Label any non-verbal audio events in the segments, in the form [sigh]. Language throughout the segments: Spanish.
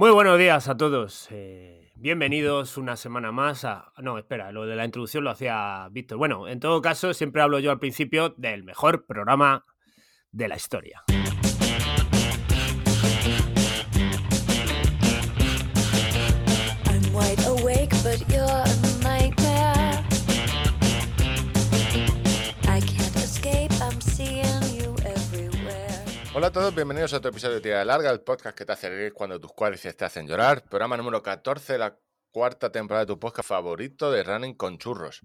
Muy buenos días a todos. eh, bienvenidos una semana más a... No, espera, lo de la introducción lo hacía Víctor. Bueno, en todo caso, siempre hablo yo al principio del mejor programa de la historia. Hola a todos, bienvenidos a otro episodio de Tira Larga, el podcast que te hace reír cuando tus cuádriceps te hacen llorar. Programa número 14 de la cuarta temporada de tu podcast favorito de Running con Churros.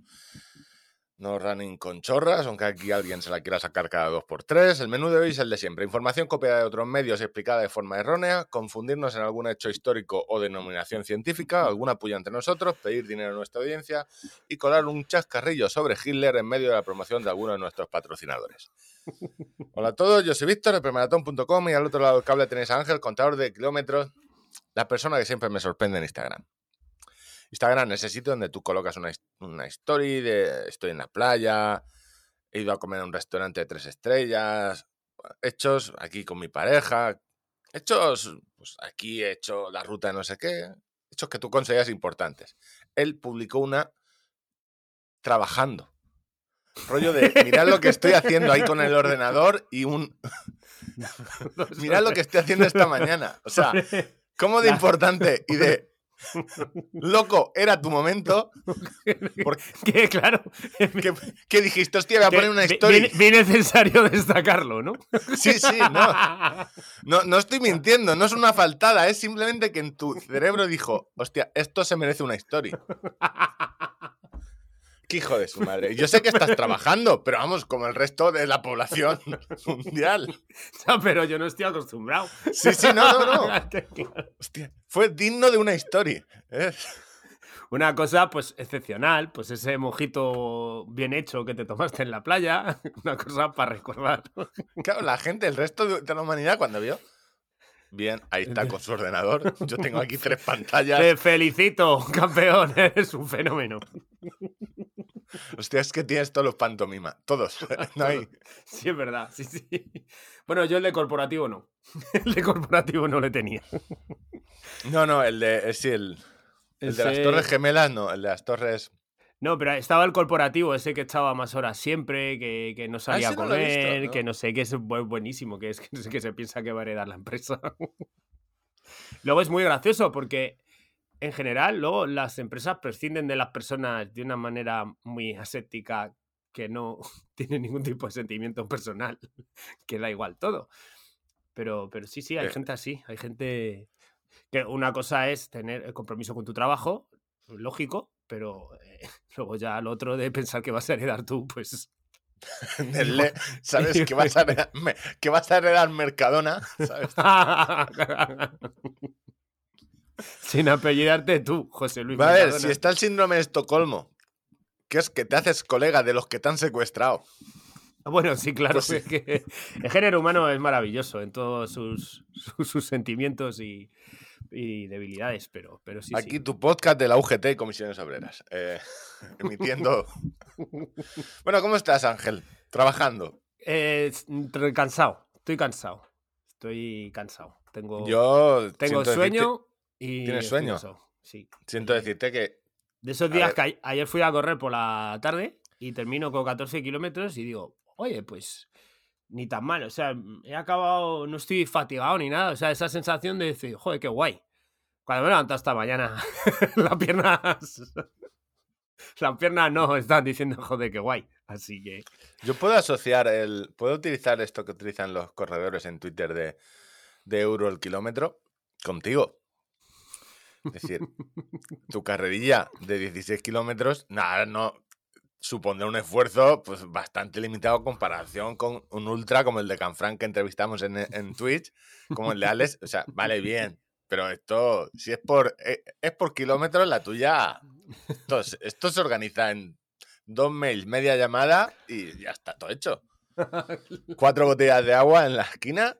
No Running con Chorras, aunque aquí alguien se la quiera sacar cada dos por tres. El menú de hoy es el de siempre. Información copiada de otros medios explicada de forma errónea, confundirnos en algún hecho histórico o denominación científica, alguna puya entre nosotros, pedir dinero a nuestra audiencia y colar un chascarrillo sobre Hitler en medio de la promoción de alguno de nuestros patrocinadores. Hola a todos, yo soy Víctor de premaratón.com y al otro lado del cable tenéis a Ángel, contador de kilómetros, la persona que siempre me sorprende en Instagram. Instagram es ese sitio donde tú colocas una, una story de estoy en la playa, he ido a comer a un restaurante de tres estrellas, hechos aquí con mi pareja, hechos, pues aquí he hecho la ruta de no sé qué, hechos que tú consideras importantes. Él publicó una trabajando. Rollo de, mirad lo que estoy haciendo ahí con el ordenador y un... [laughs] mirad lo que estoy haciendo esta mañana. O sea, ¿cómo de importante y de... Loco, era tu momento. Porque, [laughs] que claro, ¿qué, qué dijiste? Hostia, voy a que poner una story. vi- necesario destacarlo, ¿no? Sí, sí, no. [laughs] no. No estoy mintiendo, no es una faltada, es simplemente que en tu cerebro dijo, hostia, esto se merece una story. Qué hijo de su madre. Yo sé que estás trabajando, pero vamos, como el resto de la población [laughs] mundial. No, pero yo no estoy acostumbrado. Sí, sí, no, no, no. [laughs] Hostia, fue digno de una story. ¿eh? Una cosa, pues, excepcional, pues ese mojito bien hecho que te tomaste en la playa, [laughs] una cosa para recordar. Claro, la gente, el resto de la humanidad, cuando vio. Bien, ahí está con su ordenador. Yo tengo aquí tres [laughs] pantallas. Te felicito, campeón, [laughs] eres un fenómeno. Hostia, es que tienes todos los pantomima. Todos. [laughs] No hay. Sí, es verdad, sí, sí. Bueno, yo el de corporativo no. El de corporativo no le tenía. No, no, el de. eh, Sí, el. El de las Torres Gemelas, no, el de las Torres. No, pero estaba el corporativo, ese que echaba más horas siempre, que, que no salía a Ah, ese no visto, comer, ¿no? que no sé, que es bu- buenísimo, que es [laughs] que, que se piensa que va a heredar la empresa. [laughs] luego es muy gracioso porque, en general, luego las empresas prescinden de las personas de una manera muy aséptica que no [laughs] tiene ningún tipo de sentimiento personal, que da igual todo. Pero, pero sí, sí, hay Eh. gente así, hay gente que una cosa es tener el compromiso con tu trabajo, lógico, pero eh, [laughs] luego ya lo otro de pensar que vas a heredar tú, pues [laughs] [laughs] le- ¿Sabes? Que vas, a heredar, que vas a heredar Mercadona. ¿sabes? sin apellidarte tú, José Luis. A ver, Mercadona. si está el síndrome de Estocolmo, que es que te haces colega de los que te han secuestrado. Bueno, sí, claro, Pues sí. es que el género humano es maravilloso en todos sus, sus, sus sentimientos y, y debilidades, pero, pero sí, Aquí sí. tu podcast de la UGT y Comisiones Obreras. eh, [laughs] emitiendo. [laughs] bueno, ¿cómo estás, Ángel? Trabajando. Eh, estoy cansado, estoy cansado, estoy cansado. Tengo, Yo tengo sueño y... ¿Tienes sueño? Sí. siento decirte que De esos días que ayer fui a correr por la tarde y termino con 14 kilómetros y digo, oye, pues ni tan mal. O sea, he acabado, no estoy fatigado ni nada. O sea, esa sensación de decir, joder, qué guay. Cuando me levanto esta mañana, [laughs] las piernas. [laughs] Las piernas no están diciendo, joder, qué guay. Así que. Yo puedo asociar el. Puedo utilizar esto que utilizan los corredores en Twitter de, de euro el kilómetro contigo. Es decir, [laughs] tu carrerilla de 16 kilómetros, nada, no. Supondrá un esfuerzo pues bastante limitado en comparación con un ultra como el de Canfranc que entrevistamos en, en Twitch, como el de Alex. O sea, vale bien. Pero esto, si es por, eh, es por kilómetros, la tuya. Esto, se- esto se organiza en dos mails, media llamada y ya está todo hecho. [laughs] Cuatro botellas de agua en la esquina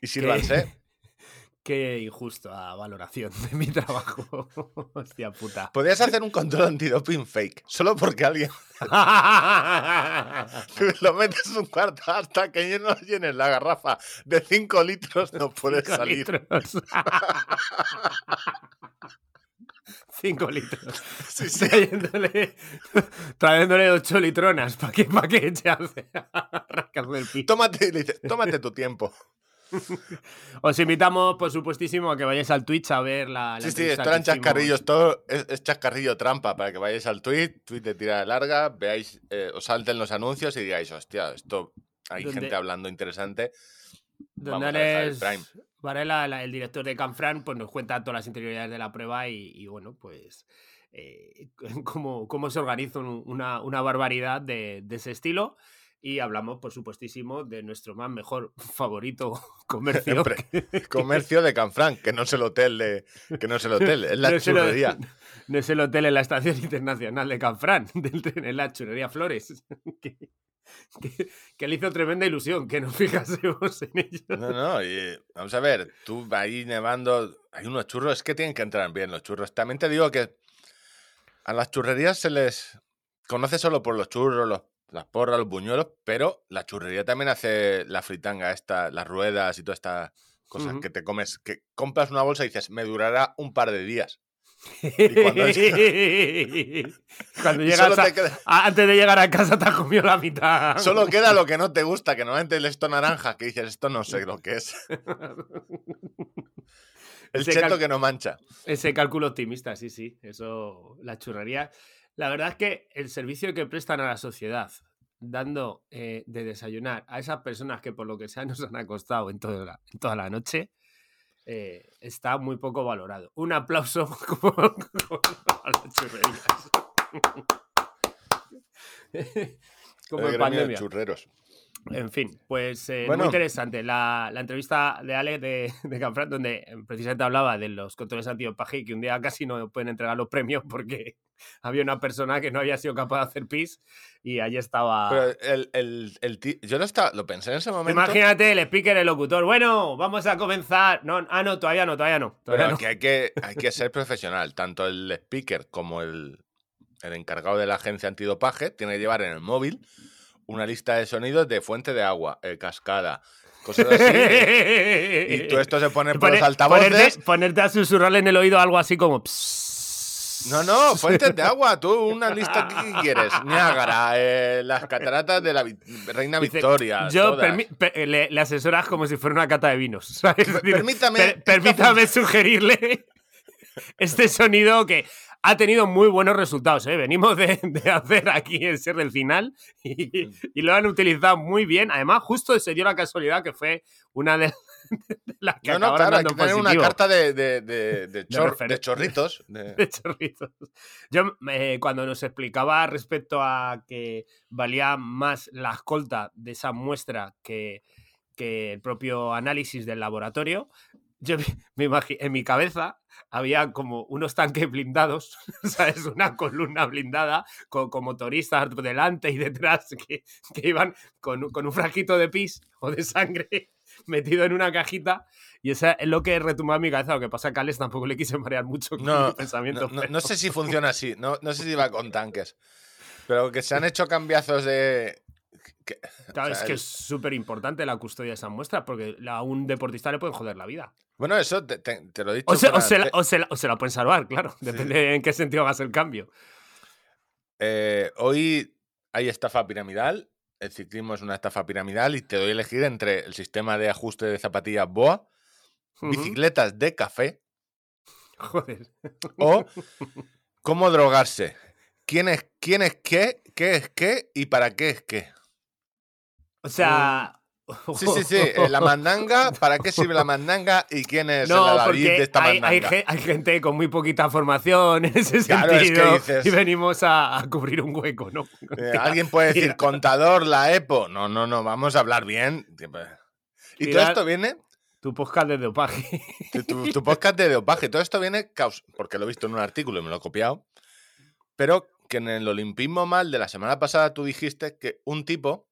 y sírvanse. Qué injusta valoración de mi trabajo. [laughs] Hostia puta. Podrías hacer un control antidoping fake, solo porque alguien [laughs] lo metes un cuarto hasta que no llenes la garrafa de 5 litros, no puedes Cinco salir. litros. [laughs] Cinco litros. Sí, sí. Trayéndole, trayéndole ocho litronas para que, pa hace pito. Tómate, le tómate tu tiempo. Os invitamos, por supuestísimo, a que vayáis al Twitch a ver la. la Sí, sí, esto eran chascarrillos, todo es, es chascarrillo trampa para que vayáis al tweet, tweet de tirada larga, veáis, eh, os salten los anuncios y digáis, hostia, esto hay gente hablando interesante. Donde Prime. Varela, la- el director de Canfran, pues nos cuenta todas las interioridades de la prueba y, y, bueno, pues eh, [laughs] cómo, cómo se organiza un- una, una barbaridad de, de ese estilo. Y hablamos, por supuestísimo, de nuestro más mejor [laughs] favorito [laughs] comercio. Que- Comercio de Canfranc, que no es el hotel de, que no es el hotel, es la no es el- churrería. [laughs] No es el hotel en la Estación Internacional de tren, en la churrería Flores. Que, que- que le hizo tremenda ilusión que nos fijásemos en ello. No, no, y, vamos a ver, tú ahí nevando, hay unos churros, es que tienen que entrar bien los churros. También te digo que a las churrerías se les conoce solo por los churros, los- las porras, los buñuelos, pero la churrería también hace la fritanga esta, las ruedas y todas estas cosas que te comes, que compras una bolsa y dices, me durará un par de días. cuando [laughs] Cuando Y llegas a- queda- antes de llegar a casa te has comido la mitad. Solo queda lo que no te gusta, que normalmente el esto naranja, que dices, esto no sé lo que es. [laughs] El Ese cheto que no mancha. Ese cálculo optimista, sí, sí. Eso, la churrería. La verdad es que el servicio que prestan a la sociedad, dando eh, de desayunar a esas personas que por lo que sea [laughs] nos han acostado en toda la, en toda la noche, eh, está muy poco valorado. Un aplauso [laughs] como, como a las churrerías. [laughs] como El de pandemia. churreros. En fin, pues eh, Bueno. muy interesante la, la entrevista de Ale de, de Canfrán, donde precisamente hablaba de los controles antidopaje que un día casi no pueden entregar los premios porque [laughs] había una persona que no había sido capaz de hacer pis y allí estaba. Pero el, el, el yo lo, estaba, lo pensé en ese momento. Imagínate el speaker, el locutor. Bueno, vamos a comenzar. No, ah, no, todavía no, todavía no. Pero no. que hay, que hay que ser profesional. Tanto el speaker como el, el encargado de la agencia antidopaje tiene que llevar en el móvil una lista de sonidos de fuente de agua, eh, cascada, cosas así. y tú esto se pone [laughs] por Pone- los altavoces. ponerte, ponerte a susurrarle en el oído algo así como. "Psss". No, no, fuentes de agua. Tú, una lista que ¿qué quieres. Niágara, eh, las cataratas de la Vi- Reina Dice, Victoria. Yo le, le asesoras como si fuera una cata de vinos. [laughs] Permítame. per- permítame sugerirle este sonido que ha tenido muy buenos resultados. ¿eh? Venimos de, de hacer aquí el ser del final y, y lo han utilizado muy bien. Además, justo se dio la casualidad que fue una de, [laughs] de las que No, no, claro, hay que tener una carta de, de, de, [laughs] chor- chorritos. [laughs] de- chorritos. Yo, eh, cuando nos explicaba respecto a que valía más la escolta de esa muestra que, que el propio análisis del laboratorio, yo me- en mi cabeza había como unos tanques blindados, ¿sabes? Una columna blindada con, con motoristas delante y detrás que, que iban con, un- con un frasquito de pis o de sangre [laughs] metido en una cajita y eso es lo que retumbaba en mi cabeza. Lo que pasa que a Alex tampoco le quise marear mucho con No, mi pensamiento. No, no- pero- no sé si [laughs] funciona así, no, no sé si va con tanques. Pero que se han hecho cambiazos de. que- Claro, o es que es súper importante la custodia de esa muestra porque a un deportista le pueden joder la vida. Bueno, eso te, te- te lo he dicho. O se, o fuera- se la, te- o se la- o se la pueden salvar, claro. Depende en qué sentido hagas el cambio. eh, hoy hay estafa piramidal. El ciclismo es una estafa piramidal y te doy a elegir entre el sistema de ajuste de zapatillas BOA, bicicletas de café Joder. o [laughs] cómo drogarse. ¿Quién es, quién es qué? ¿Qué es qué? ¿Y para qué es qué? O sea. Sí, sí, sí. eh, La mandanga, ¿para qué sirve la mandanga? ¿Y quién es No, el David de esta hay, hay mandanga? ge- hay gente con muy poquita formación en ese Claro, es que sentido. dices- Y venimos a, a cubrir un hueco, ¿no? [laughs] Eh, Alguien puede decir [laughs] contador, la EPO. No, no, no, vamos a hablar bien. Y todo esto viene, Tu podcast de dopaje. [laughs] tu, tu- podcast de dopaje, todo esto viene, porque lo he visto en un artículo y me lo he copiado, pero que en el Olimpismo mal de la semana pasada tú dijiste que un tipo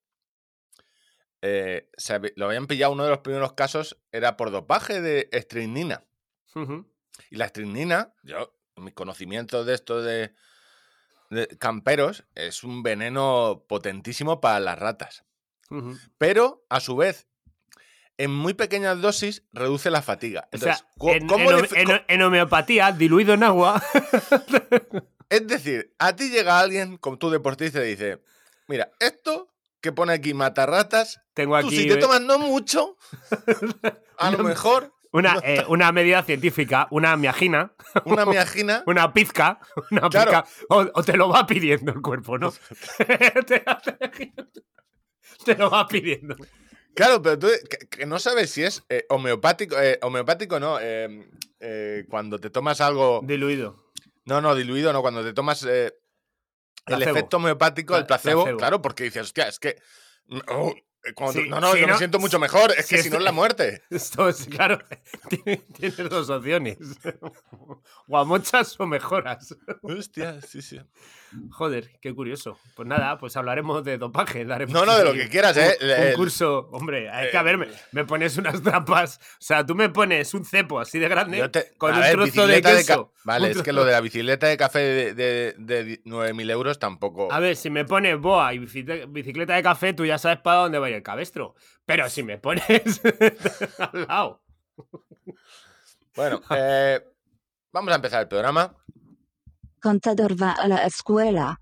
eh, se lo habían pillado, uno de los primeros casos era por dopaje de estricnina. Y la estricnina, yo, mis conocimientos de esto de, de camperos, es un veneno potentísimo para las ratas. Pero, a su vez, en muy pequeñas dosis reduce la fatiga. O sea, Entonces, en, ¿cómo en en- en homeopatía, diluido en agua. Es decir, a ti llega alguien como tu deportista y te dice, mira, esto que pone aquí mata ratas, Tengo tú aquí si te eh, tomas no mucho, [laughs] a lo mejor una, [laughs] eh, una medida científica, una miagina, [laughs] una miagina una pizca, una Claro. pizca, o, o te lo va pidiendo el cuerpo, ¿no? te, te lo va pidiendo. Claro, pero tú que, que no sabes si es eh, homeopático, eh, homeopático no, eh, cuando te tomas algo, Diluido. no, no, diluido, no, cuando te tomas el efecto homoepático, el Pla- placebo, claro, porque dices, hostia, es que, eh, Sí, tú- no, no, yo me siento mucho mejor, es que si no es la muerte. [laughs] Esto es, claro, [laughs] tiene- tienes dos opciones. [laughs] O amochas o mejoras. Hostia, sí, sí. Joder, qué curioso. Pues nada, pues hablaremos de dopaje. daremos No, no, de lo que quieras, ¿eh? Un, El- curso, hombre, hay que el- ver, me, pones unas trampas. O sea, tú me pones un cepo así de grande te- con un ver, trozo de queso. vale, un es que lo de la bicicleta de café de, de, de 9.000 euros tampoco. A ver, si me pones boa y bicicleta de café, tú ya sabes para dónde va a ir el cabestro. Pero si me pones [laughs] al lado. Bueno, eh, vamos a empezar el programa. Contador va a la escuela.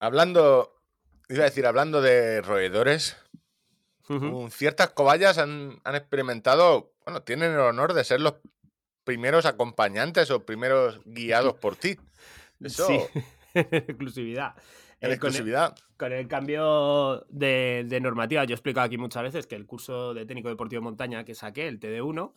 Hablando, iba a decir, hablando de roedores, un- ciertas cobayas han, han experimentado, bueno, tienen el honor de ser los primeros acompañantes o primeros guiados por ti. [laughs] Eso, Sí, [laughs] exclusividad. En Eh, con, el, exclusividad. con el cambio de, de normativa, yo he explicado aquí muchas veces que el curso de técnico deportivo de montaña que saqué, el TD1,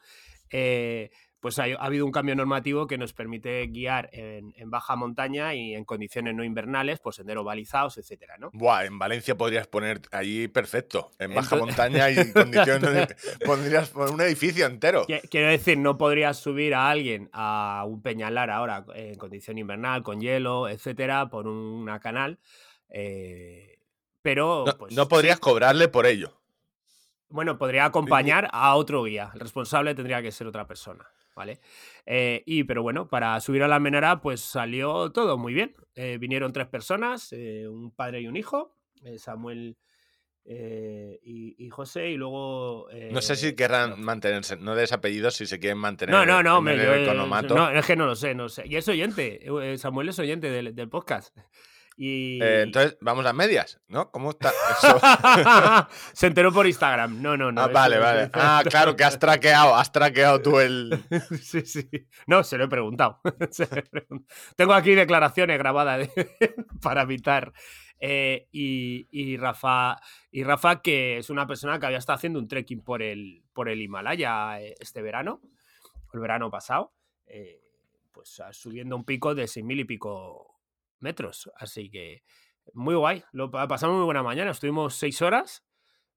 eh, pues ha, ha habido un cambio normativo que nos permite guiar en, en baja montaña y en condiciones no invernales, pues senderos balizados, etcétera, ¿no? Buah, en Valencia podrías poner allí perfecto. En baja Entonces- montaña y [laughs] condiciones. pondrías poner un edificio entero. Qui- Quiero decir, no podrías subir a alguien a un peñalar ahora en condición invernal, con hielo, etcétera, por una canal. eh, pero, No, pues, no podrías cobrarle por ello. bueno, podría acompañar a otro guía. El responsable tendría que ser otra persona, ¿vale? Eh, y, pero bueno, para subir a la Menara, pues salió todo muy bien. Eh, vinieron tres personas, eh, un padre y un hijo, Samuel y, y José, y luego... No sé si querrán mantenerse, no des apellidos si se quieren mantener. No, no, no, me, yo, economato. no, es que no lo sé, no sé. Y es oyente, Samuel es oyente del, del podcast. Y... Eh, entonces, vamos a medias, ¿no? ¿Cómo está eso? [laughs] Se enteró por Instagram. No, no, no. ah, vale, vale. Ah, claro, que has traqueado, has traqueado tú el. [laughs] Sí, sí. No, se lo he preguntado. [laughs] Se lo he preguntado. Tengo aquí declaraciones grabadas de- para evitar. Eh, y, y Rafa, y Rafa, que es una persona que había estado haciendo un trekking por el, por el Himalaya eh, este verano, el verano pasado, eh, pues ah, subiendo un pico de seis mil y pico metros. Así que muy guay. Lo pa- pasamos muy buena mañana. Estuvimos seis horas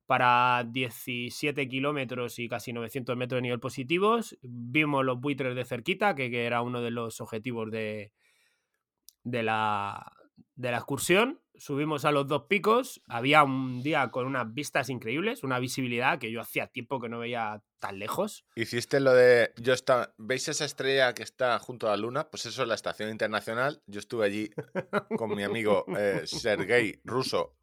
para 17 kilómetros y casi 900 metros de nivel positivos. Vimos los buitres de cerquita, que, que era uno de los objetivos de, de, la, de la excursión. Subimos a los dos picos. Había un día con unas vistas increíbles, una visibilidad que yo hacía tiempo que no veía tan lejos. Hiciste lo de. Yo estaba. ¿Veis esa estrella que está junto a la luna? Pues eso es la estación internacional. Yo estuve allí [laughs] con mi amigo eh, Sergei Ruso,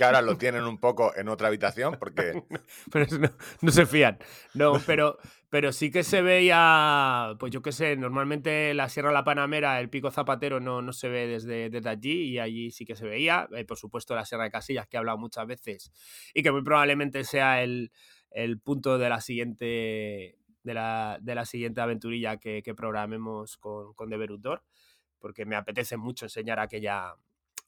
que ahora lo tienen un poco en otra habitación, porque. [laughs] pero no, no se fían. No, [laughs] pero, pero sí que se veía, pues yo qué sé, normalmente la Sierra La Panamera, el Pico Zapatero no, no se ve desde, desde allí y allí sí que se veía. Eh, por supuesto la Sierra de Casillas, que he hablado muchas veces y que muy probablemente sea el, el punto de la siguiente de la, de la siguiente aventurilla que, que programemos con, con De Berutor, porque me apetece mucho enseñar aquella,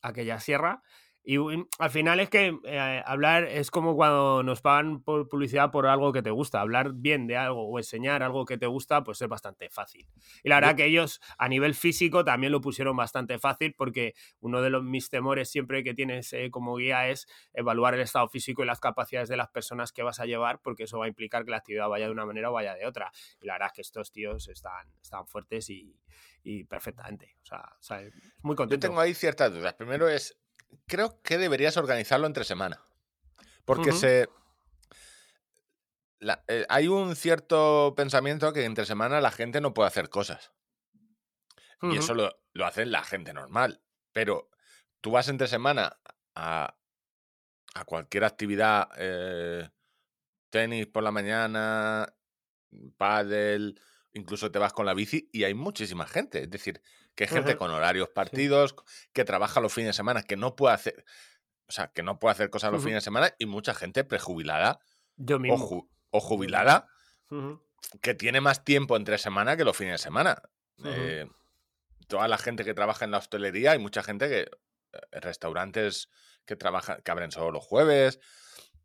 aquella sierra. Y al final es que eh, hablar es como cuando nos pagan por publicidad por algo que te gusta. Hablar bien de algo o enseñar algo que te gusta, pues es bastante fácil. Y la verdad Yo- que ellos a nivel físico también lo pusieron bastante fácil porque uno de los, mis temores siempre que tienes eh, como guía es evaluar el estado físico y las capacidades de las personas que vas a llevar porque eso va a implicar que la actividad vaya de una manera o vaya de otra. Y la verdad es que estos tíos están, están fuertes y, y perfectamente. O sea, o sea, muy Yo contento. tengo ahí ciertas dudas. Primero es. Creo que deberías organizarlo entre semana. Porque se. la- eh, hay un cierto pensamiento que entre semana la gente no puede hacer cosas. Y eso lo, lo hace la gente normal. Pero tú vas entre semana a, a cualquier actividad, eh, tenis por la mañana, pádel, incluso te vas con la bici y hay muchísima gente. Es decir, que hay gente con horarios partidos, que trabaja los fines de semana, que no puede hacer, o sea, que no puede hacer cosas los fines de semana y mucha gente prejubilada Yo o, mismo. ju- o jubilada que tiene más tiempo entre semana que los fines de semana. Eh, toda la gente que trabaja en la hostelería, hay mucha gente que. eh, restaurantes que trabajan, que abren solo los jueves.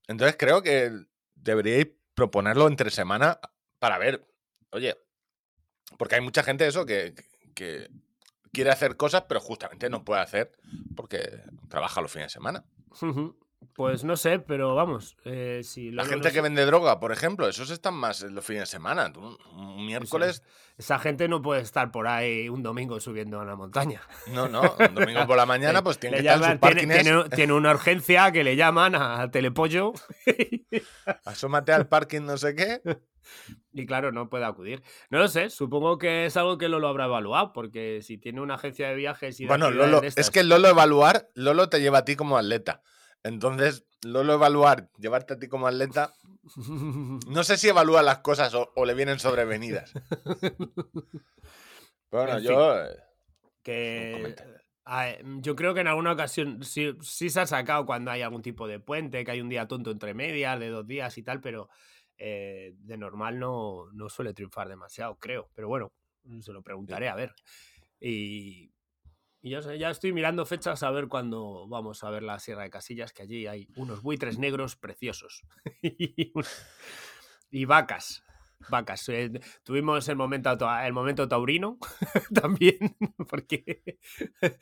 Entonces creo que deberíais proponerlo entre semana para ver. Oye, porque hay mucha gente eso que, que quiere hacer cosas, pero justamente no puede hacer porque trabaja los fines de semana. Pues no sé, pero vamos. eh, si La gente que vende droga, por ejemplo, esos están más los fines de semana. Tú, un miércoles Esa gente no puede estar por ahí un domingo subiendo a la montaña. No, no, un domingo por la [laughs] mañana pues tiene Le que estar en llaman- sus tiene, parkings. tiene- tiene una urgencia que le llaman a Telepollo [laughs] Asómate al parking no sé qué. y claro, no puede acudir. No lo sé, supongo que es algo que Lolo habrá evaluado, porque si tiene una agencia de viajes y Bueno, Lolo, de es que Lolo evaluar, Lolo te lleva a ti como atleta. Entonces, Lolo evaluar, llevarte a ti como atleta, no sé si evalúa las cosas o, o le vienen sobrevenidas. [laughs] Bueno, En yo... eh, que comentario. a- yo creo que en alguna ocasión sí, sí se ha sacado cuando hay algún tipo de puente, que hay un día tonto entre medias, de dos días y tal, pero eh, de normal no, no suele triunfar demasiado, creo. Pero bueno, se lo preguntaré a ver. Y, y ya, ya estoy mirando fechas a ver cuándo vamos a ver la Sierra de Casillas, que allí hay unos buitres negros preciosos. [laughs] y, vacas. Vacas. Eh, tuvimos el momento, el momento taurino [laughs] también, porque [laughs]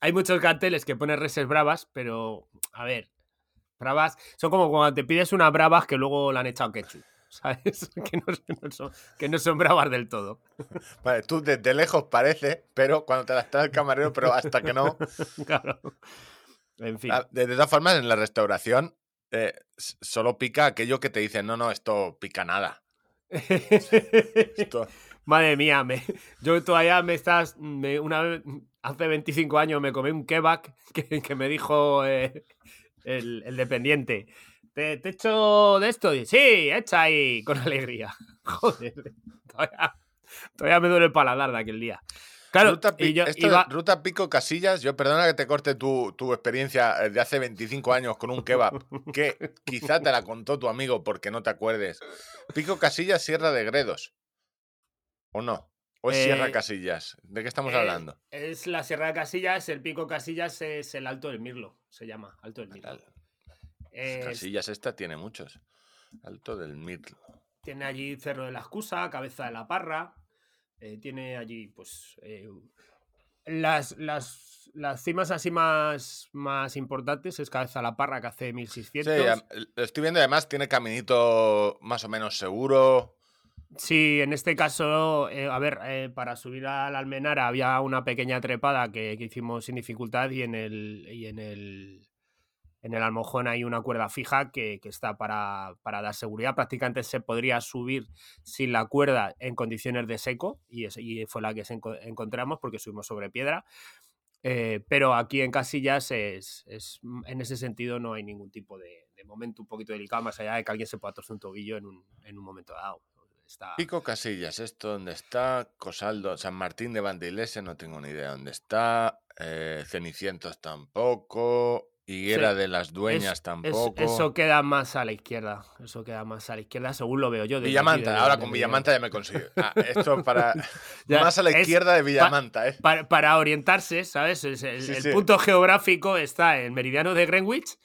hay muchos carteles que ponen reses bravas, pero a ver, bravas son como cuando te pides una bravas que luego la han echado ketchup, ¿sabes? [laughs] Que no, no son, que no son bravas del todo. [laughs] Vale, tú desde lejos parece, pero cuando te las trae el camarero, pero hasta que no... [laughs] Claro. En fin. Ah, De todas formas, en la restauración eh, solo pica aquello que te dicen, no, no, esto pica nada. Esto... Madre mía, me, yo todavía me estás. me- una vez, hace 25 años me comí un kebab que, que me dijo eh, el, el dependiente. ¿Te, te echo de esto? Y, sí, echa ahí, con alegría. [laughs] Joder, todavía, todavía me duele el paladar de aquel día. Claro, Ruta, Pi- y yo esto iba- Ruta Pico Casillas, yo perdona que te corte tu, tu experiencia eh, de hace 25 años con un kebab, [laughs] que quizá te la contó tu amigo porque no te acuerdes. Pico Casillas, Sierra de Gredos. ¿O no? ¿O es Sierra Eh, Casillas? ¿De qué estamos eh, hablando? Es la Sierra de Casillas, el pico Casillas es el Alto del Mirlo, se llama, Alto del Mirlo. Es- Casillas esta tiene muchos. Alto del Mirlo. Tiene allí Cerro de la Excusa, Cabeza de la Parra. eh, tiene allí, pues. eh, las, las, las cimas así más, más importantes es Cabeza de la Parra, que hace Sí, 1600. am- lo estoy viendo además, tiene caminito más o menos seguro. Sí, en este caso, eh, a ver, eh, para subir a la Almenara había una pequeña trepada que, que hicimos sin dificultad y en el, y en el, en el Almojón hay una cuerda fija que, está para, dar seguridad. Prácticamente se podría subir sin la cuerda en condiciones de seco y, fue la que se enco- encontramos porque subimos sobre piedra. Eh, pero aquí en Casillas es, es- en ese sentido no hay ningún tipo de, momento un poquito delicado, más allá de que alguien se pueda torcer un tobillo en un, en un momento dado. Pico Casillas, ¿esto dónde está? Cosaldo, San Martín de Vandeilesia, no tengo ni idea dónde está. Eh, Cenicientos tampoco. Higuera Sí, de las Dueñas Es- tampoco. eso queda más a la izquierda. Eso queda más a la izquierda, según lo veo yo. aquí, Villamanta, ahora con Villamanta ya me consigo. Ah, [laughs] esto para. [laughs] Ya, más a la izquierda de Villamanta, ¿eh? Para, para orientarse, ¿sabes? Es el, Sí, el sí. punto geográfico está en meridiano de Greenwich,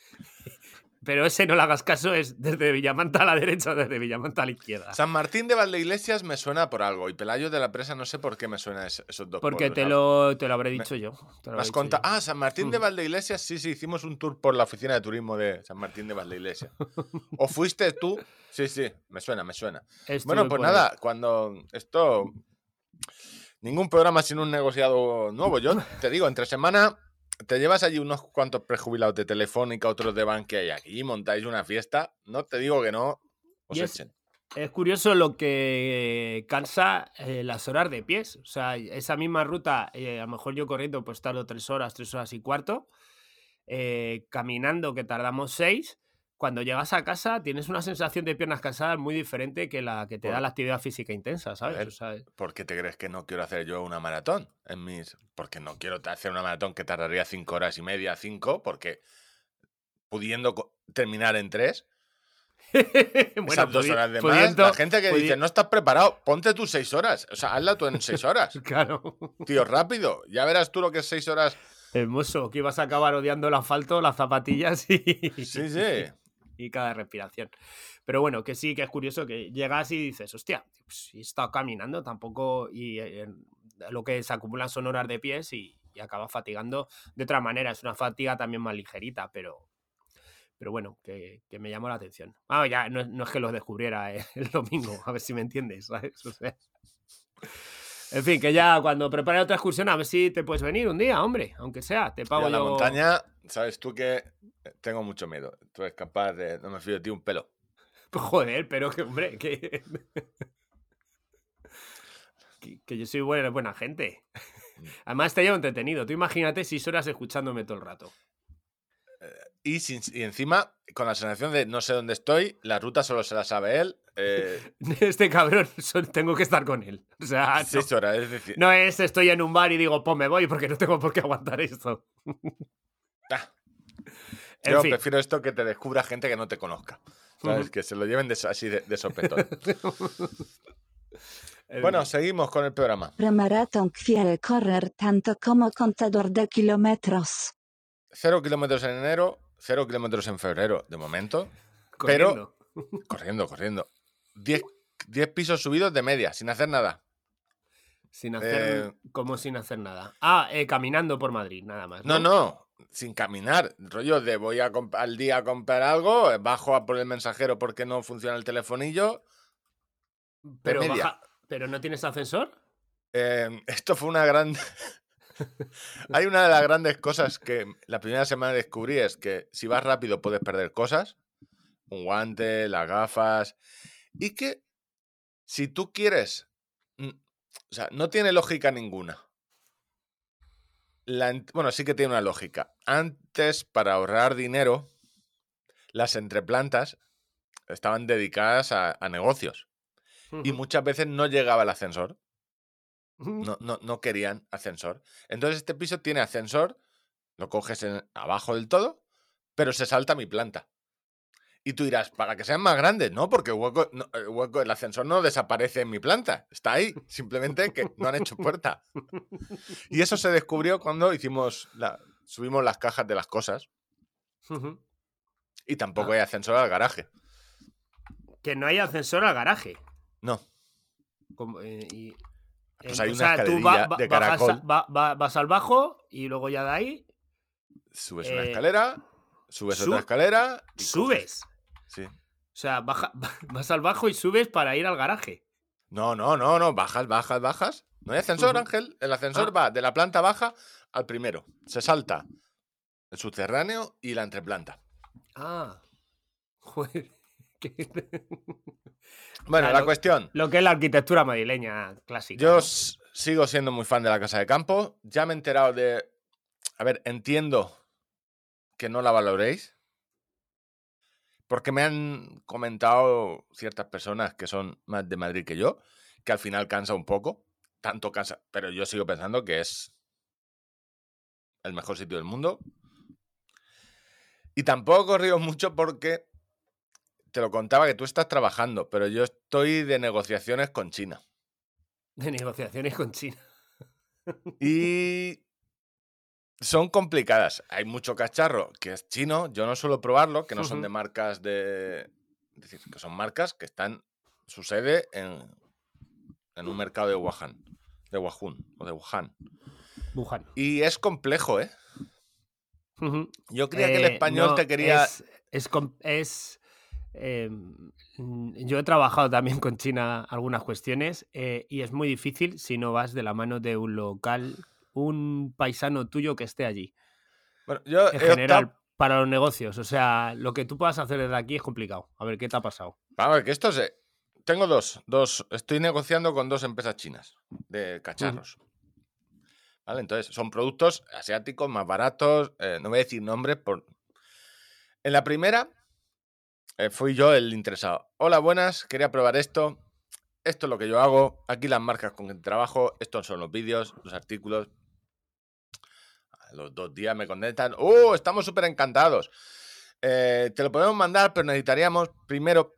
pero ese no le hagas caso, es desde Villamanta a la derecha o desde Villamanta a la izquierda. San Martín de Valdeiglesias me suena por algo. Y Pelayo de la Presa no sé por qué me suena es- esos dos Porque te lo, te lo habré dicho yo. te lo habré dicho yo. Ah, San Martín de Mm. Valdeiglesias, sí, sí, hicimos un tour por la oficina de turismo de San Martín de Valdeiglesias. ¿O fuiste tú? Sí, sí, me suena, me suena. Bueno, pues nada, cuando esto. Ningún programa sin un negociado nuevo. Yo te digo, entre semana te llevas allí unos cuantos prejubilados de Telefónica, otros de Bankia y aquí montáis una fiesta, no te digo que no os echen. Es curioso lo que cansa eh, las horas de pies. O sea, esa misma ruta, eh, a lo mejor yo corriendo, pues tardo tres horas, tres horas y cuarto. eh, caminando, que tardamos seis. Cuando llegas a casa, tienes una sensación de piernas cansadas muy diferente que la que te da la actividad física intensa, ¿sabes? ver, O sea, ¿Por qué te crees que no quiero hacer yo una maratón? En mis... Porque no quiero hacer una maratón que tardaría cinco horas y media, cinco, porque pudiendo terminar en tres, [laughs] bueno, esas dos horas de más, la gente que dice, no estás preparado, ponte tus seis horas. O sea, hazla tú en seis horas. [laughs] Claro. Tío, rápido. Ya verás tú lo que es seis horas. Hermoso, que ibas a acabar odiando el asfalto, las zapatillas y, Sí, sí. [laughs] y cada respiración. Pero bueno, que sí, que es curioso que llegas y dices, hostia, pues, he caminando tampoco y eh, lo que se acumulan son horas de pies y, y acabas fatigando de otra manera. Es una fatiga también más ligerita, pero, pero bueno, que, que me llamó la atención. Ah, ya, no, no es que lo descubriera eh, [laughs] el domingo, a ver si me entiendes, en fin, que ya cuando prepare otra excursión, a ver si te puedes venir un día, hombre, aunque sea, te Yo pago a la yo- montaña, sabes tú que tengo mucho miedo. Tú eres capaz de. No me fío de ti un pelo. [laughs] Joder, pero que, hombre, que. [laughs] que, que yo soy buena, buena gente. Además, te llevo entretenido. Tú imagínate seis horas escuchándome todo el rato. Y, sin- y encima, con la sensación de no sé dónde estoy, la ruta solo se la sabe él. [laughs] eh, Este cabrón, tengo que estar con él. O sea, no, seis horas, es decir. no es estoy en un bar y digo, pues me voy porque no tengo por qué aguantar esto. ah, En yo fin. prefiero esto que te descubra gente que no te conozca. Que se lo lleven de, así de, de sopetón. [laughs] En bueno, seguimos con el programa. Premaratón quiere correr tanto como contador de kilómetros. Cero kilómetros en enero, cero kilómetros en febrero, de momento. pero- Corriendo. Corriendo, corriendo. Diez, diez pisos subidos de media, sin hacer nada. Sin hacer. Eh, Como sin hacer nada. Ah, eh, caminando por Madrid, nada más. No, no, sin caminar. Rollo de voy a al día a comprar algo, eh, bajo a por el mensajero porque no funciona el telefonillo. Pero, baja- ¿Pero no tienes ascensor? Eh, [laughs] esto fue una gran... [laughs] Hay una de las grandes cosas que la primera semana descubrí es que si vas rápido puedes perder cosas. Un guante, las gafas. Y que si tú quieres... mm, O sea, no tiene lógica ninguna. La bueno, sí que tiene una lógica. Antes, para ahorrar dinero, las entreplantas estaban dedicadas a, a negocios. Y muchas veces no llegaba el ascensor. No, no, no querían ascensor. Entonces este piso tiene ascensor, lo coges en- abajo del todo, pero se salta mi planta. Y tú dirás, para que sean más grandes, ¿no? Porque el hueco, no, el hueco, el ascensor no desaparece en mi planta. Está ahí, simplemente que no han hecho puerta. Y eso se descubrió cuando hicimos la, subimos las cajas de las cosas y tampoco Ah. hay ascensor al garaje. Que no hay ascensor al garaje. No. Como, eh, y- Pues hay o una sea, tú escalerilla va- de caracol. va- va- vas al bajo y luego ya de ahí Subes una Eh, escalera, subes su- otra escalera. y subes. Sí. O sea, baja- [laughs] vas al bajo y subes para ir al garaje. No, no, no, no, bajas, bajas, bajas. No hay ascensor. Ángel. El ascensor Ah. va de la planta baja al primero. Se salta el subterráneo y la entreplanta. Ah. [laughs] Joder. [laughs] qué- Bueno, Ah, la lo- cuestión. Lo que es la arquitectura madrileña clásica. Yo sigo siendo muy fan de la casa de campo. Ya me he enterado de. A ver, entiendo que no la valoréis. Porque me han comentado ciertas personas que son más de Madrid que yo, que al final cansa un poco. Tanto cansa. Pero yo sigo pensando que es el mejor sitio del mundo. Y tampoco río [laughs] mucho porque te lo contaba que tú estás trabajando, pero yo estoy de negociaciones con China. De negociaciones con China. [laughs] Y son complicadas. Hay mucho cacharro que es chino. Yo no suelo probarlo, que no son de marcas de. Es decir, que son marcas que están. Su sede en, en un mercado de Wuhan. De Wuhan. O de Wuhan. Wuhan. Y es complejo, ¿eh? Yo creía que el Eh, español no, te quería. Es, es, eh, mm, yo he trabajado también con China algunas cuestiones eh, y es muy difícil si no vas de la mano de un local, un paisano tuyo que esté allí. Bueno, yo en general para los negocios. O sea, lo que tú puedas hacer desde aquí es complicado. A ver, ¿qué te ha pasado? Vamos a ver, que esto se. Tengo dos, dos. Estoy negociando con dos empresas chinas de cacharros. ¿Vale? Entonces, son productos asiáticos más baratos. eh, no voy a decir nombres por. En la primera, eh, fui yo el interesado. Hola, buenas, quería probar esto. Esto es lo que yo hago. Aquí las marcas con que trabajo. Estos son los vídeos, los artículos. Los dos días me contestan. ¡Oh! Estamos súper encantados. Eh, te lo podemos mandar, pero necesitaríamos primero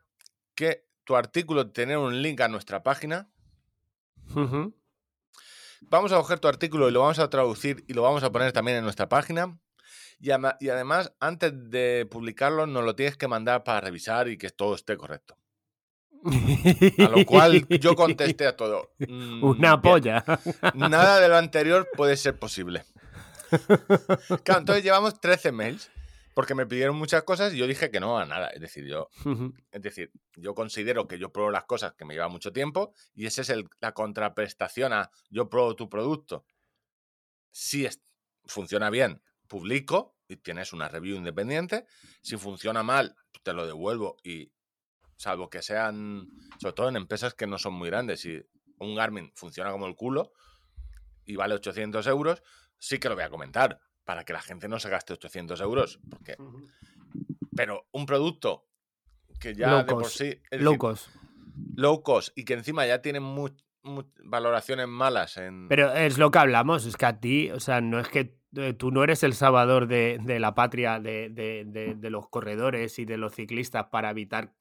que tu artículo tener un link a nuestra página. Vamos a coger tu artículo y lo vamos a traducir y lo vamos a poner también en nuestra página. Y, además, antes de publicarlo, nos lo tienes que mandar para revisar y que todo esté correcto. A lo cual yo contesté a todo. [laughs] "Mm, Una bien". polla. Nada de lo anterior puede ser posible. [laughs] Claro, entonces llevamos 13 mails porque me pidieron muchas cosas y yo dije que no a nada. Es decir, yo, es decir, yo considero que yo pruebo las cosas que me lleva mucho tiempo y esa es el- la contraprestación a yo pruebo tu producto. Si es- funciona bien, publico y tienes una review independiente. Si funciona mal, te lo devuelvo y salvo que sean, sobre todo en empresas que no son muy grandes, si un Garmin funciona como el culo y vale 800 euros, sí que lo voy a comentar para que la gente no se gaste 800 euros. Porque, pero un producto que ya Low de por cost, sí es Low decir, cost. low cost y que encima ya tiene mu- mu- valoraciones malas en... Pero es lo que hablamos, es que a ti, o sea, no es que eh, tú no eres el salvador de, de la patria de, de- de- de los corredores y de los ciclistas para evitar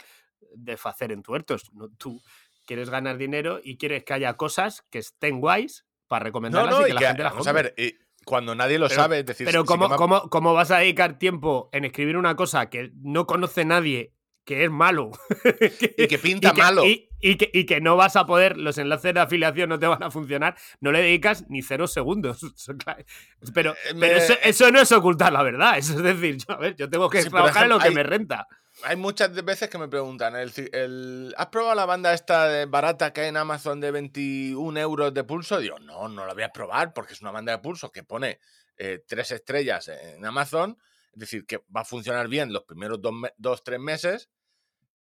desfacer en tuertos. No, tú quieres ganar dinero y quieres que haya cosas que estén guays para no, recomendarlas no, y que y la que, gente las vamos a compre. ver, y cuando nadie lo Pero- sabe, es decir, Pero sí ¿cómo, me cómo- cómo vas a dedicar tiempo en escribir una cosa que no conoce nadie, que es malo? [laughs] y que pinta y que, malo. Y, y que, y que no vas a poder, los enlaces de afiliación no te van a funcionar, no le dedicas ni cero segundos. [laughs] Pero, Eh, me- pero eso, eso no es ocultar la verdad. Eso es decir, yo, a ver, yo tengo que Sí, trabajar en lo que me renta. Hay muchas veces que me preguntan, ¿has probado la banda esta barata que hay en Amazon de 21 euros de pulso? Digo, no, no la voy a probar porque es una banda de pulso que pone eh, tres estrellas en Amazon. Es decir, que va a funcionar bien los primeros dos, dos tres meses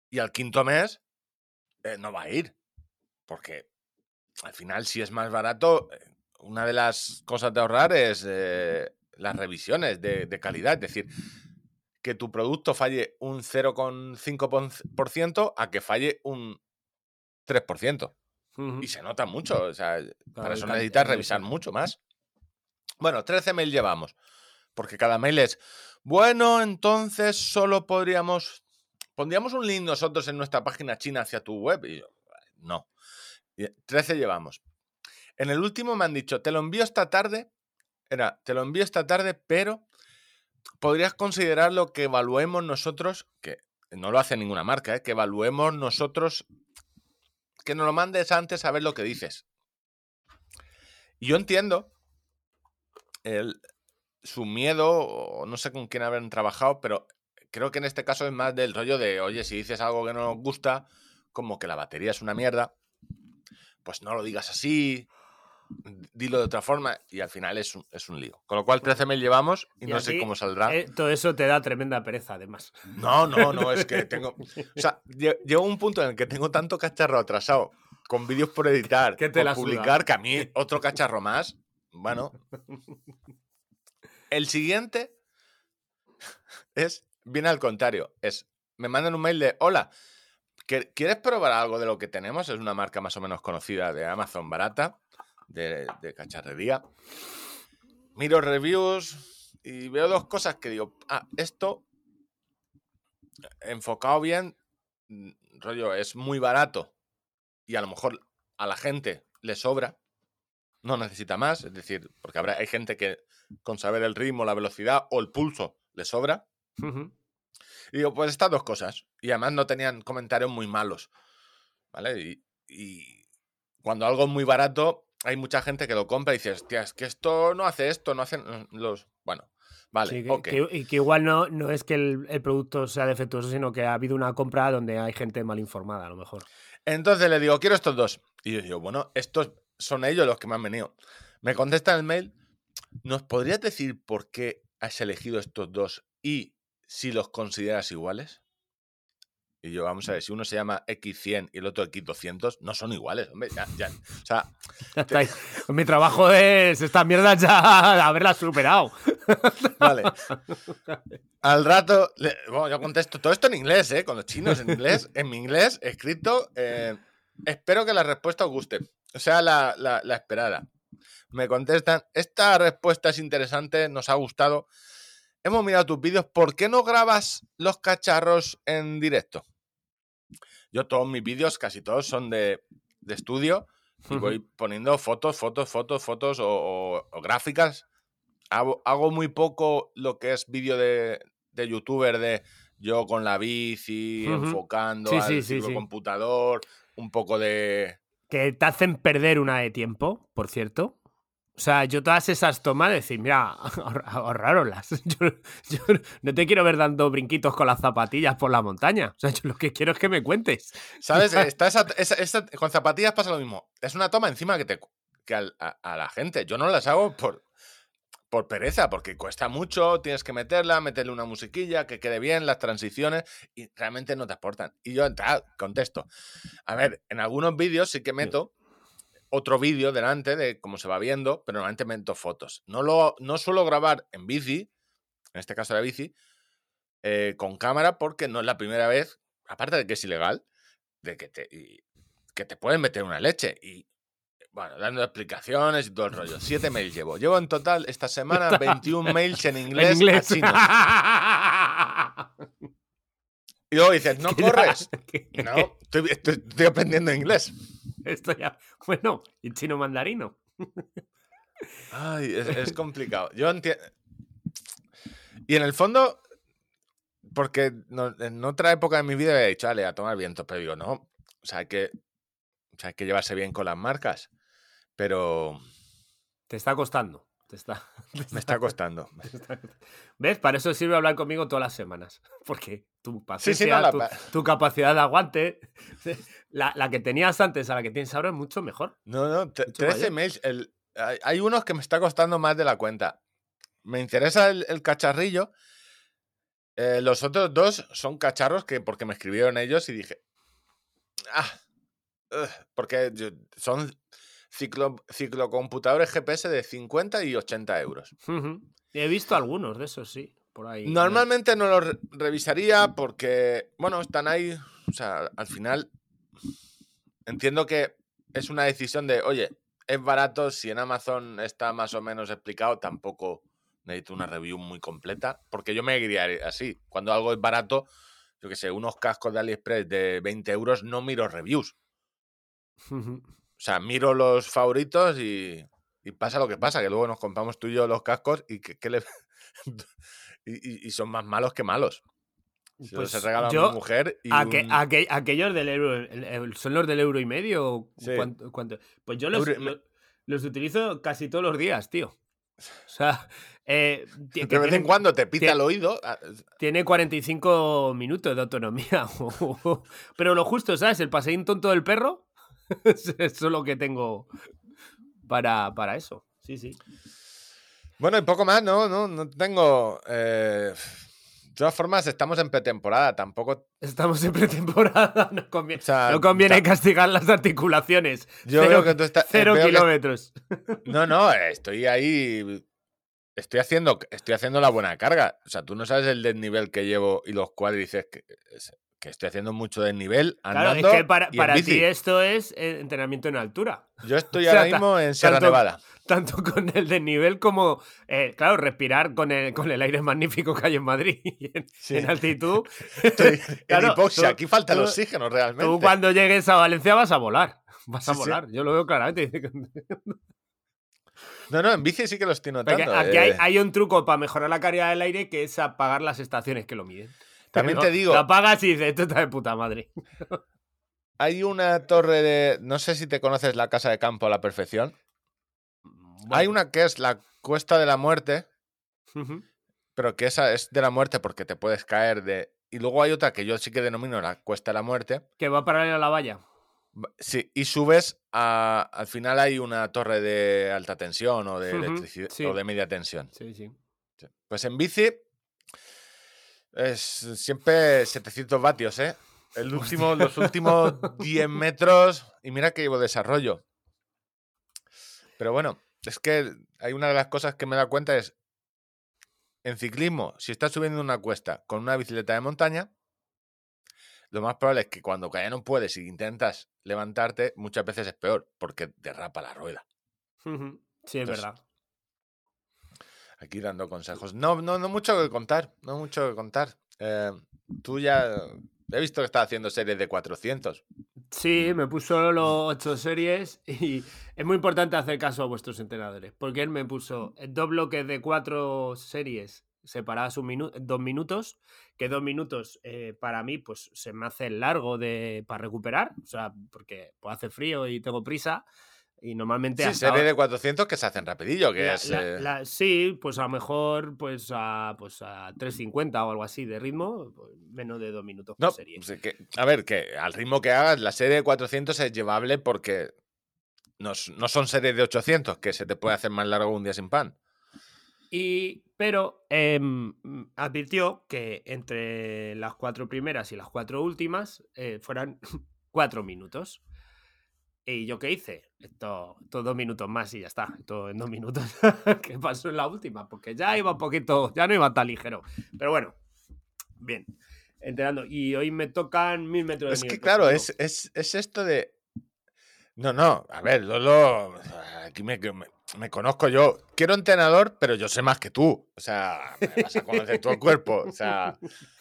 y al quinto mes eh, no va a ir. Porque al final, si es más barato, eh, una de las cosas de ahorrar es eh, las revisiones de calidad. Es decir, que tu producto falle un 0,5% a que falle un 3%. Ujú. Y se nota mucho. O sea, Claro, para eso necesitas revisar mucho más. Bueno, 13 mails llevamos. Porque cada mail es, bueno, entonces solo podríamos, pondríamos un link nosotros en nuestra página china hacia tu web. Y yo, no. Y 13 llevamos. En el último me han dicho, te lo envío esta tarde. Era, te lo envío esta tarde, pero podrías considerar lo que evaluemos nosotros, que no lo hace ninguna marca, ¿eh? que evaluemos nosotros, que nos lo mandes antes a ver lo que dices. Yo entiendo el- su miedo, o no sé con quién habrán trabajado, pero creo que en este caso es más del rollo de, oye, si dices algo que no nos gusta, como que la batería es una mierda, pues no lo digas así, dilo de otra forma, y al final es un, es un lío. Con lo cual 13 mail llevamos y, Y no sé cómo saldrá. Eh, todo eso te da tremenda pereza, además. No, no, no, es que tengo. O sea, lle- llego a un punto en el que tengo tanto cacharro atrasado con vídeos por editar, Que te la por suda. publicar, que a mí otro cacharro más. Bueno. El siguiente es. Viene al contrario. Es. Me mandan un mail de. Hola. ¿que- ¿Quieres probar algo de lo que tenemos? Es una marca más o menos conocida de Amazon barata, de, de cacharrería. Miro reviews y veo dos cosas que digo, ah, esto enfocado bien, mm, rollo, es muy barato y a lo mejor a la gente le sobra, no necesita más, es decir, porque habrá, hay gente que con saber el ritmo, la velocidad o el pulso le sobra. Y digo, pues estas dos cosas. Y además no tenían comentarios muy malos. ¿Vale? Y, y cuando algo es muy barato, hay mucha gente que lo compra y dice, hostia, es que esto no hace esto, no hacen los. Bueno, vale, Sí, que, ok. que- y que igual no, no es que el, el producto sea defectuoso, sino que ha habido una compra donde hay gente mal informada, a lo mejor. Entonces le digo, quiero estos dos. Y yo digo, bueno, estos son ellos los que me han venido. Me contesta el mail, ¿nos podrías decir por qué has elegido estos dos y si los consideras iguales? Y yo, vamos a ver, si uno se llama X100 y el otro X200, no son iguales, hombre. Ya, ya. O sea. [laughs] Mi trabajo es esta mierda ya [laughs] haberla superado. [laughs] vale. Al rato, le- bueno, yo contesto todo esto en inglés, ¿eh? Con los chinos en inglés, en mi inglés, escrito. eh, espero que la respuesta os guste. O sea, la, la- la esperada. Me contestan, esta respuesta es interesante, nos ha gustado. Hemos mirado tus vídeos, ¿por qué no grabas los cacharros en directo? Yo todos mis vídeos, casi todos, son de, de estudio y voy poniendo fotos, fotos, fotos, fotos o, o- o gráficas. Hago, hago muy poco lo que es vídeo de, de youtuber de yo con la bici, Ujú. enfocando Sí, al sí, sí. computador, un poco de... Que te hacen perder una de tiempo, por cierto. O sea, yo todas esas tomas, decir, mira, [laughs] ahor- ahorrároslas. [laughs] Yo, yo no te quiero ver dando brinquitos con las zapatillas por la montaña. O sea, yo lo que quiero es que me cuentes. [laughs] ¿Sabes? Está esa- esa- esa- con zapatillas pasa lo mismo. Es una toma encima que te que a, a la gente. Yo no las hago por, por pereza, porque cuesta mucho, tienes que meterla, meterle una musiquilla, que quede bien, las transiciones, y realmente no te aportan. Y yo ah, contesto. A ver, en algunos vídeos sí que meto otro vídeo delante de cómo se va viendo, pero normalmente meto fotos. No, lo, no suelo grabar en bici, en este caso la bici, eh, con cámara, porque no es la primera vez, aparte de que es ilegal, de que te, y- que te pueden meter una leche. Y bueno, dando explicaciones y todo el rollo. Siete mails llevo. Llevo en total esta semana [laughs] 21 mails en inglés, en inglés. [laughs] Y luego dices, no [laughs] corres. No, estoy, estoy- estoy aprendiendo inglés. Esto ya. Bueno, y chino mandarino. Ay, es, es complicado. Yo entiendo. Y en el fondo, porque no- en otra época de mi vida había dicho, vale, a tomar viento, pero digo, no. O sea, hay que, o sea, hay que llevarse bien con las marcas. Pero Te está costando. Te está, [laughs] te me está costando. está- ¿Ves? Para eso sirve hablar conmigo todas las semanas. [laughs] Porque tu Sí, paciencia, sí, no, la tu, pa- tu capacidad de aguante, [laughs] la, la que tenías antes a la que tienes ahora es mucho mejor. No, no, te- Mucho 13 mayor. mails. El, hay, hay unos que me está costando más de la cuenta. Me interesa el, el cacharrillo. Eh, los otros dos son cacharros que porque me escribieron ellos y dije. Ah, ugh", porque yo- son ciclo, ciclocomputadores GPS de 50 y 80 euros. He visto algunos de esos, sí. Por ahí. Normalmente no los re- revisaría porque, bueno, están ahí. O sea, al final entiendo que es una decisión de, oye, es barato, si en Amazon está más o menos explicado, tampoco necesito una review muy completa, porque yo me iría así. Cuando algo es barato, yo que sé, unos cascos de AliExpress de 20 euros, no miro reviews. O sea, miro los favoritos y, y pasa lo que pasa, que luego nos compramos tú y yo los cascos y que, que le... [laughs] y, y- y son más malos que malos. Se los Pues regalado a mi mujer y un- aque- aquellos del euro, ¿son los del euro y medio? Sí. cuánto- cuánto? Pues yo los, Euro y me- lo- los utilizo casi todos los días, tío. O sea, [laughs] eh, [laughs] de vez en tienen- cuando te pita el oído. ah, tiene 45 minutos de autonomía. [laughs] Pero lo justo, ¿sabes? El paseín tonto del perro, eso es lo que tengo para, para eso. Sí, sí. Bueno, y poco más, no, no, no tengo. eh, De todas formas, estamos en pretemporada, tampoco. Estamos en pretemporada, [laughs] no conviene, O sea, no conviene castigar las articulaciones. Yo cero, veo que tú estás. eh, cero que- kilómetros. No, no, estoy ahí. Estoy haciendo, estoy haciendo la buena carga. O sea, tú no sabes el desnivel que llevo y los cuádriceps que, que estoy haciendo mucho desnivel Claro, andando es que para, ti esto es eh, entrenamiento en altura. Yo [laughs] estoy o sea, ahora mismo en Sierra tanto- Nevada. Tanto [laughs] con el desnivel como, eh, claro, respirar con el, con el aire magnífico que hay en Madrid [laughs] en, Sí. en altitud. Estoy Claro, en hipoxia. tú- Aquí falta el tú- oxígeno realmente. Tú cuando llegues a Valencia vas a volar. Vas a Sí, sí. volar, yo lo veo claramente. No, no, en bici sí que lo estoy Porque notando. aquí hay, eh. hay un truco para mejorar la calidad del aire que es apagar las estaciones que lo miden. También te digo, Lo apagas y dices, esto está de puta madre. [laughs] hay una torre de. No sé si te conoces la casa de campo a la perfección. Hay Bueno, una que es la Cuesta de la Muerte, pero que esa es de la muerte porque te puedes caer de. Y luego hay otra que yo sí que denomino la Cuesta de la Muerte. Que va paralela a la valla. Va- Sí, y subes a. Al final hay una torre de alta tensión o de electricidad sí. o de media tensión. Sí. Sí. Pues en bici es siempre 700 vatios, ¿eh? El último, los últimos 10 [laughs] metros y mira que llevo desarrollo. Pero bueno, es que hay una de las cosas que me da cuenta es en ciclismo, si estás subiendo una cuesta con una bicicleta de montaña, lo más probable es que cuando ya no puedes y intentas levantarte, muchas veces es peor porque derrapa la rueda. Sí, es Entonces, verdad. Aquí dando consejos. No, no, no mucho que contar, no mucho que contar. Eh, tú ya he visto que estás haciendo series de 400. Sí, me puso los ocho series [laughs] y es muy importante hacer caso a vuestros entrenadores, porque él me puso dos bloques de cuatro series separadas un minu- dos minutos, que dos minutos eh, para mí pues se me hace largo de, para recuperar, o sea, porque pues, hace frío y tengo prisa y normalmente... Sí, ahora- de 400 que se hacen rapidillo, que la- es... la- eh, la- sí, pues a lo mejor pues a, pues a 3.50 o algo así de ritmo, pues, menos de dos minutos por No, serie. pues, que- a ver, que al ritmo que hagas, la serie de 400 es llevable porque no, no son series de 800, que se te puede hacer más largo un día sin pan. Y, pero em, advirtió que entre las cuatro primeras y las cuatro últimas eh, fueran [laughs] cuatro minutos. ¿Y yo qué hice? Esto, estos dos minutos más y ya está. Esto en dos minutos. [laughs] ¿Qué pasó en la última? Porque ya iba un poquito, ya no iba tan ligero. Pero bueno, bien. Entrenando. Y hoy me tocan mil metros de Es que claro, es, es, es esto de... No, no, a ver, Lolo, aquí me, me, me conozco yo. Quiero entrenador, pero yo sé más que tú. O sea, me vas a conocer todo el cuerpo. O sea, [laughs]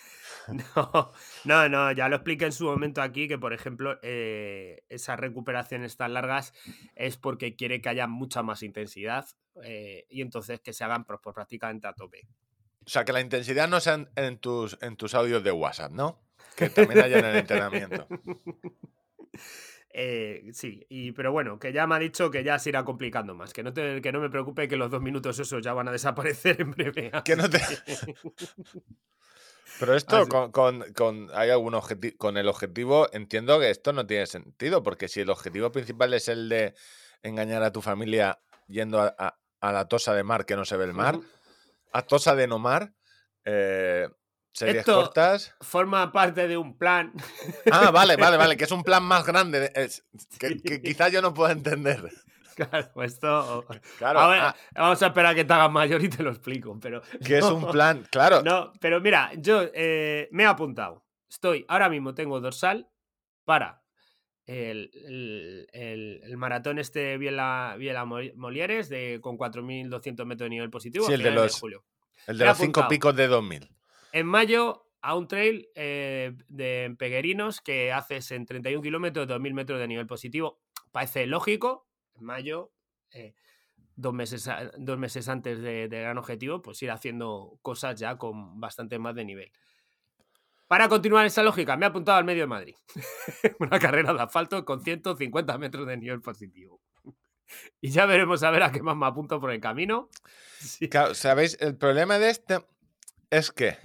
[laughs] [laughs] No, no, no, ya lo expliqué en su momento aquí que, por ejemplo, eh, esas recuperaciones tan largas es porque quiere que haya mucha más intensidad eh, y entonces que se hagan pues, pues, prácticamente a tope. o sea, que la intensidad no sea en, en tus, en tus audios de WhatsApp, ¿no? Que también haya en el entrenamiento. [laughs] Eh, sí, y, pero bueno, que ya me ha dicho que ya se irá complicando más, que no, te- que no me preocupe que los dos minutos esos ya van a desaparecer en breve. Que no te- Pero esto con, con, con- hay algún objeti- con el objetivo, entiendo que esto no tiene sentido, porque si el objetivo principal es el de engañar a tu familia yendo a, a- a la tosa de mar que no se ve el mar, a tosa de no mar, eh, series Esto- cortas. Forma parte de un plan. Ah, vale, vale, vale, que es un [laughs] plan más grande, es- que, que quizás yo no pueda entender. [laughs] Claro, esto. Claro, A ver, ah, Vamos a esperar a que te hagas mayor y te lo explico, pero. que es un plan, claro, No, pero mira, yo eh, me he apuntado. Estoy, ahora mismo tengo dorsal para el, el- el- el maratón este Viela, Viela Mol- Molieres de, con 4.200 metros de nivel positivo Sí, el de los- julio. el de me los cinco picos de 2000. En mayo a un trail eh, de Peguerinos que haces en 31 kilómetros, 2.000 metros de nivel positivo. Parece lógico. Mayo, eh, dos, meses, dos meses antes de- del gran objetivo, pues ir haciendo cosas ya con bastante más de nivel. Para continuar esa lógica, me he apuntado al medio de Madrid. [laughs] Una carrera de asfalto con 150 metros de nivel positivo. Y ya veremos a ver a qué más me apunto por el camino. Sí. Claro, ¿sabéis? El problema de este es que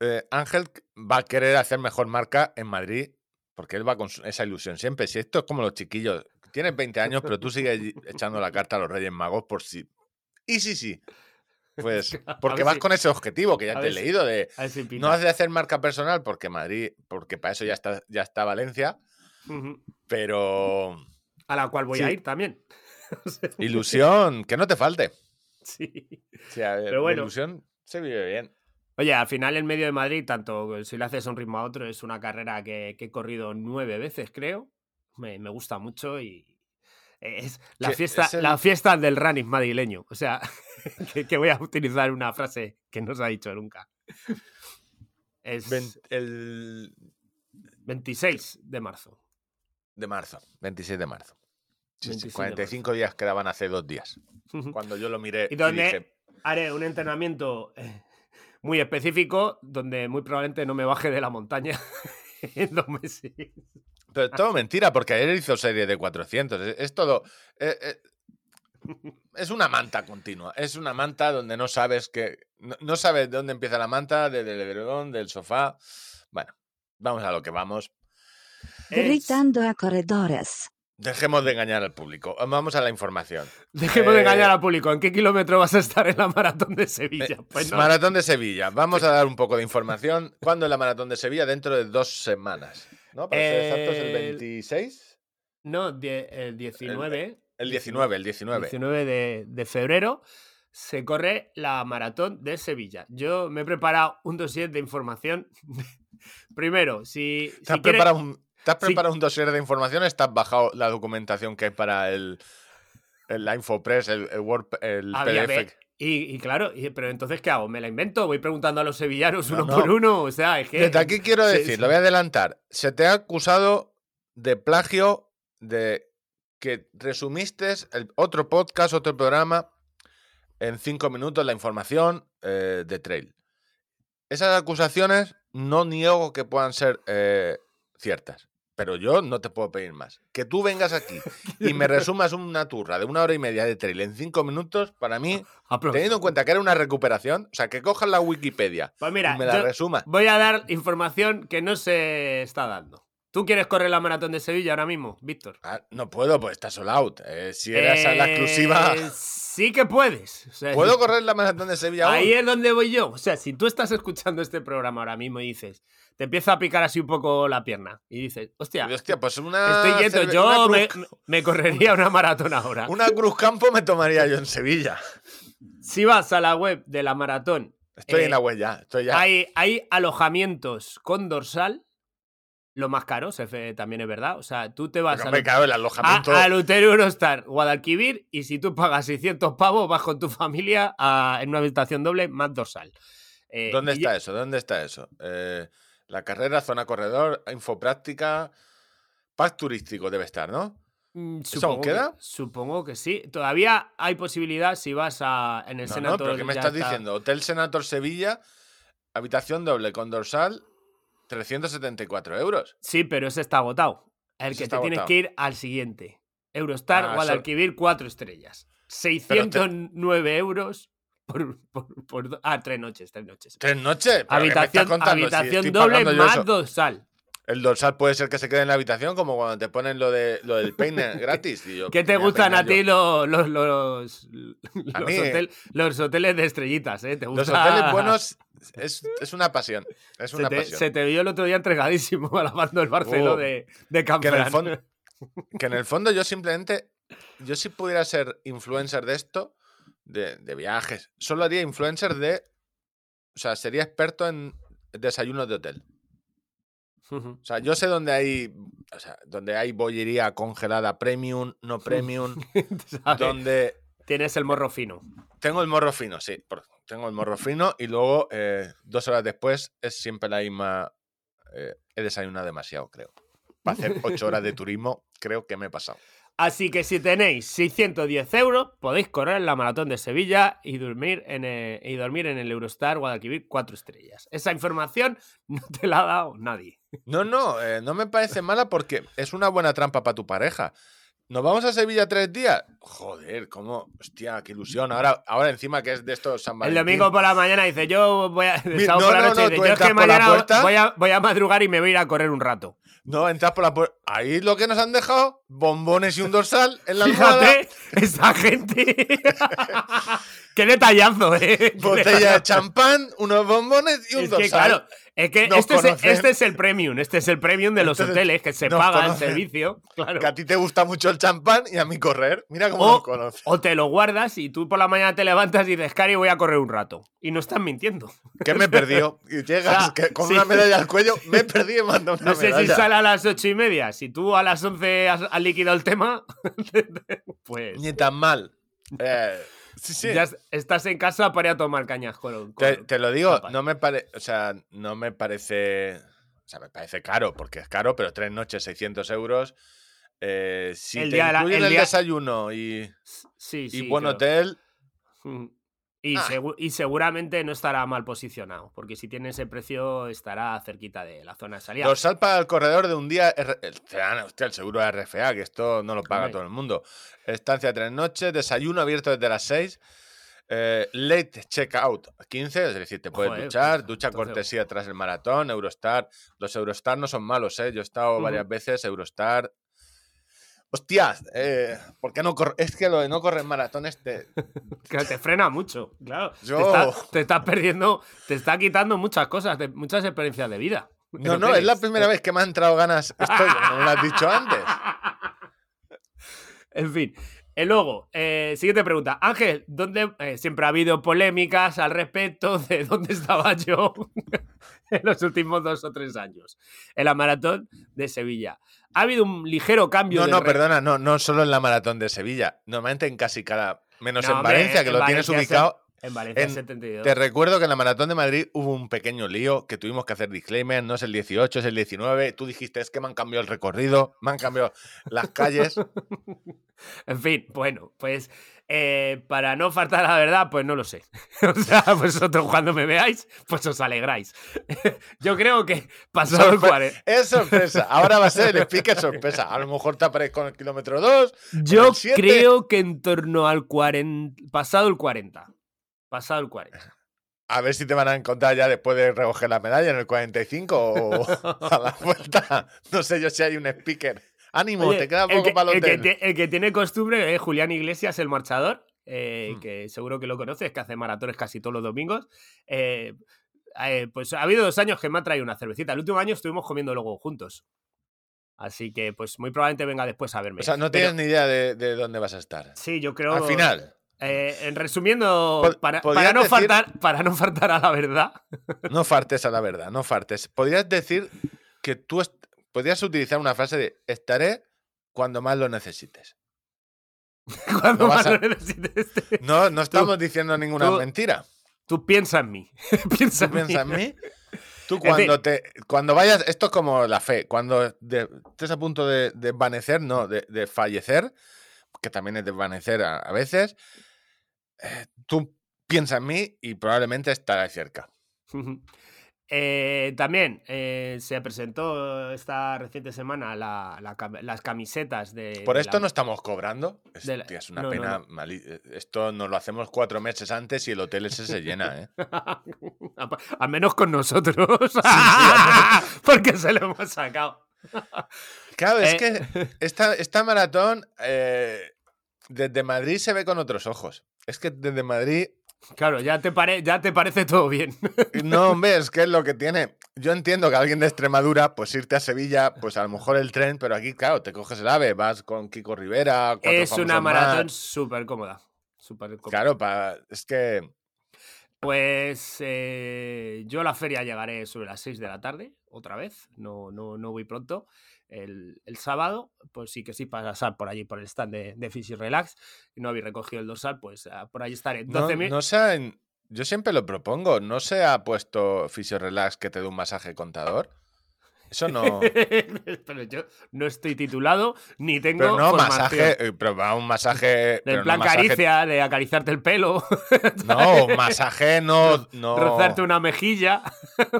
eh, Ángel va a querer hacer mejor marca en Madrid porque él va con esa ilusión siempre. Si esto es como los chiquillos, tienes 20 años, pero tú sigues echando la carta a los Reyes Magos por si. Y sí, sí. Pues [laughs] porque vas si- con ese objetivo que ya te he si- leído de si no has de hacer marca personal porque Madrid, porque para eso ya está, ya está Valencia, pero A la cual voy a ir también. [laughs] Ilusión, que no te falte. [laughs] sí. Pero bueno. ilusión se vive bien. Oye, al final el medio de Madrid, tanto si le haces un ritmo a otro, es una carrera que, que he corrido nueve veces, creo. Me, me gusta mucho y es la Que fiesta, es el- la fiesta del running madrileño. O sea, [laughs] que, que voy a utilizar una frase que no se ha dicho nunca. Es el 26 de marzo. de marzo, 26 de marzo. Sí, sí, 26 de 45 días quedaban hace dos días. Cuando yo lo miré Y y, donde- dije, Haré un entrenamiento eh, muy específico donde muy probablemente no me baje de la montaña [laughs] en dos meses. pero es todo mentira, porque ayer hizo serie de 400. Es, es todo... eh, eh, es una manta continua. Es una manta donde no sabes que... No, no sabes dónde empieza la manta, desde el edredón, del sofá. Bueno, vamos a lo que vamos. Gritando a corredores. Dejemos de engañar al público. Vamos a la información. Dejemos de Eh, engañar al público. ¿En qué kilómetro vas a estar en la maratón de Eh, Sevilla? Pues no. Maratón de Sevilla. Vamos a dar un poco de información. ¿Cuándo es la Maratón de Sevilla? Dentro de dos semanas. ¿No? Para ser exactos, el El- 26. No, die- el 19. El 19, el 19. 19 de, de febrero se corre la maratón de Sevilla. Yo me he preparado un dossier de información. [laughs] Primero, si, ¿Te has si quieres- preparado, un, te has preparado un dossier de información? ¿Estás bajado la documentación que hay para el, el la Infopress, el, el Word, el Había PDF? Y, y claro, y- pero entonces, ¿qué hago? ¿Me la invento? ¿Voy preguntando a los sevillanos No, uno no. por uno? O sea, es que. Desde aquí quiero decir, lo voy a adelantar. Se te ha acusado de plagio de que resumiste el otro podcast, otro programa en cinco minutos la información eh, de Trail. Esas acusaciones no niego que puedan ser eh, ciertas, pero yo no te puedo pedir más. Que tú vengas aquí [laughs] y me resumas una turra de una hora y media de Trail en cinco minutos, para mí, Aplausos. teniendo en cuenta que era una recuperación, o sea, que cojas la Wikipedia Pues mira, y me la resumas. voy a dar información que no se está dando. ¿Tú quieres correr la maratón de Sevilla ahora mismo, Víctor? Ah, no puedo, pues está sold out. Eh, si era esa la exclusiva. Eh, sí que puedes. O sea, ¿Puedo correr la maratón de Sevilla aún? Ahí es donde voy yo. O sea, si tú estás escuchando este programa ahora mismo y dices, te empieza a picar así un poco la pierna y dices, hostia, Y, Hostia, pues una. estoy quieto, cerve- yo me, me correría una maratón ahora. una cruz campo me tomaría yo en Sevilla. Si vas a la web de la maratón, Estoy Eh, en la web ya. Estoy ya. hay, hay alojamientos con dorsal, lo más caro, se fe- también es verdad. O sea, tú te vas Pero al- me cago el a, alojamiento. al Hotel Eurostar Guadalquivir y si tú pagas 600 pavos, vas con tu familia a- en una habitación doble más dorsal. Eh, ¿Dónde está eso? ¿Dónde está eso? Eh, la carrera, zona corredor, infopráctica. Pack turístico debe estar, ¿no? Mm, ¿Eso aún que- queda? supongo que sí. Todavía hay posibilidad si vas a en el No, no, Senator. pero ¿qué me estás está- diciendo? Hotel Senator Sevilla, habitación doble con dorsal, 374 euros. Sí, pero ese está agotado. El Ese que te tienes que ir al siguiente. Eurostar, Ah, eso- Guadalquivir, cuatro estrellas. 609 euros por, por, Ah, tres noches, tres noches. ¿Tres noches? ¿Pero qué me estás Habitación? Si habitación doble más eso. dorsal. El dorsal puede ser que se quede en la habitación, como cuando te ponen lo, de, lo del peine [laughs] gratis. ¿Qué te gustan a ti los, los, los, A los mí, hotel- los hoteles de estrellitas? ¿eh? ¿Te Los hoteles [laughs] buenos es, es una pasión. Es Se te, pasión. se te vio el otro día entregadísimo alabando el Barceló Oh. de, de Que en, el Canfrán. fondo, que en el fondo yo simplemente, yo si pudiera ser influencer de esto, de, de viajes, solo haría influencer de, o sea, sería experto en desayunos de hotel. O sea, yo sé dónde hay, o sea, donde hay bollería congelada premium, no premium, [laughs] donde Tienes el morro fino. tengo el morro fino, sí, tengo el morro fino y luego eh, dos horas después es siempre la misma, eh, he desayunado demasiado, creo. Para hacer ocho horas de turismo, creo que me he pasado. Así que si tenéis 610 euros, podéis correr la maratón de Sevilla y dormir en el, y dormir en el Eurostar Guadalquivir cuatro estrellas. Esa información [laughs] no te la ha dado nadie. No, no, eh, no me parece mala porque es una buena trampa para tu pareja. ¿Nos vamos a Sevilla tres días? Joder, cómo, hostia, qué ilusión. Ahora, ahora encima que es de estos San El Valentín. domingo por la mañana dice, yo voy a... el Mi- no, por la no, noche no, dice, yo es que mañana puerta". voy a, voy a madrugar y me voy a ir a correr un rato. No, entras por la puerta. Ahí lo que nos han dejado, bombones y un dorsal en la [laughs] almohada, esa gente... [laughs] Qué detallazo, ¿eh? Qué botella de champán, unos bombones y un Es que, dorsal. claro, es que este es, este es el premium, este es el premium de los Entonces, hoteles que se paga el servicio. Claro. Que a ti te gusta mucho el champán y a mí correr. Mira cómo O- nos conoce. O te lo guardas y tú por la mañana te levantas y dices, Cari, voy a correr un rato. Y no estás mintiendo. Que me he perdido. Y [laughs] llegas O sea, que con sí. una medalla al cuello, me perdido y mando una No sé si sale a las ocho y media. Si tú a las once has, has liquidado el tema, [laughs] pues Ni tan mal. Eh, sí, sí. ya es- estás en casa para ir a tomar cañas con, Te, con- te lo digo, no me parece, o sea, no me parece, o sea, me parece caro, porque es caro, pero tres noches, 600 euros. eh, si El te día de la- incluyen el el, día- desayuno y, Sí, y buen creo. hotel, Mm. Y, Ah. segu- y seguramente no estará mal posicionado, porque si tiene ese precio estará cerquita de la zona de salida. dorsal para el corredor de un día, te dan, hostia, el seguro de RFA, que esto no lo paga Hombre. todo el mundo. Estancia tres noches, desayuno abierto desde las 6. eh, late checkout 15, es decir, te puedes Joder, duchar, pues, ducha entonces- cortesía tras el maratón, Eurostar. Los Eurostar no son malos, ¿eh? Yo he estado varias veces, Eurostar Hostias, eh, ¿por qué no corre? Es que lo de no correr maratones te, [laughs] Que te frena mucho, claro. Yo- Te, está- te estás perdiendo, te está quitando muchas cosas, de- muchas experiencias de vida. No, no, es la primera vez que me ha entrado ganas esto, no me lo has dicho antes. [laughs] En fin. Y luego, eh, siguiente pregunta. Ángel, ¿dónde eh, siempre ha habido polémicas al respecto de dónde estaba yo [laughs] [laughs] en los últimos dos o tres años? En la maratón de Sevilla. Ha habido un ligero cambio No, de no, re- perdona, no, no solo en la maratón de Sevilla, normalmente en casi cada, menos No, en hombre, Valencia, que en lo tienes Valencia ubicado. En Valencia en- 72. Te recuerdo que en la maratón de Madrid hubo un pequeño lío que tuvimos que hacer disclaimer, no es el 18, es el 19. Tú dijiste, es que me han cambiado el recorrido, me han cambiado las calles. [laughs] En fin, bueno, pues eh, para no faltar a la verdad, pues no lo sé. [laughs] o sea, vosotros cuando me veáis, pues os alegráis. [laughs] Yo creo que pasado el Sorpre- 40. Es sorpresa. Ahora va a ser el speaker sorpresa. A lo mejor te aparezco en el kilómetro 2. Yo creo que en torno al 40. Pasado el 40. Pasado el 40. [laughs] A ver si te van a encontrar ya después de recoger la medalla en el 45 o [laughs] a la vuelta. No sé yo si hay un speaker. Ánimo, Oye, te queda el poco que, para el el que el tiene costumbre es Julián Iglesias, el marchador, eh, Hmm. que seguro que lo conoces, que hace maratones casi todos los domingos. Eh, eh, pues ha habido dos años que me ha traído una cervecita. El último año estuvimos comiendo luego juntos. Así que, pues muy probablemente venga después a verme. O sea, no Pero- tienes ni idea de, de dónde vas a estar. Sí, yo creo. Al final, eh, en resumiendo, para, para no decir- faltar, para no faltar a la verdad. no fartes a la verdad, no fartes. Podrías decir que tú podrías utilizar una frase de estaré cuando más lo necesites. [laughs] Cuando No más a- lo necesites, No, no estamos diciendo ninguna tú- mentira. Tú piensa en mí. [laughs] piensa ¿Tú en piensas en mí. mí? Tú cuando te cuando vayas, esto es como la fe, cuando de- estés a punto de de desvanecer, no, de, de fallecer, que también es desvanecer a, a veces, eh, tú piensa en mí y probablemente estaré cerca. Eh, también eh, se presentó esta reciente semana la- la cam- las camisetas de. Por de esto la- no estamos cobrando. Es, de la- tía, es una no, no, pena. no. mali- eh, Esto nos lo hacemos cuatro meses antes y el hotel ese se llena, ¿eh? [laughs] Al menos con nosotros. [laughs] Porque se lo hemos sacado. [laughs] Claro, es Eh. que esta, esta maratón desde Madrid se ve con otros ojos. Es que desde Madrid Claro, ya te, pare- ya te parece todo bien. No, hombre, es que es lo que tiene. Yo entiendo que alguien de Extremadura, pues irte a Sevilla, pues a lo mejor el tren, pero aquí, claro, te coges el ave, vas con Kiko Rivera. es una maratón súper cómoda. Súper cómoda. Claro, pa- es que. Pues eh, yo a la feria llegaré sobre las 6 de la tarde, otra vez, no, no, no voy pronto. El, el sábado, pues sí que sí, pasar por allí, por el stand de, de Fishy Relax. No habéis recogido el dorsal, pues ah, por allí estaré. No, 12.000 no se ha en- yo siempre lo propongo. ¿No se ha puesto Fisio Relax que te dé un masaje contador? Eso no. [laughs] pero yo no estoy titulado ni tengo Pero no, formación. masaje. eh, Pero va un masaje. Del no plan masaje- caricia, de acariciarte el pelo, [laughs] No, masaje no. [laughs] no rozarte una mejilla.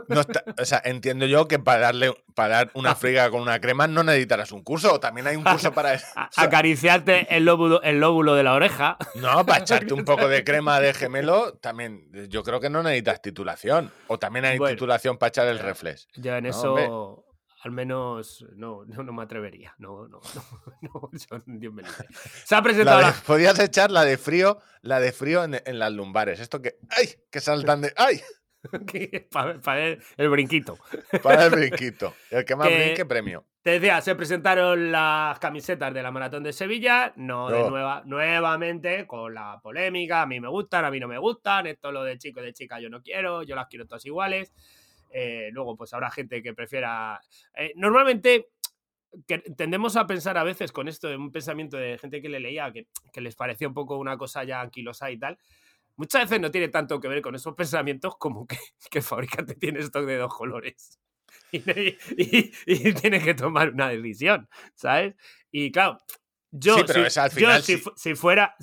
no está- o sea, entiendo yo que para darle para dar una friga con una crema no necesitarás un curso. También hay un curso para eso. acariciarte el lóbulo, el lóbulo de la oreja. No, para echarte un poco de crema de gemelo, también yo creo que no necesitas titulación. O también hay Bueno. titulación para echar el Ya. reflex. Yo en eso, hombre. Al menos, no, no, no me atrevería. No, no, [laughs] no, no, libre. Se ha presentado La de- la- [laughs] podías echar la de frío, la de frío en, en las lumbares. Esto que, ¡ay! Que saltan de, ¡ay! [laughs] para el, el brinquito. Para el brinquito. El que más Que- brinque, premio. Te decía, se presentaron las camisetas de la Maratón de Sevilla, no de No. nueva, nuevamente con la polémica, a mí me gustan, a mí no me gustan, esto lo de chico y de chica yo no quiero, yo las quiero todas iguales. Eh, luego, pues habrá gente que prefiera... eh, normalmente que tendemos a pensar a veces con esto, en un pensamiento de gente que le leía, que, que les parecía un poco una cosa ya anquilosa y tal. Muchas veces no tiene tanto que ver con esos pensamientos como que, [laughs] que el fabricante tiene stock de dos colores. [laughs] Y, y- y tiene que tomar una decisión, ¿sabes? Y claro, yo, Sí, pero si, es al yo final si, sí. fu- si fuera...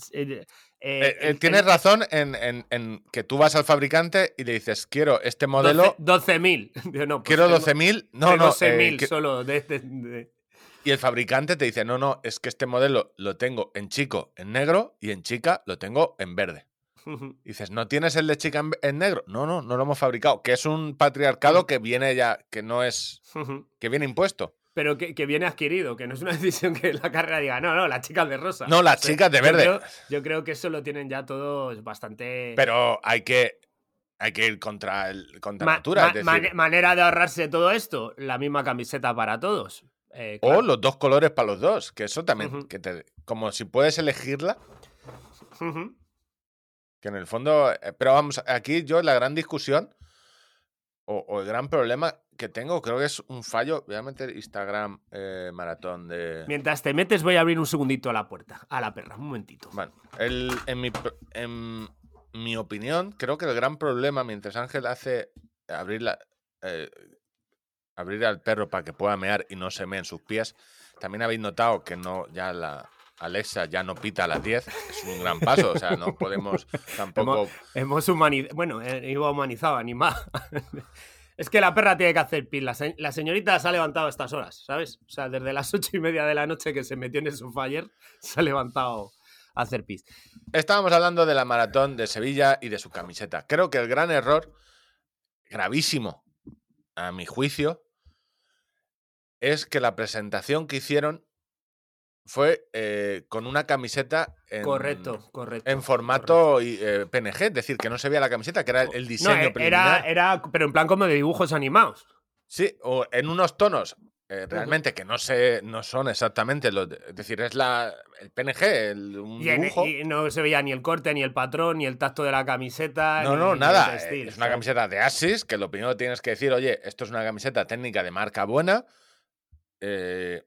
eh, eh, Eh, el- tienes el razón en, en- en que tú vas al fabricante y le dices, quiero este modelo, 12 12.000. [laughs] Digo, no, pues quiero tengo- 12.000. No, no. 6.000 eh, que- solo de, de- de- y el fabricante te dice, no, no, es que este modelo lo tengo en chico en negro y en chica lo tengo en verde. [laughs] Y dices, ¿no tienes el de chica en, en negro? No, no, no lo hemos fabricado. Que es un patriarcado que viene ya, que no es, [laughs] que viene impuesto. Pero que, que viene adquirido, que no es una [laughs] decisión que la carrera diga, no, no, las chicas de rosa. No, las O sea, chicas de yo verde. creo- Yo creo, que eso lo tienen ya todos bastante... Pero hay que, hay que ir contra, el, contra Ma- natura. ma- es decir, mane- manera de ahorrarse todo esto, la misma camiseta para todos. Eh, o los dos colores para los dos. Que eso también. Que te- como si puedes elegirla. Que en el fondo. eh, Pero vamos, aquí yo la gran discusión. O, o el gran problema que tengo, creo que es un fallo. Voy a meter Instagram eh, maratón de. Mientras te metes, voy a abrir un segundito a la puerta, a la perra, un momentito. Bueno, el- en, mi, en mi opinión, creo que el gran problema mientras Ángel hace abrir, la, eh, abrir al perro para que pueda mear y no se mee en sus pies, también habéis notado que no ya la Alexa ya no pita a las 10. Es un gran paso, o sea, no podemos [laughs] tampoco... Hemos humanizado, bueno, eh, iba humanizado, animado. [laughs] es que la perra tiene que hacer pis. La, se- la señorita se ha levantado a estas horas, ¿sabes? O sea, desde las [laughs] ocho y media de la noche que se metió en el sofá se ha levantado a hacer pis. Estábamos hablando de la maratón de Sevilla y de su camiseta. Creo que el gran error, gravísimo a mi juicio, es que la presentación que hicieron fue eh, con una camiseta en, correcto, correcto. en formato y, eh, PNG, es decir, que no se veía la camiseta, que era el, el No, diseño preliminar. era, era, pero en plan como de dibujos animados. Sí, o en unos tonos eh, realmente que no sé, no son exactamente los. de- es decir, es la el PNG, el, un Y, en- dibujo. y no se veía ni el corte, ni el patrón, ni el tacto de la camiseta. No, ni- no, nada. textil, Es una ¿sabes? camiseta de Asis, que lo primero tienes que decir, oye, esto es una camiseta técnica de marca buena. eh,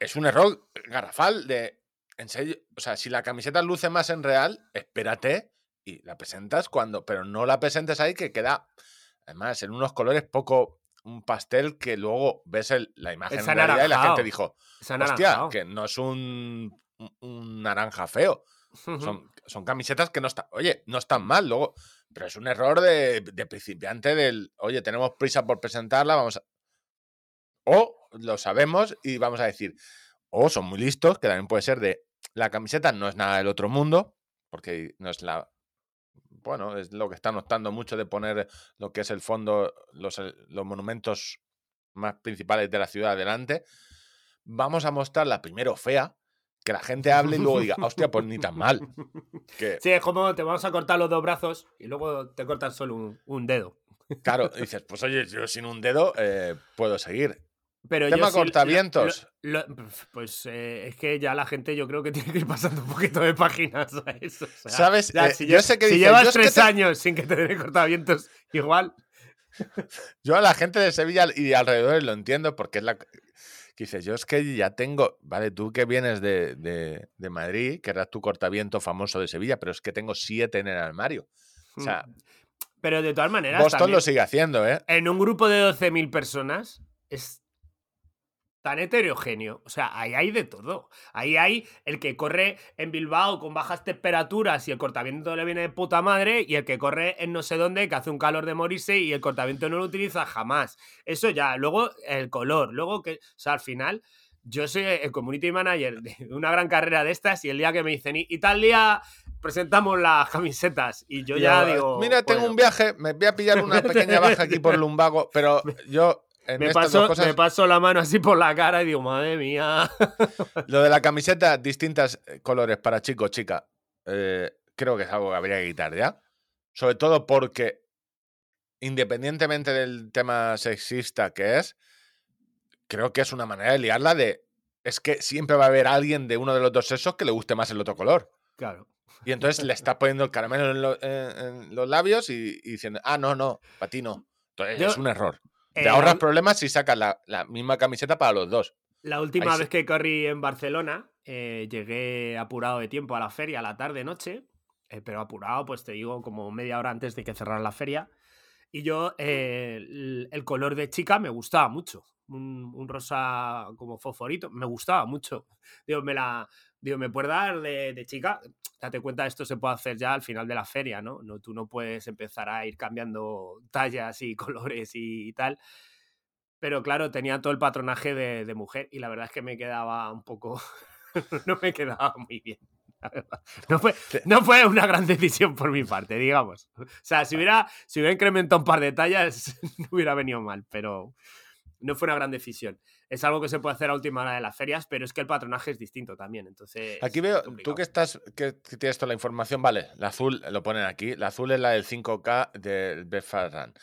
es un error garrafal de. En serio, o sea, si la camiseta luce más en real, espérate y la presentas cuando. Pero no la presentes ahí que queda. Además, en unos colores poco. Un pastel que luego ves el- la imagen en realidad y la gente dijo, hostia, que no es un, un- un naranja feo. [laughs] Son camisetas que no están, oye, no están mal, luego, pero es un error de, de principiante del, oye, tenemos prisa por presentarla, vamos a... O lo sabemos y vamos a decir, o son muy listos, que también puede ser de, la camiseta no es nada del otro mundo, porque no es la... Bueno, es lo que están optando mucho de poner lo que es el fondo, los, eh, los monumentos más principales de la ciudad adelante. Vamos a mostrarla primero fea, que la gente hable y luego diga, hostia, pues ni tan mal. Que, Sí, es como te vamos a cortar los dos brazos y luego te cortan solo un, un dedo. Claro, dices, pues oye, yo sin un dedo eh, puedo seguir. Pero Tema yo cortavientos. lo- lo- pues eh, es que ya la gente yo creo que [laughs] tiene que ir pasando un poquito de páginas a eso. o sea, ¿Sabes? ya, Eh, si yo sé que si llevas tres te- años sin que te den cortavientos, igual. [laughs] Yo a la gente de Sevilla y alrededor lo entiendo porque es la... Que dices, yo es que ya tengo, vale, tú que vienes de, de, de Madrid, que eras tu cortaviento famoso de Sevilla, pero es que tengo siete en el armario. O sea, Pero de todas maneras, Boston también, lo sigue haciendo, ¿eh? en un grupo de 12.000 personas es tan heterogéneo. O sea, ahí hay de todo. Ahí hay el que corre en Bilbao con bajas temperaturas y el cortaviento le viene de puta madre, y el que corre en no sé dónde que hace un calor de morirse y el cortaviento no lo utiliza jamás. Eso ya. Luego el color. Luego que, o sea, al final. Yo soy el community manager de una gran carrera de estas y el día que me dicen, y, tal día presentamos las camisetas. Y yo ya digo. Mira, tengo bueno, un viaje, me voy a pillar una pequeña baja aquí por lumbago, pero [laughs] yo en me paso, cosas, me paso la mano así por la cara y digo, madre mía. [laughs] lo de la camiseta, distintas eh, colores para chico, chica, eh, creo que es algo que habría que quitar ya. Sobre todo porque, independientemente del tema sexista que es, creo que es una manera de liarla de. Es que siempre va a haber alguien de uno de los dos sexos que le guste más el otro color. Claro. Y entonces le estás poniendo el caramelo en, lo- en- en los labios y, y diciendo, ah, no, no, para ti no. Entonces Yo- es un error. Te Eh, ahorras problemas si sacas la, la misma camiseta para los dos. la última ahí sí. vez que corrí en Barcelona, eh, llegué apurado de tiempo a la feria a la tarde-noche, eh, pero apurado, pues te digo, como media hora antes de que cerrara la feria. Y yo, eh, el, el color de chica me gustaba mucho. Un, un rosa como fosforito, me gustaba mucho. Digo, me la. Digo, ¿me puedes dar de, de chica? Date cuenta, esto se puede hacer ya al final de la feria, ¿no? no tú no puedes empezar a ir cambiando tallas y [laughs] colores y, tal. Pero claro, tenía todo el patronaje de, de mujer y la verdad es que me quedaba un poco. [laughs] no me quedaba muy bien. No fue, no fue una gran decisión por mi parte, digamos. O sea, si hubiera, si hubiera incrementado un par de tallas, [laughs] no hubiera venido mal, pero no fue una gran decisión. Es algo que se puede hacer a última hora de las ferias, pero es que el patronaje es distinto también. Entonces, Aquí veo, tú que estás, que tienes toda la información, vale, la azul lo ponen aquí, la azul es la del 5K del Bedford Run.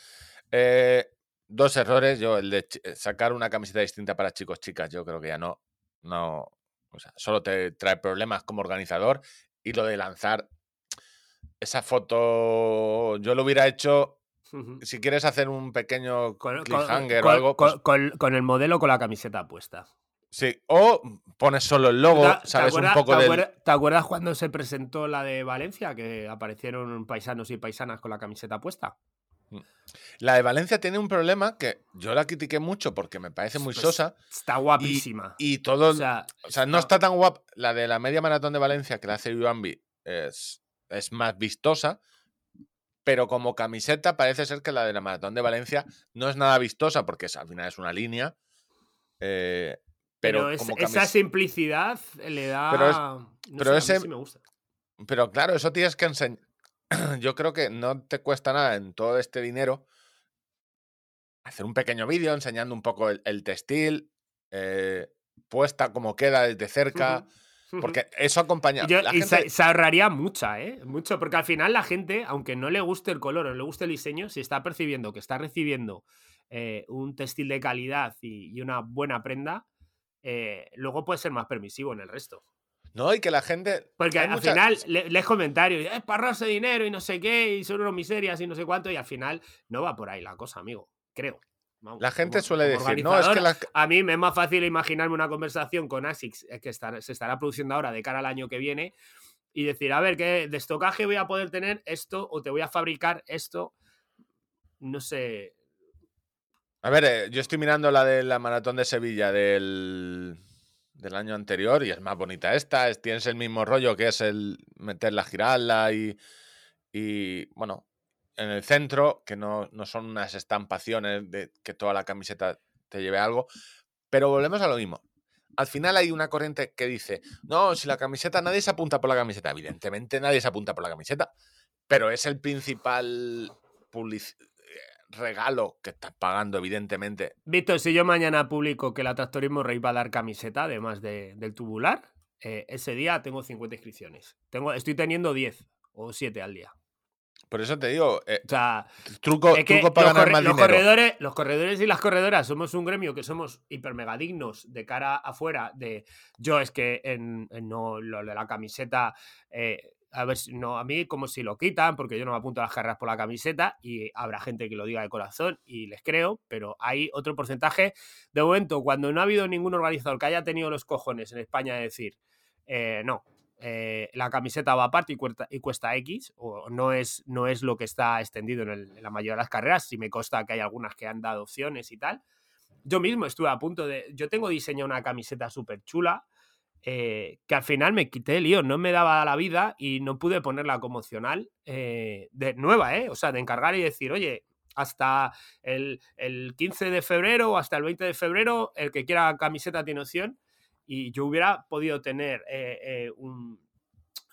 Eh, dos errores, yo el de sacar una camiseta distinta para chicos, chicas, yo creo que ya no, no, o sea, solo te trae problemas como organizador y lo de lanzar esa foto, yo lo hubiera hecho. Si quieres hacer un pequeño Con, con- cliffhanger o algo, con- pues, con- el modelo con la camiseta puesta. sí, o pones solo el logo, ¿Te- te sabes un acuerdas- poco del... acuerdas- ¿Te acuerdas cuando se presentó la de Valencia? Que aparecieron paisanos y paisanas con la camiseta puesta. La de Valencia tiene un problema que yo la critiqué mucho porque me parece muy Pues, sosa Está guapísima. y todo, o sea, o sea, no está tan guapa. La de la media maratón de Valencia que la hace Yuambi es, es más vistosa, pero como camiseta parece ser que la de la maratón de Valencia no es nada vistosa porque es, al final es una línea. eh, pero, pero es- como esa simplicidad le da. Pero es- no pero sé, a mí ese- sí me gusta. Pero claro, eso tienes que enseñar. [clears throat] Yo creo que no te cuesta nada en todo este dinero hacer un pequeño vídeo enseñando un poco el, el textil, eh, puesta como queda desde cerca. Porque eso acompaña. Y yo- la y gente- se, se ahorraría mucha, ¿eh? Mucho, porque al final la gente, aunque no le guste el color o no le guste el diseño, si está percibiendo que está recibiendo eh, un textil de calidad y, y una buena prenda, eh, luego puede ser más permisivo en el resto. No, y que la gente. Porque al mucha- final le- lees comentarios, es para ahorrarse dinero y no sé qué, y son unos miserias y no sé cuánto, y al final no va por ahí la cosa, amigo. Creo. Vamos, La gente como- suele como decir, no, es que a mí me es más fácil imaginarme una conversación con ASICS eh, que se estará produciendo ahora de cara al año que viene y decir, a ver, ¿qué de estocaje voy a poder tener esto o te voy a fabricar esto? No sé. A ver, eh, yo estoy mirando la de la maratón de Sevilla del, del año anterior y es más bonita esta. es- tienes el mismo rollo que es el meter la giralda y, y bueno, en el centro, que no, no son unas estampaciones de que toda la camiseta te lleve algo. Pero volvemos a lo mismo. Al final hay una corriente que dice, no, si la camiseta, nadie se apunta por la camiseta. Evidentemente nadie se apunta por la camiseta, pero es el principal regalo que estás pagando, evidentemente. Víctor, si yo mañana publico que el Atractorismo Rey va a dar camiseta, además de- del tubular, eh, ese día tengo 50 inscripciones. Tengo, estoy teniendo 10 o 7 al día. Por eso te digo, eh, O sea, truco, es que truco para los, ganar más los dinero. corredores, los corredores y las corredoras somos un gremio que somos hiper mega dignos de cara afuera. De yo es que en, en no lo de la camiseta, eh, a ver si no a mí como si lo quitan porque yo no me apunto a las carreras por la camiseta y habrá gente que lo diga de corazón y les creo, pero hay otro porcentaje de momento cuando no ha habido ningún organizador que haya tenido los cojones en España de decir eh, no. Eh, la camiseta va aparte y cuesta, y cuesta X, o no es, no es lo que está extendido en, el- en la mayoría de las carreras. Si me consta que hay algunas que han dado opciones y tal. Yo mismo estuve a punto de. Yo tengo diseñado una camiseta súper chula eh, que al final me quité el lío, no me daba la vida y no pude ponerla como opcional eh, de nueva, ¿eh? O sea, de encargar y decir, oye, hasta el, el 15 de febrero o hasta el 20 de febrero, el que quiera camiseta tiene opción. Y yo hubiera podido tener eh, eh, un,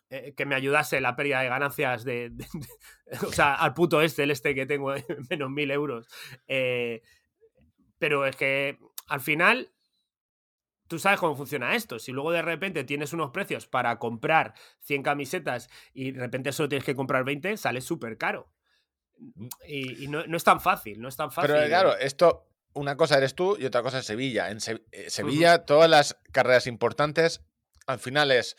eh, que me ayudase la pérdida de ganancias de, de- de- o sea, al puto este, el este que tengo [laughs] menos mil euros. Eh, pero es que al final tú sabes cómo funciona esto. Si luego de repente tienes unos precios para comprar 100 camisetas y de repente solo tienes que comprar 20, sale súper caro. Y, y no, no es tan fácil, no es tan fácil. Pero claro, esto, una cosa eres tú y otra cosa es Sevilla. En Se- eh, Sevilla, todas las carreras importantes, al final es.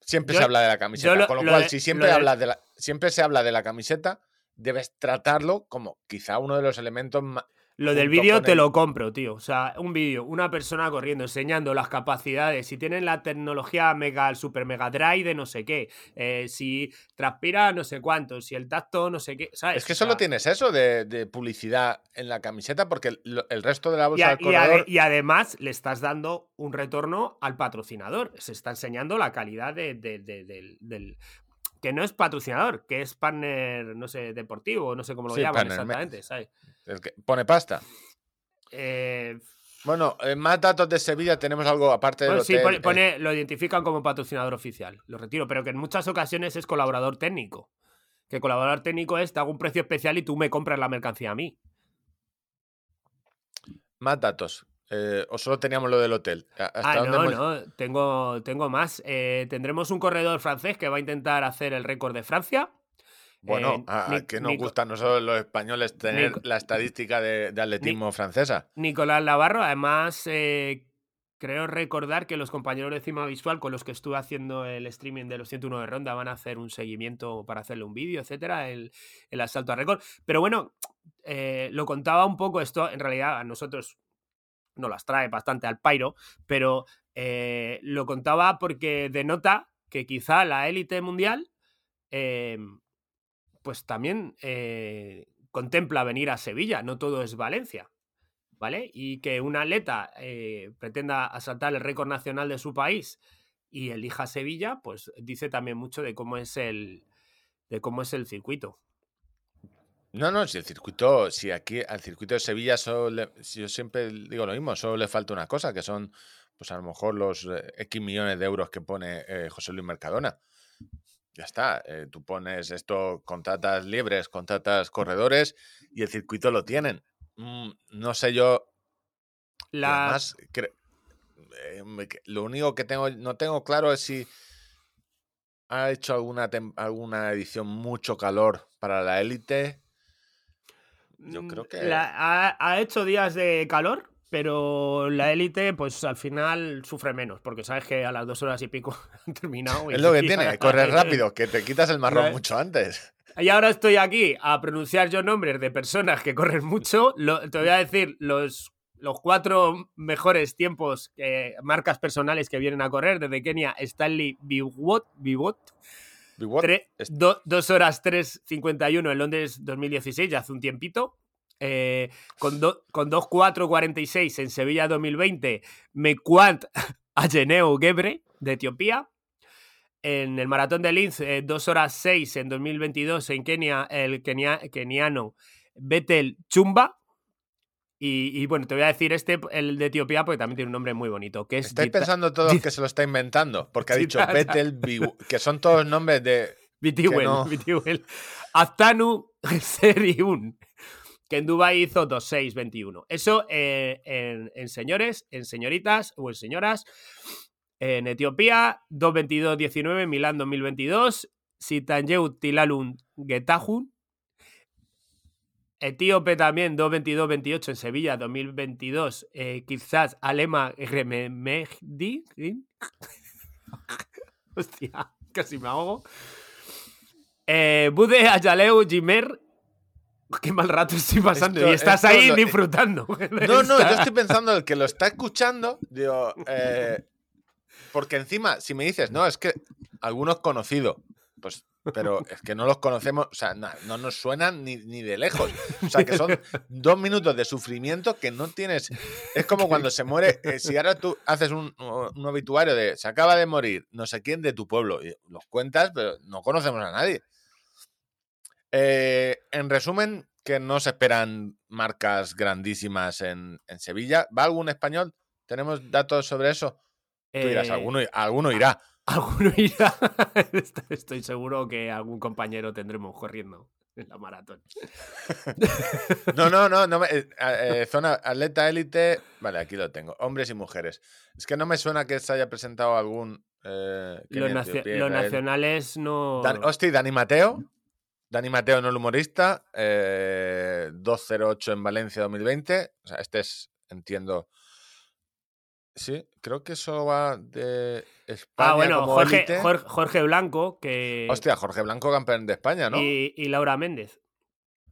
Siempre Yo- se habla de la camiseta. lo- con lo, lo cual, de- si siempre, hablas de la, siempre se habla de la camiseta, debes tratarlo como quizá uno de los elementos más. Lo del vídeo te lo compro, tío. O sea, un vídeo, una persona corriendo, enseñando las capacidades, si tienen la tecnología mega, el super mega drive de no sé qué, eh, si transpira no sé cuánto, si el tacto no sé qué, ¿sabes? Es que O solo tienes eso de, de publicidad en la camiseta, porque el, el resto de la y, bolsa a- del y ade- corredor. y además le estás dando un retorno al patrocinador. Se está enseñando la calidad de- de- de- del, del- Que no es patrocinador, que es partner, no sé, deportivo, no sé cómo lo Sí, llaman partner, me- exactamente, ¿sabes? El que pone pasta. Eh, Bueno, en más datos de Sevilla tenemos algo aparte del Bueno, sí, hotel, pone, eh, lo identifican como patrocinador oficial. Lo retiro, pero que en muchas ocasiones es colaborador técnico. Que colaborador técnico es, te hago un precio especial y tú me compras la mercancía a mí. Más datos. Eh, ¿O solo teníamos lo del hotel? ¿A- ¿Hasta Ah, no, hemos- no, tengo, tengo más. Eh, tendremos un corredor francés que va a intentar hacer el récord de Francia. Bueno, Eh, a, que nos Nico- gusta a nosotros los españoles tener Nico- la estadística de, de atletismo francesa. Nicolás Navarro, además, eh, creo recordar que los compañeros de Cima Visual con los que estuve haciendo el streaming de los 101 de ronda van a hacer un seguimiento para hacerle un vídeo, etcétera, el, el asalto a récord. Pero bueno, eh, lo contaba un poco esto, en realidad a nosotros nos las trae bastante al pairo, pero lo contaba porque denota que quizá la élite mundial eh, pues también eh, contempla venir a Sevilla, no todo es Valencia. ¿Vale? Y que un atleta eh, pretenda asaltar el récord nacional de su país y elija Sevilla, pues dice también mucho de cómo es el de cómo es el circuito. No, no, si el circuito, si aquí al circuito de Sevilla solo le- si yo siempre digo lo mismo, solo le falta una cosa, que son pues a lo mejor los eh, X millones de euros que pone eh, José Luis Mercadona. Ya está, eh, tú pones esto, contratas liebres, contratas corredores y el circuito lo tienen. Mm, no sé yo, La, además, eh, lo único que tengo, no tengo claro es si ha hecho alguna, alguna edición mucho calor para la élite. Yo Mm, creo que... la- ha, ha hecho días de calor, pero la élite, pues al final sufre menos, porque sabes que a las dos horas y pico [laughs] han terminado. y- Es lo que [laughs] tiene, correr rápido, que te quitas el marrón [laughs] mucho antes. Y ahora estoy aquí a pronunciar yo nombres de personas que corren mucho. Lo- te voy a decir los, los cuatro mejores tiempos, eh, marcas personales que vienen a correr. Desde Kenia, Stanley Biwot, Biwot? Tre- do- dos horas 3.51 en Londres 2016, ya hace un tiempito. Eh, con, do- con 2.4.46 en Sevilla 2020, Mekwant Ageneu Gebre de Etiopía. En el maratón de Linz, 2 horas 6 en 2022 en Kenia, el kenia- keniano Betel Chumba. Y, y bueno, te voy a decir este, el de Etiopía, porque también tiene un nombre muy bonito, que es Estáis Gita- pensando todos que se lo está inventando, porque ha dicho [laughs] Betel, Biw- que son todos nombres de... Bitiwel, no. Bitiwel. Aztanu [laughs] Seriun, que en Dubai hizo 2.6.21. Eso eh, en, en señores, en señoritas o en señoras. En Etiopía, 2.22.19, Milán 2022. Sitanjeu Tilalun Getahun. Etíope también, 2.22.28 en Sevilla 2022. Eh, quizás Alema Rememehdi. [laughs] Hostia, casi me ahogo. Eh, Bude Ayaleu Jimer. [laughs] Qué mal rato estoy pasando. Esto- y estás ahí lo- disfrutando. [laughs] No, no, yo estoy pensando el que lo está escuchando, digo, eh, porque encima, si me dices, no, es que algunos conocidos, pues, pero es que no los conocemos, o sea, na- no nos suenan ni, ni de lejos. O sea, que son [laughs] dos minutos de sufrimiento que no tienes. Es como cuando se muere, eh, si ahora tú haces un, un obituario de se acaba de morir no sé quién de tu pueblo, y los cuentas, pero no conocemos a nadie. Eh, en resumen, que no se esperan marcas grandísimas en, en Sevilla. ¿Va algún español? ¿Tenemos datos sobre eso? Tú dirás, Eh, alguno, alguno irá. [laughs] Alguno irá. [laughs] Estoy seguro que algún compañero tendremos corriendo en la maratón. [laughs] No, no, no. no me- eh, eh, zona atleta élite. Vale, aquí lo tengo. Hombres y mujeres. Es que no me suena que se haya presentado algún. eh, Los, nacio- nacionales no. Dan- hostia, Dani Mateo. Dani Mateo, no el humorista. eh, 208 en Valencia 2020. O sea, este es, entiendo. Sí, creo que eso va de España ah, bueno, como Jorge. Jorge, Jorge Blanco que, Hostia, Jorge Blanco, campeón de España, ¿no? y, y Laura Méndez.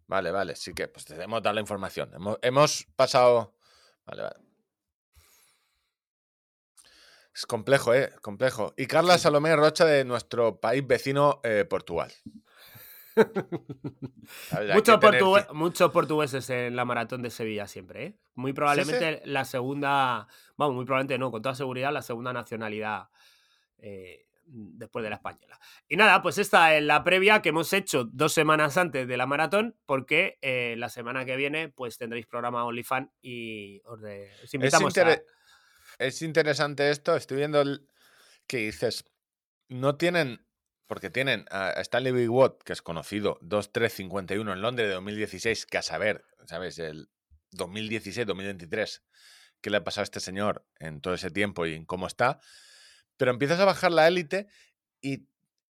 Vale, vale, sí que pues hemos dado la información. Hemos, hemos pasado. Vale, vale. Es complejo, ¿eh? Complejo. Y Carla Salomé Rocha de nuestro país vecino, eh, Portugal. [laughs] Muchos tener portugueses en la maratón de Sevilla siempre, ¿eh? Muy probablemente la segunda, vamos, muy probablemente no, con toda seguridad la segunda nacionalidad eh, después de la española. Y nada, pues esta es la previa que hemos hecho dos semanas antes de la maratón, porque eh, la semana que viene pues tendréis programa OnlyFans y os, de- os Es, invitamos intere- es interesante esto. Estoy viendo el- que dices. No tienen. Porque tienen a Stanley Big Watt, que es conocido, 2.351 en Londres de 2016, que a saber, ¿sabes? El 2016-2023, qué le ha pasado a este señor en todo ese tiempo y en cómo está. Pero empiezas a bajar la élite y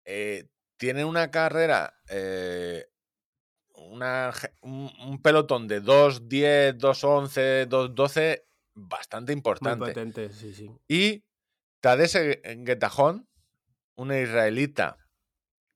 eh, tiene una carrera, eh, una un, un pelotón de 2.10, 2.11, 2.12 bastante Muy importante. potente, sí, sí. Y Tadesse Getajón, una israelita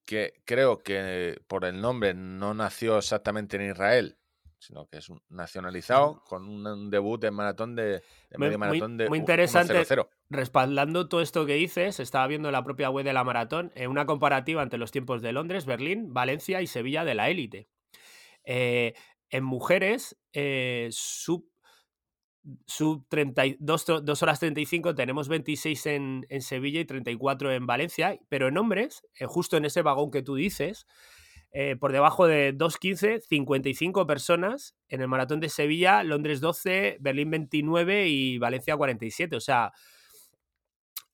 que creo que por el nombre no nació exactamente en Israel, sino que es un nacionalizado con un, un debut en maratón de, de Muy- medio muy- maratón de muy interesante. 1.00. Respaldando todo esto que dices, estaba viendo en la propia web de la maratón eh, una comparativa entre los tiempos de Londres, Berlín, Valencia y Sevilla de la élite. Eh, en mujeres, eh, sub, sub 32 tro- 2 horas 35, tenemos 26 en, en Sevilla y 34 en Valencia, pero en hombres, eh, justo en ese vagón que tú dices, eh, por debajo de 2.15, 55 personas en el maratón de Sevilla, Londres 12, Berlín 29 y Valencia 47. O sea,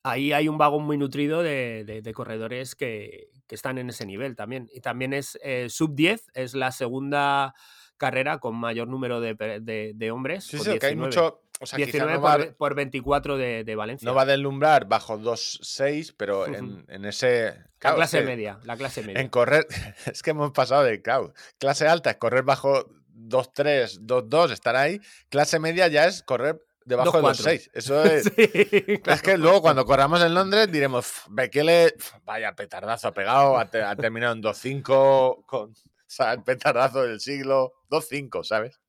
ahí hay un vagón muy nutrido de, de- de corredores que, que están en ese nivel también. Y también es eh, sub 10, es la segunda carrera con mayor número de, de- de hombres. Sí, sí, que hay 19. mucho. O sea, quizá 19 no va, por, por 24 de, de Valencia. no va a deslumbrar bajo 2.6, pero Ujú. en, en ese. la claro, es clase que media, la clase media. En correr. [laughs] Es que hemos pasado de. Claro, clase alta es correr bajo 2.3, 2.2, estar ahí. Clase media ya es correr debajo de 2.4. 2.6. Eso es. [laughs] Sí, [laughs] Es claro. que luego cuando corramos en Londres diremos, "Pf, Bekele, vaya petardazo ha pegado, ha, te- ha terminado en 2.5 con [laughs] sea, el petardazo del siglo, 2.5, ¿sabes?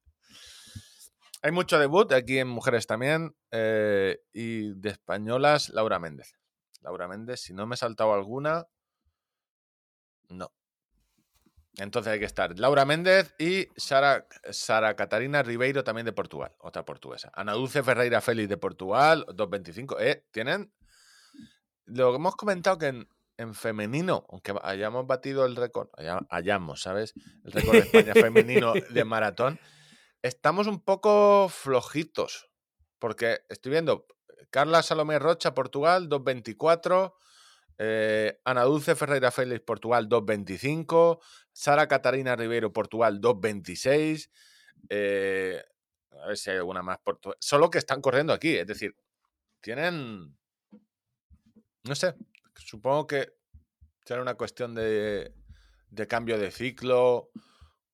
Hay mucho debut aquí en mujeres también eh, y de españolas, Laura Méndez. Laura Méndez, si no me he saltado alguna, no. Entonces hay que estar Laura Méndez y Sara, Sara Catarina Ribeiro también de Portugal, otra portuguesa. Ana Dulce Ferreira Félix de Portugal, 2.25. Eh, tienen lo que hemos comentado que en, en femenino, aunque hayamos batido el récord, haya- hayamos, ¿sabes? El [laughs] récord de España femenino de maratón, estamos un poco flojitos. Porque estoy viendo Carla Salomé Rocha, Portugal, 2.24. eh, Ana Dulce Ferreira Félix, Portugal, 2.25. Sara Catarina Ribeiro, Portugal, 2.26. eh, a ver si hay alguna más. portu- Solo que están corriendo aquí. Es decir, tienen. No sé. Supongo que será una cuestión de, de cambio de ciclo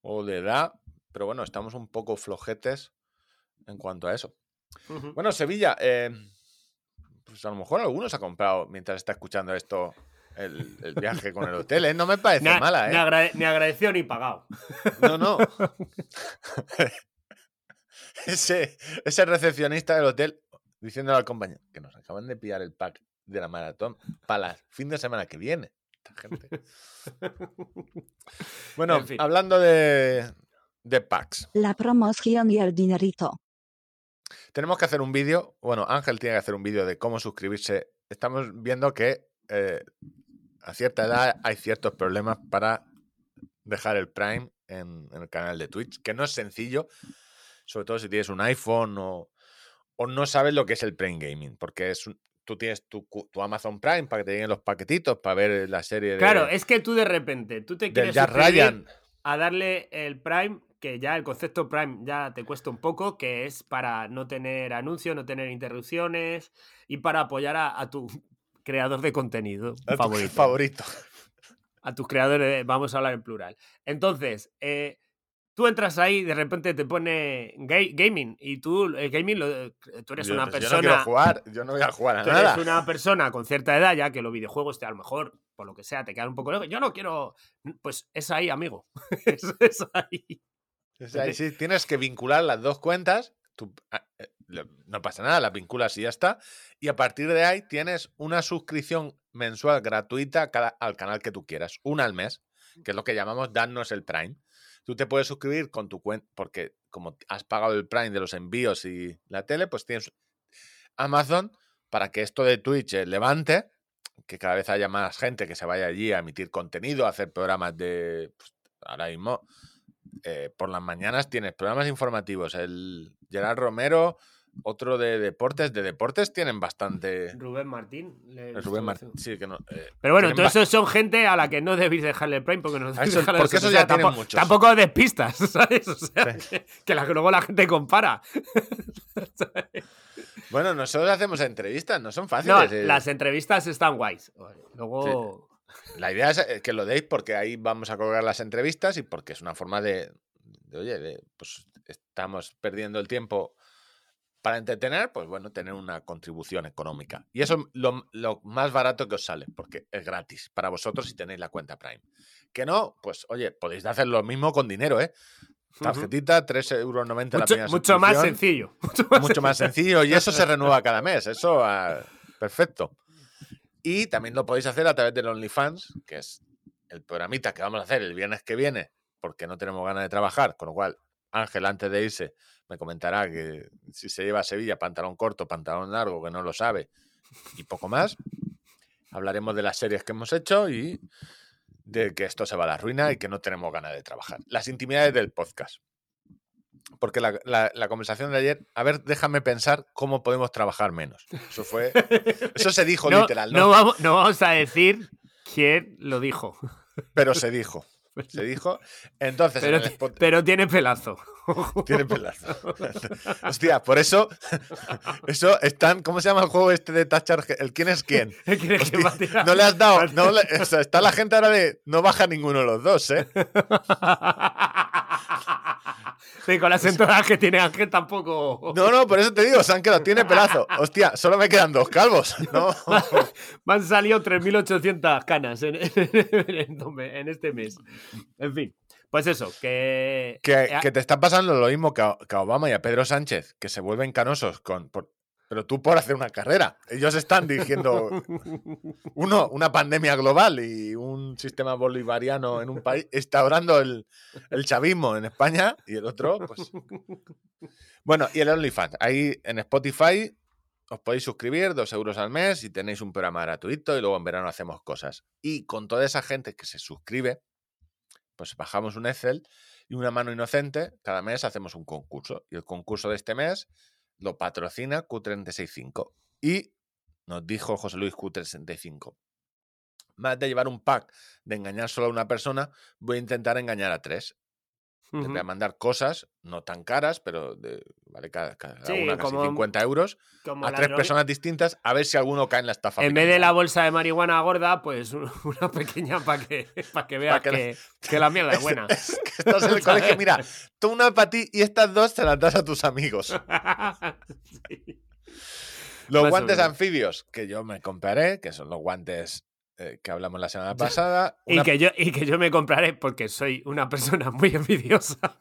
o de edad. Pero bueno, estamos un poco flojetes en cuanto a eso. Bueno, Sevilla, eh, pues a lo mejor algunos ha comprado mientras está escuchando esto el, el viaje con el hotel, ¿eh? No me [laughs] parece Ni, mala, ni ¿eh? agrade- ni agradecido ni pagado. No, no. [laughs] [laughs] ese, ese recepcionista del hotel diciéndole al compañero que nos acaban de pillar el pack de la maratón para el fin de semana que viene. Esta gente. [laughs] Bueno, En fin. hablando de, de packs. La promoción y el dinerito. Tenemos que hacer un vídeo. Bueno, Ángel tiene que hacer un vídeo de cómo suscribirse. Estamos viendo que eh, a cierta edad hay ciertos problemas para dejar el Prime en, en el canal de Twitch, que no es sencillo, sobre todo si tienes un iPhone o, o no sabes lo que es el Prime Gaming, porque es un- tú tienes tu, tu Amazon Prime para que te lleguen los paquetitos para ver la serie de, Claro, es que tú de repente, tú te quieres Ryan. a darle el Prime, que ya el concepto Prime ya te cuesta un poco, que es para no tener anuncios, no tener interrupciones y para apoyar a, a tu [laughs] creador de contenido a tu [laughs] favorito. favorito. A tus creadores, vamos a hablar en plural. Entonces, eh, tú entras ahí, de repente te pone ga- gaming y tú, el gaming, lo- tú eres Yo, una pues, yo persona... no quiero jugar, yo no voy a jugar a Tú nada. eres una persona con cierta edad ya que los videojuegos te a lo mejor, por lo que sea, te quedan un poco lejos. Yo no quiero. Pues es ahí, amigo. [laughs] es, es ahí. Sea, ahí sí tienes que vincular las dos cuentas. tú- eh, no pasa nada, las vinculas y ya está. Y a partir de ahí tienes una suscripción mensual gratuita cada- al canal que tú quieras, una al mes, que es lo que llamamos darnos el Prime. Tú te puedes suscribir con tu cuenta, porque como has pagado el Prime de los envíos y la tele, pues tienes Amazon para que esto de Twitch eh, levante, que cada vez haya más gente que se vaya allí a emitir contenido, a hacer programas de. pues, ahora mismo, eh, por las mañanas tienes programas informativos. El Gerard Romero, otro de deportes. De deportes tienen bastante. Rubén Martín. el Rubén Martín. Sí, que no. eh, Pero bueno, todos esos son gente a la que no debéis dejarle el Prime porque no A debéis eso- dejarle porque los- esos o sea, ya tampoco, muchos. tampoco despistas, [laughs] ¿sabes? O sea, Sí. que, que la- luego la gente compara. [laughs] Bueno, nosotros hacemos entrevistas, no son No, fáciles. eh. las entrevistas están guays. Luego. La idea es eh, que lo deis porque ahí vamos a colgar las entrevistas y porque es una forma de, de, oye, de, pues estamos perdiendo el tiempo para entretener, pues bueno, tener una contribución económica. Y eso es lo, lo más barato que os sale, porque es gratis para vosotros si tenéis la cuenta Prime. Que no, pues oye, podéis hacer lo mismo con dinero, ¿eh? Tarjetita, 3,90 euros la primera mucho más sencillo. [laughs] Mucho más mucho más sencillo y eso se renueva cada mes. Eso, ah, perfecto. Y también lo podéis hacer a través del OnlyFans, que es el programita que vamos a hacer el viernes que viene, porque no tenemos ganas de trabajar. Con lo cual, Ángel, antes de irse, me comentará que si se lleva a Sevilla pantalón corto, pantalón largo, que no lo sabe, y poco más. Hablaremos de las series que hemos hecho y de que esto se va a la ruina y que no tenemos ganas de trabajar. Las intimidades del podcast. Porque la, la- la conversación de ayer, a ver, déjame pensar cómo podemos trabajar menos. Eso fue. Eso se dijo [laughs] No, literal, ¿no? no vamos, no vamos a decir quién lo dijo. Pero se dijo. [laughs] Se dijo. Entonces, Pero, en el Spot- pero tiene pelazo. [laughs] tiene pelazo. [laughs] Hostia, por eso. Eso están. ¿Cómo se llama el juego este de tachar? El quién es quién. No le has dado. no le- o sea, está la gente ahora de. No baja ninguno de los dos, ¿eh? Sí, con las entradas que tiene Ángel tampoco. No, no, por eso te digo, se han quedado. Tiene pelazo. Hostia, solo me quedan dos calvos. No. [laughs] Me han salido 3.800 canas [laughs] en, en- en este mes. En fin, pues eso, que... Que, eh, que te está pasando lo mismo que a, que a Obama y a Pedro Sánchez, que se vuelven canosos con. por- pero tú por hacer una carrera. Ellos están dirigiendo [laughs] uno, una pandemia global y un sistema bolivariano en un país, instaurando el, el chavismo en España y el otro, pues. Bueno, y el OnlyFans. Ahí en Spotify os podéis suscribir, dos euros al mes y tenéis un programa gratuito y luego en verano hacemos cosas. Y con toda esa gente que se suscribe, pues bajamos un Excel y una mano inocente, cada mes hacemos un concurso. Y el concurso de este mes lo patrocina Q365. Y nos dijo José Luis Q365. Más de llevar un pack de engañar solo a una persona, voy a intentar engañar a tres. Les voy a mandar cosas no tan caras, pero de, vale cada, cada Sí, una casi como- 50 euros, Como a tres personas distintas, a ver si alguno cae en la estafa. En vez de la bolsa de marihuana gorda, pues un- [laughs] una pequeña para que, para que veas que la- que, que la mierda [laughs] es buena. es que estás en el colegio, mira, [laughs] tú una para ti y estas dos se las das a tus amigos. Sí. Los Más guantes anfibios que yo me compraré, que son los guantes eh, que hablamos la semana pasada. Y, que yo, y que yo me compraré porque soy una persona [laughs] muy envidiosa.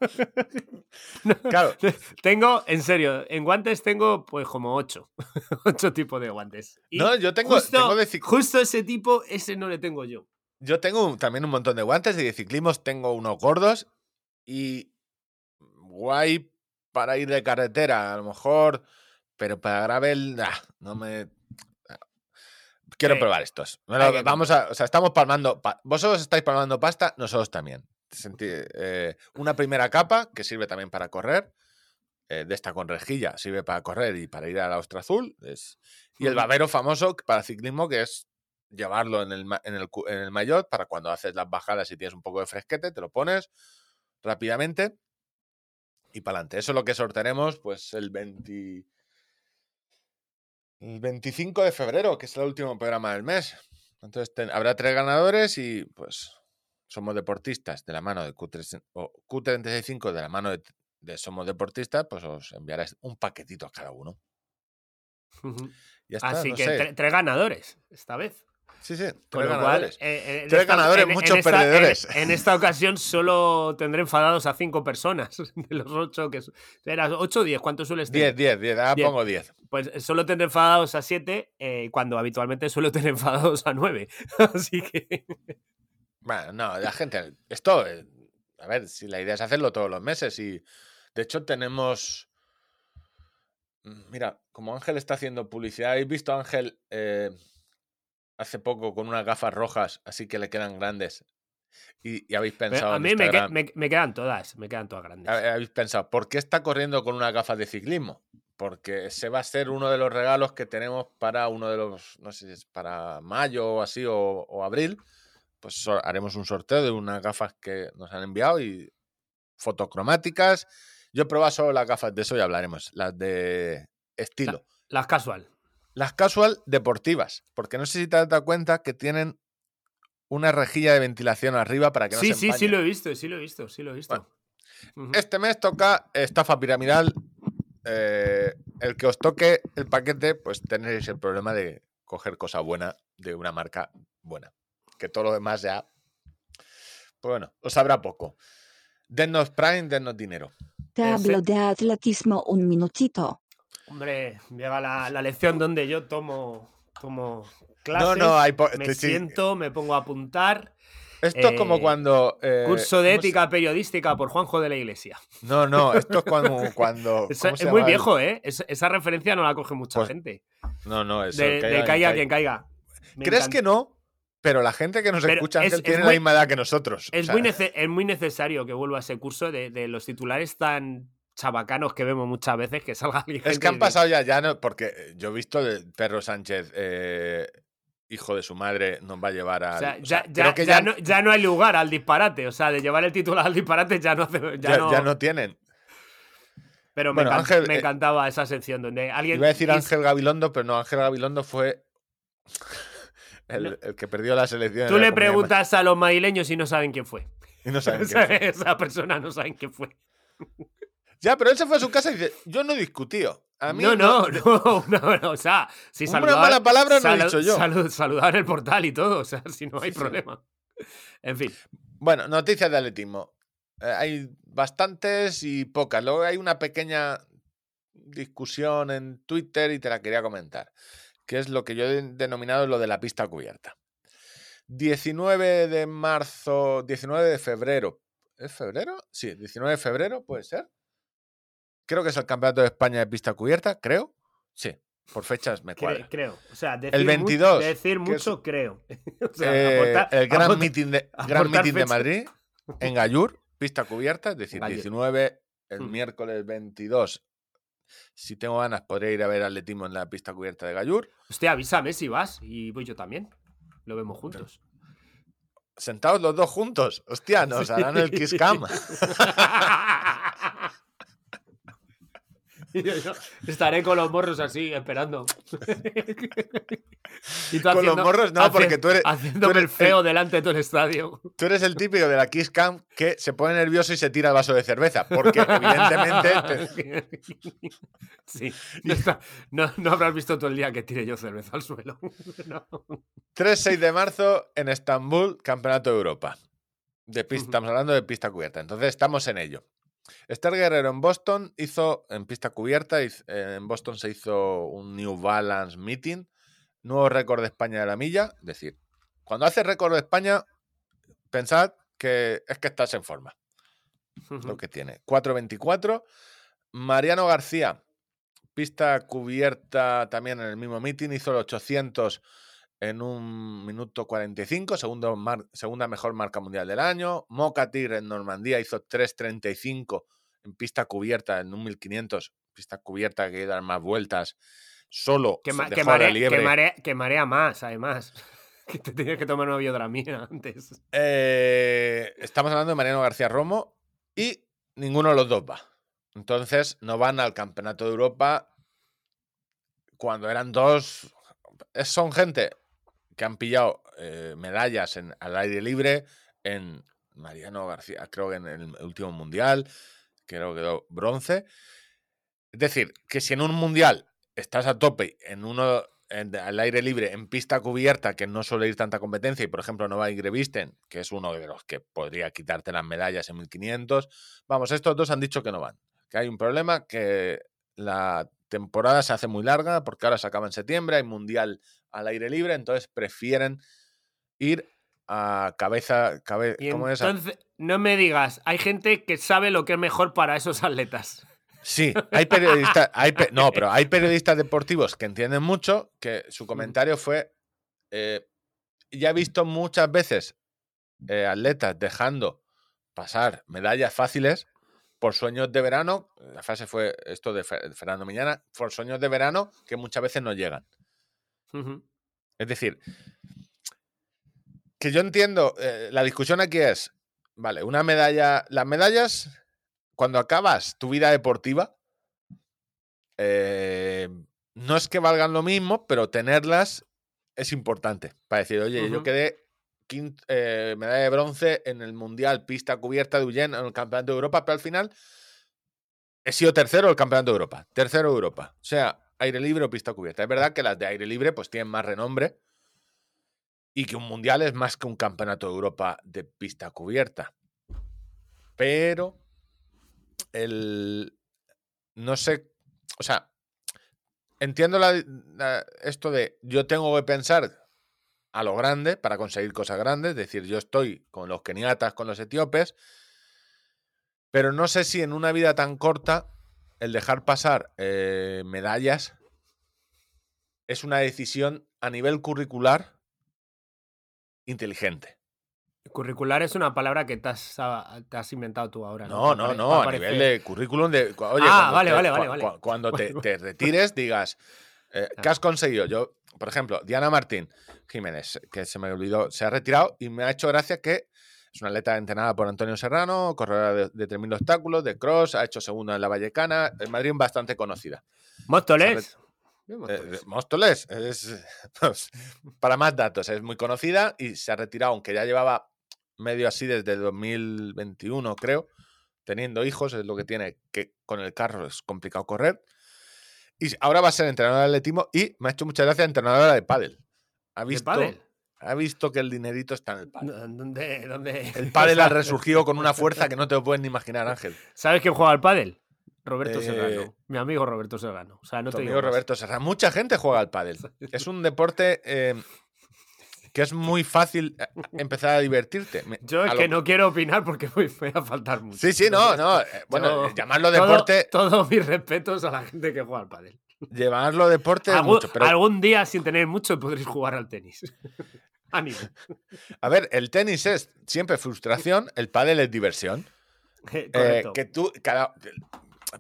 Claro, Tengo, en serio, en guantes tengo pues como ocho. [laughs] ocho tipos de guantes. Y no, yo tengo, justo, tengo de justo ese tipo, ese no le tengo yo. yo tengo también un montón de guantes y de ciclismos tengo unos gordos y guay para ir de carretera, a lo mejor, pero para gravel, no me... Quiero Sí. probar estos. Vamos a, o sea, estamos palmando. pa- Vosotros estáis palmando pasta, nosotros también. Senti- eh, una primera capa que sirve también para correr. eh, de esta con rejilla sirve para correr y para ir a la ostra azul. es- y el babero famoso para ciclismo, que es llevarlo en el, en el, en el maillot para cuando haces las bajadas y tienes un poco de fresquete, te lo pones rápidamente y para adelante. Eso es lo que sortearemos pues el 20 el 25 de febrero, que es el último programa del mes. Entonces ten- habrá tres ganadores y pues somos deportistas de la mano de Q3, o Q35 de la mano de, de Somos Deportistas, pues os enviaré un paquetito a cada uno. Ya está, Así no que tres ganadores esta vez. Sí, sí, Con lo cual, ganadores. eh, eh, en Tres ganadores, muchos esta, perdedores. En, [laughs] en esta ocasión solo tendré enfadados a cinco personas [laughs] de los ocho que... Eras ocho o diez, ¿cuántos sueles tener? 10, 10, 10, ahora Diez. pongo 10. Pues solo tendré enfadados a siete eh, cuando habitualmente suelo tener enfadados a nueve. [laughs] Así que... Bueno, no, la gente. Esto, a ver, si la idea es hacerlo todos los meses y de hecho tenemos. Mm, Mira, como Ángel está haciendo publicidad, ¿habéis visto Ángel eh, hace poco con unas gafas rojas, así que le quedan grandes? Y, y habéis pensado. a mí me, que- Instagram, me- me quedan todas, me quedan todas grandes. ha- Habéis pensado, ¿por qué está corriendo con unas gafas de ciclismo? Porque ese va a ser uno de los regalos que tenemos para uno de los, no sé si es para mayo o así, o, o abril. Pues haremos un sorteo de unas gafas que nos han enviado y fotocromáticas. Yo he probado solo las gafas de eso y hablaremos. Las de estilo. Las casual. Las casual deportivas. Porque no sé si te has dado cuenta que tienen una rejilla de ventilación arriba para que no sí, se sí, sí empañen. lo he visto, sí lo he visto, sí lo he visto. Este mes toca estafa piramidal. Eh, el que os toque el paquete, pues tenéis el problema de coger cosa buena de una marca buena. Que todo lo demás ya. Pues bueno, os sabrá poco. Dennos Prime, dennos dinero. Te hablo de atletismo un minutito. Hombre, llega la, la lección donde yo tomo, tomo clases, No, no, hay me sí. siento, me pongo a apuntar. Esto es como Eh, cuando. eh, Curso de ¿cómo se- ética periodística por Juanjo de la Iglesia. No, no, esto es cuando. cuando [laughs] Eso ¿cómo es muy viejo, ¿eh? Es- esa referencia no la coge mucha Pues, gente. No, no, eso. De, de caiga quien caiga. Me ¿Crees encanta. que no? Pero la gente que nos Pero escucha es- tiene muy- la misma edad que nosotros. o Es, sea, muy es muy necesario que vuelva a ese curso de, de los titulares tan chabacanos que vemos muchas veces que salga [laughs] alguien. Es que han pasado ya, ya no, porque yo he visto de Perro Sánchez, eh, hijo de su madre, nos va a llevar a. O sea, ya, ya- que ya no, ya no hay lugar al disparate. O sea, de llevar el título al disparate ya no hace. Ya, no, ya no tienen. Pero me, Bueno, encan- Ángel, me eh, encantaba esa sección donde alguien. Iba a decir Ángel Gabilondo, pero no, Ángel Gabilondo fue [laughs] el, No. el que perdió la selección. Tú le preguntas a los madrileños y no saben quién fue. Y no saben [laughs] quién fue. esa persona no saben quién fue. Ya, pero él se fue a su casa y dice: Yo no. A mí no, no, [laughs] no, no, no, O sea, si Una saludaba- mala palabra no he dicho yo. salu- saludaba en el portal y todo. O sea, si no hay problema. En fin. Bueno, noticias de atletismo. Eh, hay bastantes y pocas. Luego hay una pequeña discusión en Twitter y te la quería comentar, que es lo que yo he denominado lo de la pista cubierta. 19 de marzo, 19 de febrero. ¿Es febrero? Sí, 19 de febrero, puede ser. Creo que es el Campeonato de España de pista cubierta, creo. Sí, por fechas me cuadra. creo. O sea, decir, El mu- 22, decir que es- mucho, creo. [laughs] O sea, Eh, aportar- el gran meeting de, [laughs] gran meeting de. Madrid en Gallur, pista cubierta, es decir, Gallur. 19, el Hmm. miércoles 22. Si tengo ganas, podré ir a ver atletismo en la pista cubierta de Gallur. Hostia, avísame si vas y voy yo también. Lo vemos juntos. Sentados los dos juntos. Hostia, nos harán el kiss cam. [laughs] Estaré con los morros así, esperando. [laughs] Y tú Con los morros, no, porque tú eres- Haciéndome tú eres el feo delante de todo el estadio. Tú eres el típico de la kiss cam que se pone nervioso y se tira el vaso de cerveza. Porque evidentemente [laughs] te- Sí. No, está- no- no habrás visto todo el día que tire yo cerveza al suelo. [laughs] No. 3-6 de marzo en Estambul, Campeonato de Europa. De pista. Estamos hablando de pista cubierta. Entonces estamos en ello. Esther Guerrero en Boston hizo, en pista cubierta, eh, en Boston se hizo un New Balance Meeting, nuevo récord de España de la milla. Es decir, cuando haces récord de España, pensad que es que estás en forma lo que tiene. 4.24. Mariano García, pista cubierta también en el mismo meeting, hizo el 800 en un minuto 45, segundo mar- segunda mejor marca mundial del año. Mocatir en Normandía hizo 3.35 en pista cubierta en un 1500, pista cubierta que dar más vueltas. Solo Que, ma- que marea, que, marea, que marea más, además. [laughs] Que te tienes que tomar una biodramina [laughs] antes. Eh, estamos hablando de Mariano García Romo y ninguno de los dos va. Entonces no van al Campeonato de Europa cuando eran dos. Son gente que han pillado eh, medallas en, al aire libre en Mariano García, creo que en el último mundial, creo que quedó bronce. Es decir, que si en un mundial estás a tope en uno al aire libre en pista cubierta que no suele ir tanta competencia y por ejemplo no va a Grevisten, que es uno de los que podría quitarte las medallas en 1500, vamos, estos dos han dicho que no van, que hay un problema, que la temporada se hace muy larga porque ahora se acaba en septiembre, hay mundial al aire libre, entonces prefieren ir a cabeza, cabe, Y ¿cómo es? entonces, no me digas, hay gente que sabe lo que es mejor para esos atletas. Sí, hay periodistas, hay no, pero hay [laughs] periodistas deportivos que entienden mucho, que su comentario fue, eh, ya he visto muchas veces eh, atletas dejando pasar medallas fáciles por sueños de verano, la frase fue esto de Fer- Fernando Miñana, por sueños de verano que muchas veces no llegan. Es decir, que yo entiendo, eh, la discusión aquí es, vale, una medalla, las medallas, cuando acabas tu vida deportiva, eh, no es que valgan lo mismo, pero tenerlas es importante. Para decir, oye, yo quedé eh, medalla de bronce en el Mundial Pista Cubierta de Ullén en el Campeonato de Europa, pero al final he sido tercero del Campeonato de Europa. Tercero Europa. O sea, aire libre o pista cubierta. Es verdad que las de aire libre pues tienen más renombre y que un Mundial es más que un Campeonato de Europa de pista cubierta. Pero el... No sé, o sea, entiendo esto de yo tengo que pensar a lo grande para conseguir cosas grandes, es decir, yo estoy con los keniatas, con los etíopes, pero no sé si en una vida tan corta el dejar pasar eh, medallas es una decisión a nivel curricular inteligente. Curricular es una palabra que te has, ah, te has inventado tú ahora. No, no, no, a nivel de currículum de... Oye, Ah, cuando vale, te- vale, vale, vale. cua- Cuando te [laughs] retires, digas, eh, ¿qué has conseguido? Yo, por ejemplo, Diana Martín Jiménez, que se me olvidó, se ha retirado y me ha hecho gracia que es una atleta entrenada por Antonio Serrano, corredora de, de 3.000 obstáculos, de cross, ha hecho segunda en la Vallecana, en Madrid bastante conocida. Móstoles. Eh. Móstoles, es, [laughs] pues, para más datos, es muy conocida y se ha retirado, aunque ya llevaba medio así desde 2021, creo, teniendo hijos, es lo que tiene, que con el carro es complicado correr. Y ahora va a ser entrenadora de atletismo y me ha hecho mucha gracia entrenadora de pádel. Ha ¿De visto, pádel? ha visto que el dinerito está en el pádel. ¿Dónde, dónde? El pádel ha [laughs] resurgido con una fuerza que no te lo puedes ni imaginar, Ángel. ¿Sabes quién juega al pádel? Roberto Eh, Serrano. Mi amigo Roberto Serrano. O sea, no Tu te amigo digo. Roberto Serra. Mucha gente juega al pádel. [laughs] Es un deporte eh, que es muy fácil eh, empezar a divertirte. Yo es que no quiero opinar porque [laughs] voy, voy a faltar mucho. Sí, sí, no, no. eh, Bueno, Yo- llamarlo deporte, Todos mis respetos a la gente que juega al pádel. llamarlo deporte es Algún, mucho. Pero, algún día, sin tener mucho, podréis jugar al tenis. [laughs] Ánimo. [laughs] a ver, el tenis es siempre frustración, el pádel es diversión. Eh, que tú, cada,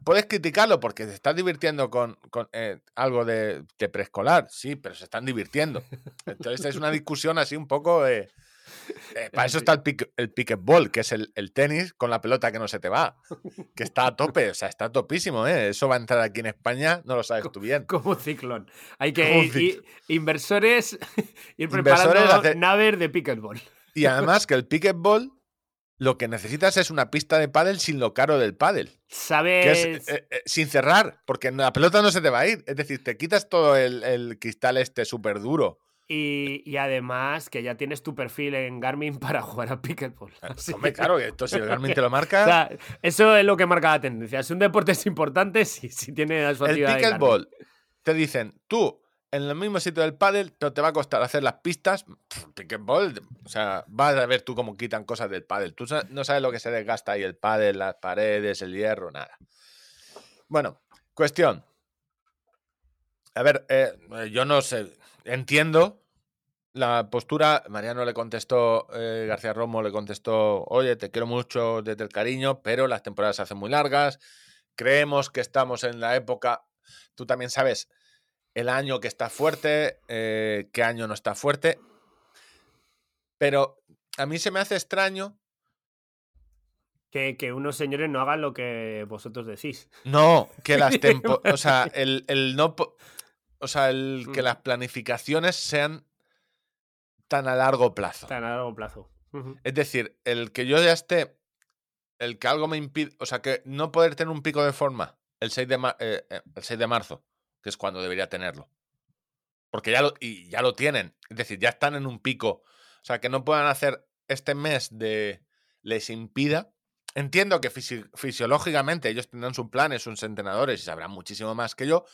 puedes criticarlo porque te estás divirtiendo con, con, eh, algo de, de preescolar, sí, pero se están divirtiendo. Entonces es una discusión así un poco. eh, eh, para eso está el, pick, el pickleball, que es el, el tenis con la pelota que no se te va, que está a tope, o sea, está topísimo, ¿eh? Eso va a entrar aquí en España, no lo sabes tú bien. Como ciclón. Hay que ir- cic- ir- inversores [laughs] ir Inversores preparando hacer- naves de pickleball. Y además que el pickleball lo que necesitas es una pista de pádel sin lo caro del pádel. Que ¿Sabes? es eh, eh, sin cerrar, porque la pelota no se te va a ir. Es decir, te quitas todo el, el cristal este súper duro. Y, y además que ya tienes tu perfil en Garmin [laughs] para jugar a pickleball. Así Hombre, claro, esto si realmente te lo [laughs] O marca. sea, eso es lo que marca la tendencia. Si un deporte es importante, si, si tiene su el Garmin. pickleball, te dicen, tú, en el mismo sitio del pádel, pero te va a costar hacer las pistas. Pff, Pickleball, o sea, vas a ver tú cómo quitan cosas del pádel. Tú no sabes lo que se desgasta ahí, el pádel, las paredes, el hierro, nada. Bueno, cuestión. A ver, eh, yo no sé, entiendo la postura. Mariano le contestó, eh, García Romo le contestó, oye, te quiero mucho desde el cariño, pero las temporadas se hacen muy largas. Creemos que estamos en la época, tú también sabes, el año que está fuerte, eh, qué año no está fuerte. Pero a mí se me hace extraño. Que, que unos señores no hagan lo que vosotros decís. No, que las [laughs] tempo- o sea, el, el no o sea, el que las planificaciones sean tan a largo plazo. Tan a largo plazo. Es decir, el que yo ya esté, el que algo me impide, o sea, que no poder tener un pico de forma el 6 de, eh, eh, el 6 de marzo, que es cuando debería tenerlo. Porque ya lo, y ya lo tienen. Es decir, ya están en un pico. O sea, que no puedan hacer este mes de... les impida. Entiendo que fisi- fisiológicamente ellos tendrán sus planes, sus entrenadores y sabrán muchísimo más que yo.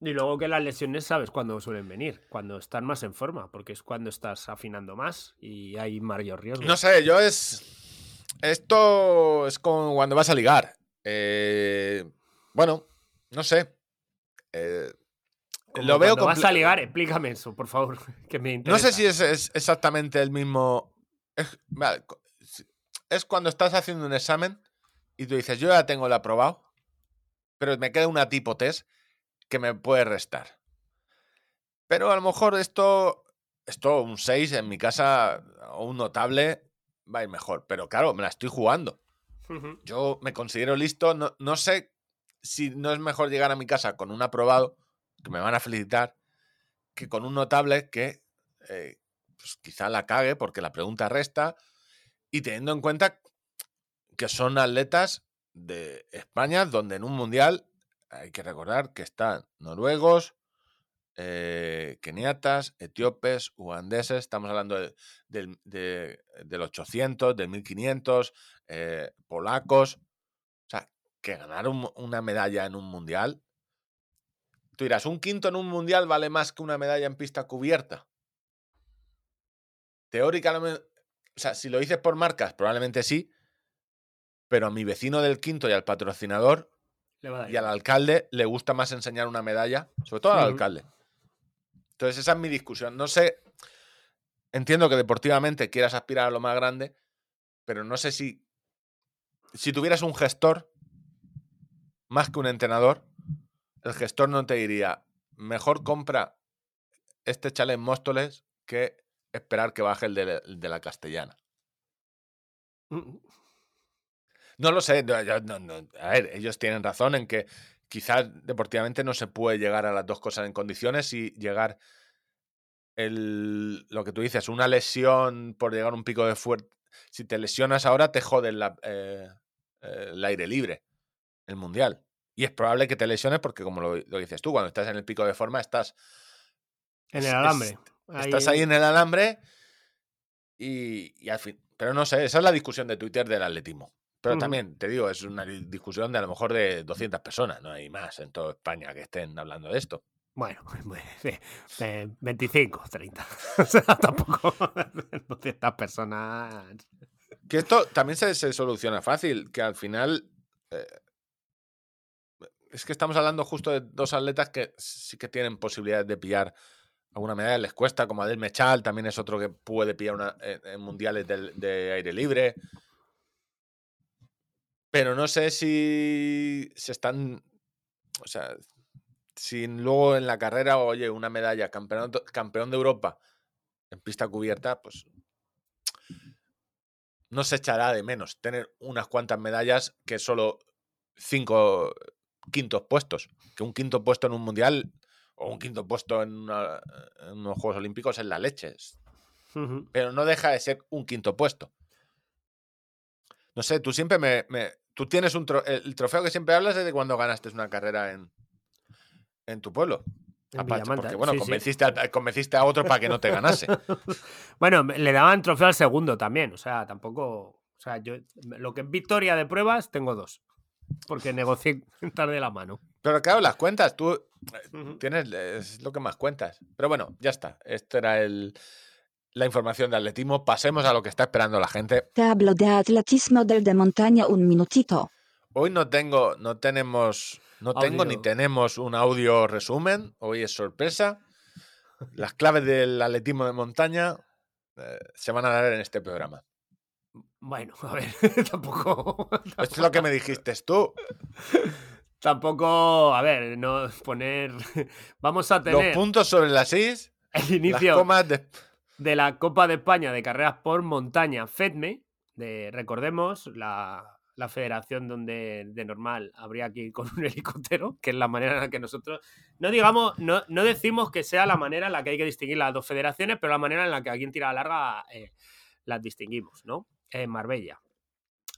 Y luego que las lesiones sabes cuándo suelen venir, cuando están más en forma, porque es cuando estás afinando más y hay mayor riesgo. No sé, yo es. Esto es como cuando vas a ligar. Eh, bueno, no sé. Eh, Como lo veo vas a ligar, explícame eso, por favor, [laughs] que me No sé si es, es exactamente el mismo. Es, vale, cuando estás haciendo un examen y tú dices, yo ya tengo el aprobado, pero me queda una tipo test que me puede restar. Pero a lo mejor esto, esto un 6 en mi casa o un notable va a ir mejor. Pero claro, me la estoy jugando. Yo me considero listo, no, no sé si no es mejor llegar a mi casa con un aprobado, que me van a felicitar, que con un notable que eh, pues quizá la cague porque la pregunta resta y teniendo en cuenta que son atletas de España donde en un mundial hay que recordar que están noruegos, eh, keniatas, etíopes, ugandeses, estamos hablando de- del, de- del 800, del 1500, eh, polacos, que ganar un- una medalla en un mundial. Tú dirás, ¿un quinto en un mundial vale más que una medalla en pista cubierta? Teóricamente, o sea, si lo dices por marcas, probablemente sí, pero a mi vecino del quinto y al patrocinador Le va a dar y al alcalde le gusta más enseñar una medalla, sobre todo al alcalde. Entonces, esa es mi discusión. No sé, entiendo que deportivamente quieras aspirar a lo más grande, pero no sé si, si tuvieras un gestor, más que un entrenador, el gestor no te diría, mejor compra este chale en Móstoles que esperar que baje el de, de la castellana. No lo sé. A ver, ellos tienen razón en que quizás deportivamente no se puede llegar a las dos cosas en condiciones y llegar el, lo que tú dices, una lesión por llegar a un pico de fuerza. Si te lesionas ahora, te joden la- eh, eh, el aire libre, el mundial. Y es probable que te lesiones porque, como lo, lo dices tú, cuando estás en el pico de forma, estás, En el es- alambre. estás ahí en el alambre y, y al fin. Pero no sé, esa es la discusión de Twitter del atletismo. Pero también, te digo, es una di- discusión de a lo mejor de 200 personas, no hay más en toda España que estén hablando de esto. Bueno, [laughs] pues, eh, 25, 30. [laughs] O sea, tampoco [laughs] 200 personas. Que esto también se, se soluciona fácil, que al final. eh, es que estamos hablando justo de dos atletas que sí que tienen posibilidades de pillar alguna medalla, les cuesta, como Adel Mechal, también es otro que puede pillar una, en, en mundiales del- de, aire libre. Pero no sé si se están. O sea, si luego en la carrera, oye, una medalla, campeón de Europa en pista cubierta, pues no se echará de menos tener unas cuantas medallas que solo cinco quintos puestos. Que un quinto puesto en un mundial o un quinto puesto en, una- en unos Juegos Olímpicos es la leche. Pero no deja de ser un quinto puesto. No sé, tú siempre me. me- tú tienes un tro- el, el trofeo que siempre hablas es de cuando ganaste una carrera en, en tu pueblo. Villamanta, porque bueno, sí, sí. convenciste, convenciste a otro para que no te ganase. [laughs] Bueno, le daban trofeo al segundo también. O sea, tampoco. O sea, yo. Lo que es victoria de pruebas, tengo dos. Porque negocié [laughs] tarde la mano. Pero claro, las cuentas, tú Ujú. Tienes, es lo que más cuentas. Pero bueno, ya está. Esto era el, la información de atletismo. Pasemos a lo que está esperando la gente. Tablo de atletismo del de montaña un minutito. Hoy no tengo, no tenemos, no tengo ni Audio. tenemos un audio resumen. Hoy es sorpresa. Las claves del atletismo de montaña eh, se van a dar en este programa. Bueno, [laughs] a ver, [laughs] tampoco. Esto [laughs] es lo que me dijiste tú. Tampoco. A ver, no poner. Vamos a Los tener puntos sobre las is, el las inicio comas de... de la Copa de España de Carreras por Montaña FEDME. De, recordemos, la, la federación donde de normal habría que ir con un helicóptero, que es la manera en la que nosotros. No digamos, no, no decimos que sea la manera en la que hay que distinguir las dos federaciones, pero la manera en la que aquí en tira larga eh, las distinguimos, ¿no? En Marbella.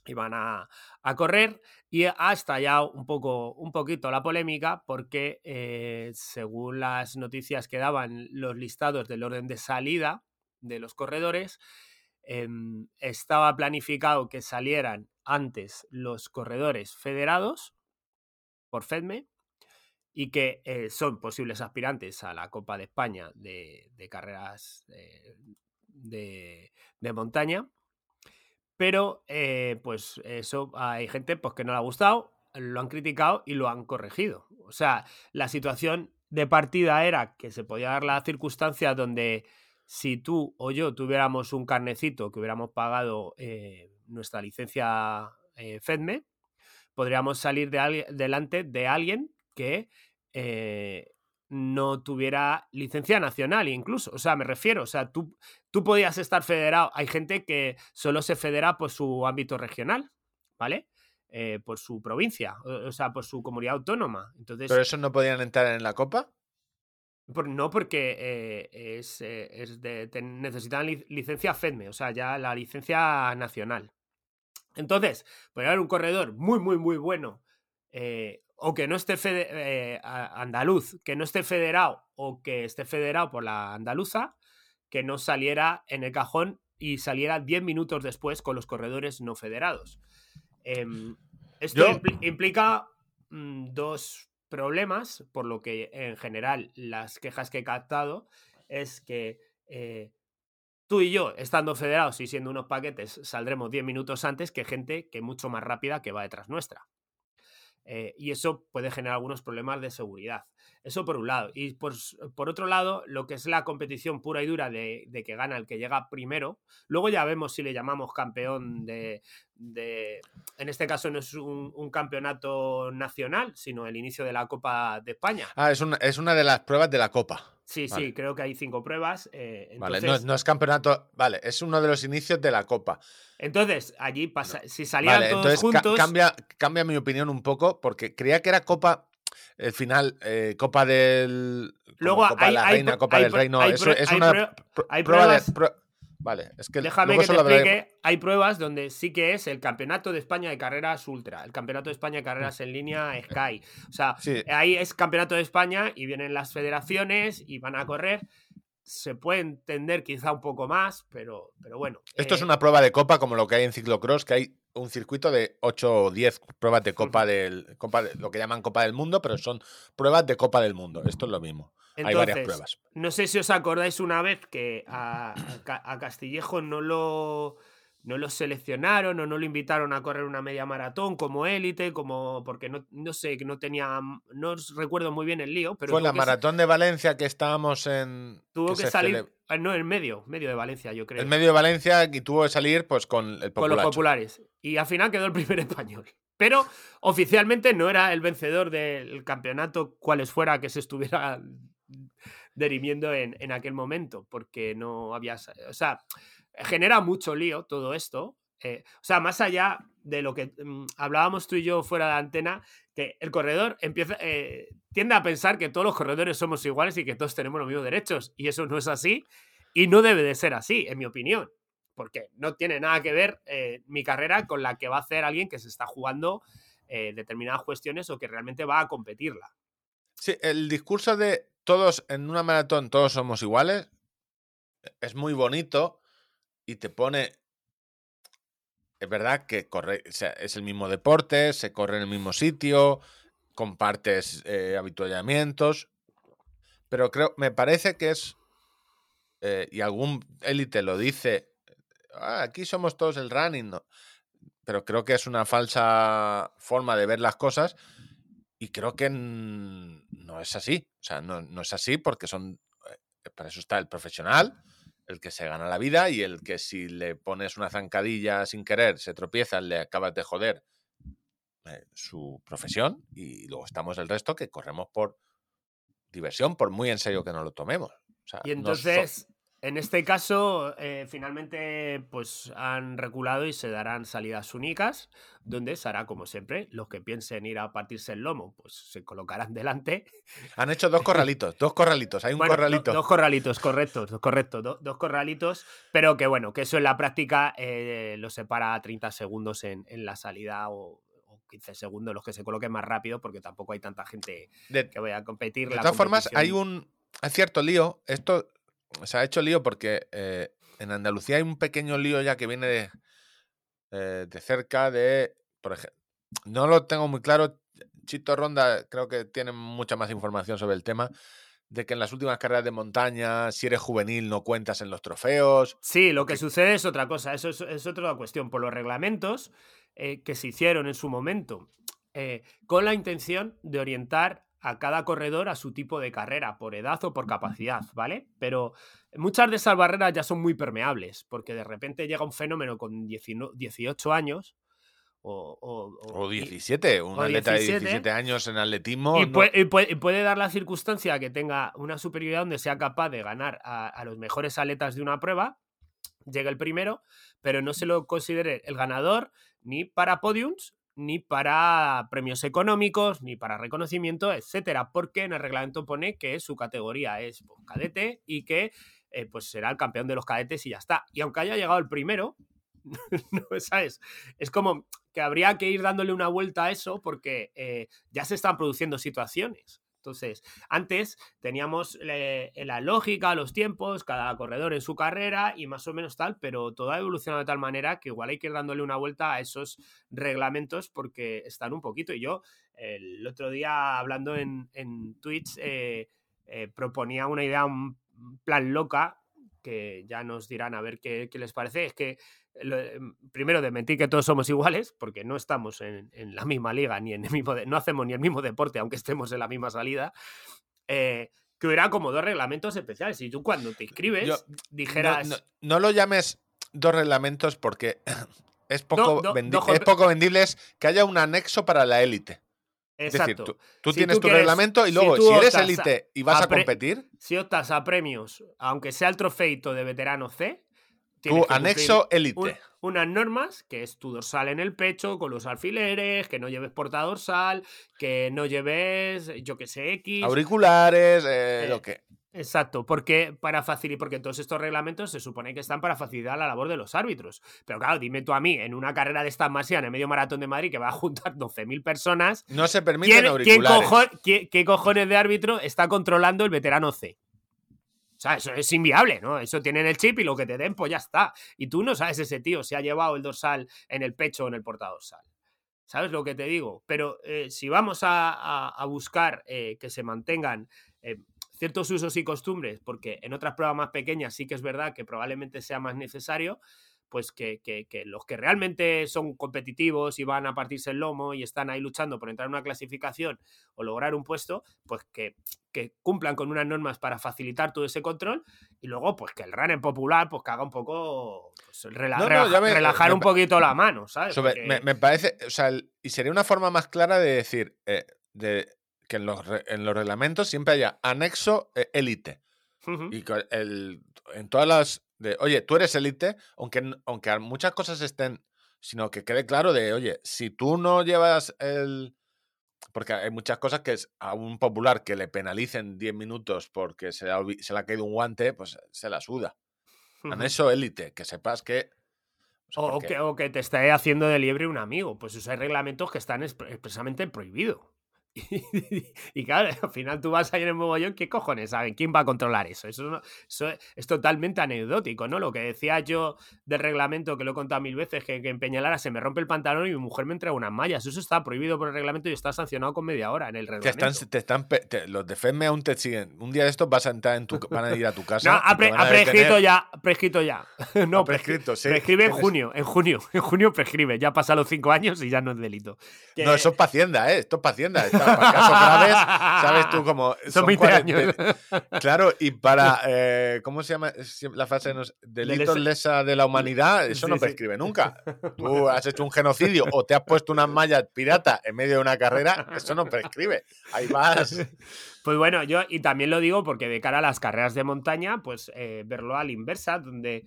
Y van a, a correr y ha estallado un poco, un poquito la polémica porque eh, según las noticias que daban los listados del orden de salida de los corredores, em, estaba planificado que salieran antes los corredores federados por FEDME y que eh, son posibles aspirantes a la Copa de España de, de carreras eh, de, de montaña. Pero, eh, pues eso, hay gente pues, que no le ha gustado, lo han criticado y lo han corregido. O sea, la situación de partida era que se podía dar la circunstancia donde si tú o yo tuviéramos un carnecito que hubiéramos pagado eh, nuestra licencia eh, FEDME, podríamos salir de delante de alguien que no tuviera licencia nacional incluso. O sea, me refiero, o sea, tú, tú podías estar federado. Hay gente que solo se federa por su ámbito regional, ¿vale? eh, por su provincia, o, o sea, por su comunidad autónoma. Entonces, ¿Pero esos no podían entrar en la copa? por- no porque eh, es, eh, es de, necesitan li- licencia FEDME, o sea, ya la licencia nacional. Entonces, puede haber un corredor muy, muy, muy bueno, o que no esté eh, andaluz, que no esté federado o que esté federado por la andaluza, que no saliera en el cajón y saliera 10 minutos después con los corredores no federados. Em, esto implica mm, dos problemas, por lo que en general las quejas que he captado es que eh, tú y yo, estando federados y siendo unos paquetes, saldremos 10 minutos antes que gente que mucho más rápida que va detrás nuestra. Eh, y eso puede generar algunos problemas de seguridad. Eso por un lado. Y por, por otro lado, lo que es la competición pura y dura de, de que gana el que llega primero. Luego ya vemos si le llamamos campeón de. de- en este caso no es un, un campeonato nacional, sino el inicio de la Copa de España. Ah, es una, es una de las pruebas de la copa. Sí, Vale. sí, creo que hay cinco pruebas. eh, Vale, no, no es campeonato. Vale, es uno de los inicios de la copa. entonces, allí pasa, si salían Vale, todos entonces ca- juntos. cambia, cambia mi opinión un poco porque creía que era copa. El final, eh, Copa del. Luego Copa hay- de la hay Reina, Copa hay del Reino. hay Eso es una prueba de. Vale, es que Déjame que te explique. Hay pruebas donde sí que es el Campeonato de España de Carreras Ultra, el Campeonato de España de Carreras en línea [laughs] Sky. O sea, Sí. ahí es Campeonato de España y vienen las federaciones y van a correr. Se puede entender quizá un poco más, pero, pero bueno. Esto es eh, una prueba de copa como lo que hay en ciclocross, que hay un circuito de 8 o 10 pruebas de copa del. Copa de- lo que llaman Copa del Mundo, pero son pruebas de Copa del Mundo. Esto es lo mismo. Hay varias entonces, pruebas. No sé si os acordáis una vez que a, a Ca- a Castillejo no lo, no lo seleccionaron o no lo invitaron a correr una media maratón como élite, como porque no, no sé, que no tenía, no os recuerdo muy bien el lío, pero Fue la maratón de Valencia que estábamos en. tuvo que, salir, ah, no, en medio, medio de Valencia, yo creo, En medio de Valencia y tuvo que salir pues con el con los populares. Y al final quedó el primer [laughs] español. Pero oficialmente no era el vencedor del campeonato, cuales fuera que se estuviera derimiendo en, en aquel momento, porque no había. O sea, genera mucho lío todo esto. eh, o sea, más allá de lo que mm, hablábamos tú y yo fuera de antena, que el corredor empieza, eh, tiende a pensar que todos los corredores somos iguales y que todos tenemos los mismos derechos. Y eso no es así. Y no debe de ser así, en mi opinión. Porque no tiene nada que ver eh, mi carrera con la que va a hacer alguien que se está jugando determinadas cuestiones o que realmente va a competirla. Sí, el discurso de todos en una maratón, todos somos iguales, es muy bonito y te pone. Es verdad que corre, es el mismo deporte, se corre en el mismo sitio, compartes eh, habituallamientos, pero creo, me parece que es. eh, y algún élite lo dice. "Ah, aquí somos todos el running, ¿no? pero creo que es una falsa forma de ver las cosas y creo que no es así. O sea, no, no es así porque son. eh, Para eso está el profesional, el que se gana la vida y el que si le pones una zancadilla sin querer, se tropieza, le acabas de joder eh, su profesión. Y luego estamos el resto que corremos por diversión, por muy en serio que nos lo tomemos. O sea, Y no so- entonces, en este caso, eh, finalmente, pues han reculado y se darán salidas únicas, donde se hará como siempre. Los que piensen ir a partirse el lomo, pues se colocarán [laughs] delante. Han hecho dos corralitos, dos corralitos. Hay un Bueno, do- corralito. dos corralitos, correcto, do- correcto. do- dos corralitos, pero que bueno, que eso en la práctica eh, lo separa a 30 segundos en, en la salida o, o 15 segundos los que se coloquen más rápido, porque tampoco hay tanta gente De- que vaya a competir. De todas formas, hay un hay cierto lío. Esto se ha hecho lío porque eh, en Andalucía hay un pequeño lío ya que viene de, eh, de cerca de, por ejemplo, no lo tengo muy claro. Chito Ronda creo que tiene mucha más información sobre el tema de que en las últimas carreras de montaña, si eres juvenil no cuentas en los trofeos. Sí, lo que que- sucede es otra cosa, eso es, es otra cuestión. Por los reglamentos eh, que se hicieron en su momento, eh, con la intención de orientar a cada corredor a su tipo de carrera, por edad o por capacidad, ¿vale? Pero muchas de esas barreras ya son muy permeables, porque de repente llega un fenómeno con 19 18 años o, o- O y- 17, un o atleta 17, de 17 años en atletismo. y, no- pue- y pue- y puede, dar la circunstancia que tenga una superioridad donde sea capaz de ganar a, a los mejores atletas de una prueba, llegue el primero, pero no se lo considere el ganador ni para podiums ni para premios económicos, ni para reconocimiento, etcétera, porque en el reglamento pone que su categoría es pues, cadete y que eh, pues será el campeón de los cadetes y ya está. Y aunque haya llegado el primero, [laughs] no, ¿sabes? Es como que habría que ir dándole una vuelta a eso porque eh, ya se están produciendo situaciones. Entonces, antes teníamos eh, la lógica, los tiempos, cada corredor en su carrera y más o menos tal, pero todo ha evolucionado de tal manera que igual hay que ir dándole una vuelta a esos reglamentos porque están un poquito. Y yo, el otro día hablando en, en Twitch, eh, eh, proponía una idea, un plan loca, que ya nos dirán a ver qué, qué les parece. Es que lo- em, primero de mentir que todos somos iguales, porque no estamos en, en la misma liga, ni en el mismo no hacemos ni el mismo deporte, aunque estemos en la misma salida. eh, que hubiera como dos reglamentos especiales. Y tú cuando te inscribes, Yo- dijeras. No, no- no lo llames dos reglamentos porque [clears throat] es poco, vendi- es poco vendible es que haya un anexo para la élite. Es decir, exacto. tú, tú Si tienes tú tu quieres- reglamento y luego, si, eres élite y vas a competir, Si optas a premios, aunque sea el trofeito de veterano C, tienes tu anexo élite. un- unas normas, que es tu dorsal en el pecho, con los alfileres, que no lleves portadorsal, que no lleves, yo que sé, X. Auriculares, eh, Eh, lo que. Exacto, porque para facilitar, porque todos estos reglamentos se supone que están para facilitar la labor de los árbitros. Pero claro, dime tú a mí, en una carrera de estas masía en el medio maratón de Madrid que va a juntar [laughs] 12.000 personas, No se permiten ¿quién, quién auriculares. cojo- qué, qué cojones de árbitro está controlando el veterano C? O sea, eso es inviable, ¿no? Eso tienen el chip y lo que te den, pues ya está. Y tú no sabes ese tío si ha llevado el dorsal en el pecho o en el portadorsal. ¿Sabes lo que te digo? Pero eh, si vamos a, a- a buscar eh, que se mantengan eh, ciertos usos y costumbres, porque en otras pruebas más pequeñas sí que es verdad que probablemente sea más necesario, pues que, que- que los que realmente son competitivos y van a partirse el lomo y están ahí luchando por entrar en una clasificación o lograr un puesto, pues que, que cumplan con unas normas para facilitar todo ese control y luego pues que el runner popular pues que haga un poco pues, rela- No, no, relaja- ya me- relajar me un poquito la mano, ¿sabes? Sobre- Porque- me, me parece, o sea, el- y sería una forma más clara de decir eh, de, que en los, en los reglamentos siempre haya anexo eh, élite. Ujú. Y que el, en todas las. De, oye, tú eres élite, aunque, aunque muchas cosas estén. Sino que quede claro de, oye, si tú no llevas el. Porque hay muchas cosas que es a un popular que le penalicen 10 minutos porque se le ha, olvi- se le ha caído un guante, pues se la suda. Anexo élite, que sepas que. o que, o que te esté haciendo de liebre un amigo. Pues esos hay reglamentos que están expre- expresamente prohibidos. [laughs] Y, claro, al final tú vas ahí en el mogollón, ¿qué cojones saben? ¿Quién va a controlar eso? Eso, no- eso es, es totalmente anecdótico, ¿no? Lo que decía yo del reglamento, que lo he contado mil veces, que, que en Peñalara se me rompe el pantalón y mi mujer me entrega unas mallas. Eso está prohibido por el reglamento y está sancionado con media hora en el reglamento. están, te están, te- los de FEDME aún te siguen. Un día de estos vas a entrar en tu, van a ir a tu [laughs] casa. No, ha, pre- prescrito ya, prescrito ya. [laughs] No, Ha prescrito, sí. Prescribe en Tienes- junio, en junio, en junio prescribe. Ya pasan los cinco años y ya no es delito. No, eso es para Hacienda, ¿eh? Esto es. Está, graves, ¿sabes tú? Como. Son 20 años. [laughs] Claro, y para. [laughs] eh, ¿Cómo se llama la frase? de nos- Delitos lesa- de la humanidad. Eso Sí, no sí. prescribe nunca. [laughs] Tú has hecho un genocidio o te has puesto unas mallas pirata en medio de una carrera. Eso no prescribe. Ahí vas. Pues bueno, yo, y también lo digo porque de cara a las carreras de montaña, pues eh, verlo a la inversa, donde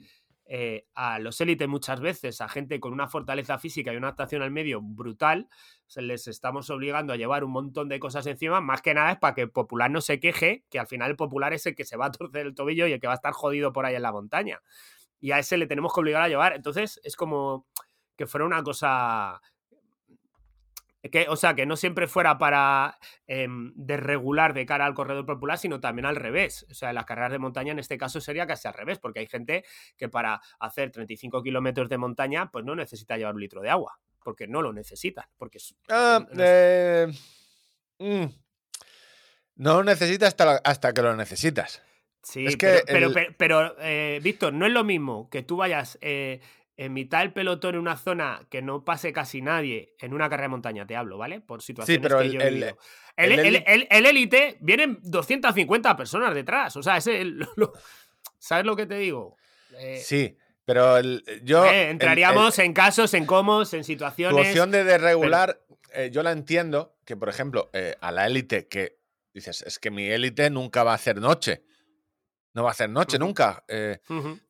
eh, a los élites muchas veces, a gente con una fortaleza física y una adaptación al medio brutal, se les estamos obligando a llevar un montón de cosas encima, más que nada es para que el popular no se queje, que al final el popular es el que se va a [laughs] torcer el tobillo y el que va a estar jodido por ahí en la montaña. Y a ese le tenemos que obligar a llevar. Entonces es como que fuera una cosa que, o sea, que no siempre fuera para em, desregular de cara al corredor popular, sino también al revés. O sea, las carreras de montaña en este caso sería casi al revés, porque hay gente que para hacer 35 kilómetros de montaña, pues no necesita llevar un litro de agua, porque no lo necesitan. Porque Ah, no eh, mm. No lo necesitas hasta, la- hasta que lo necesitas. Sí, Es que pero, el- pero, pero, eh, Víctor, no es lo mismo que tú vayas eh, en mitad del pelotón en una zona que no pase casi nadie en una carrera de montaña, te hablo, ¿vale? Por situaciones pero que el- yo he el- vivido. El, el el- eli- el- el élite vienen 250 personas detrás, o sea, ese, lo- lo- ¿sabes lo que te digo? Eh, Sí, pero el- yo. eh, el- entraríamos en casos, en comos, en Tu situaciones... opción de desregular, eh, yo la entiendo, que por ejemplo, eh, a la élite que dices, es que mi élite nunca va a hacer noche. No va a hacer noche nunca.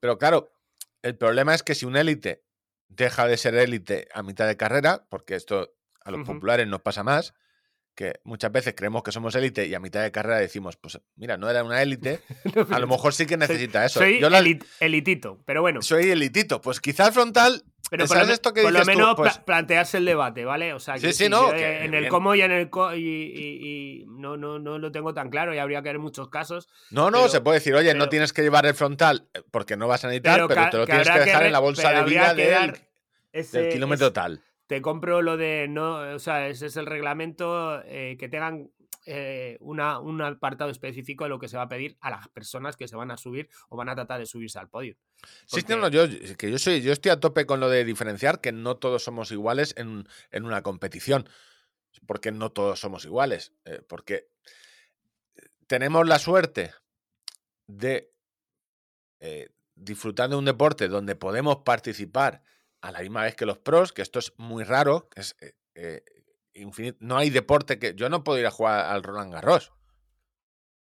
pero claro, el problema es que si un élite deja de ser élite a mitad de carrera, porque esto A los populares nos pasa más, que muchas veces creemos que somos élite y a mitad de carrera decimos, pues mira, no era una [laughs] élite, a lo mejor sí que necesita eso. Soy Yo la- elitito, pero bueno. soy elitito, pues quizá el frontal, Pero por, lo, ¿sabes me- esto que por lo dices tú? menos Pues- pla- plantearse el debate, ¿vale? O sea, Sí, que sí, no, que en el cómo y en el co- y, y- y no, no, no lo tengo tan claro y habría que ver muchos casos. no, no, pero- se puede decir, oye, no tienes que llevar el frontal eh, porque no vas a necesitar, pero, te lo tienes que dejar en la bolsa de vida ese- del kilómetro ese- tal. te compro lo de no, o sea, ese es el reglamento eh, que tengan eh, una, un apartado específico de lo que se va a pedir a las personas que se van a subir o van a tratar de subirse al podio. Sí, Porque- no, no, yo, que yo, soy, yo estoy a tope con lo de diferenciar que no todos somos iguales en, en una competición. Porque no todos somos iguales. eh, porque tenemos la suerte de eh, disfrutar de un deporte donde podemos participar a la misma vez que los pros, que esto es muy raro. es, eh, No hay deporte que. Yo no puedo ir a jugar al Roland Garros.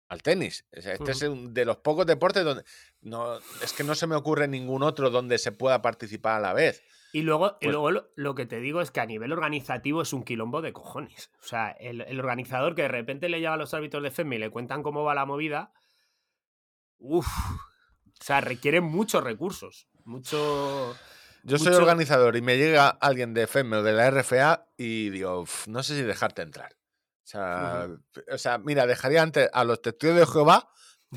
Al tenis. Este es un de los pocos deportes donde. No, es que no se me ocurre ningún otro donde se pueda participar a la vez. Y luego, y Pues- luego lo, lo que te digo es que a nivel organizativo es un quilombo de cojones. O sea, el, el organizador que de repente le lleva a los árbitros de FEMI y le cuentan cómo va la movida. Uff. O sea, requiere muchos recursos. Mucho. Yo soy organizador y me llega alguien de FEM o de la RFA y digo, "Uf, no sé si dejarte entrar. O sea, o sea, mira, dejaría antes a los testigos de Jehová,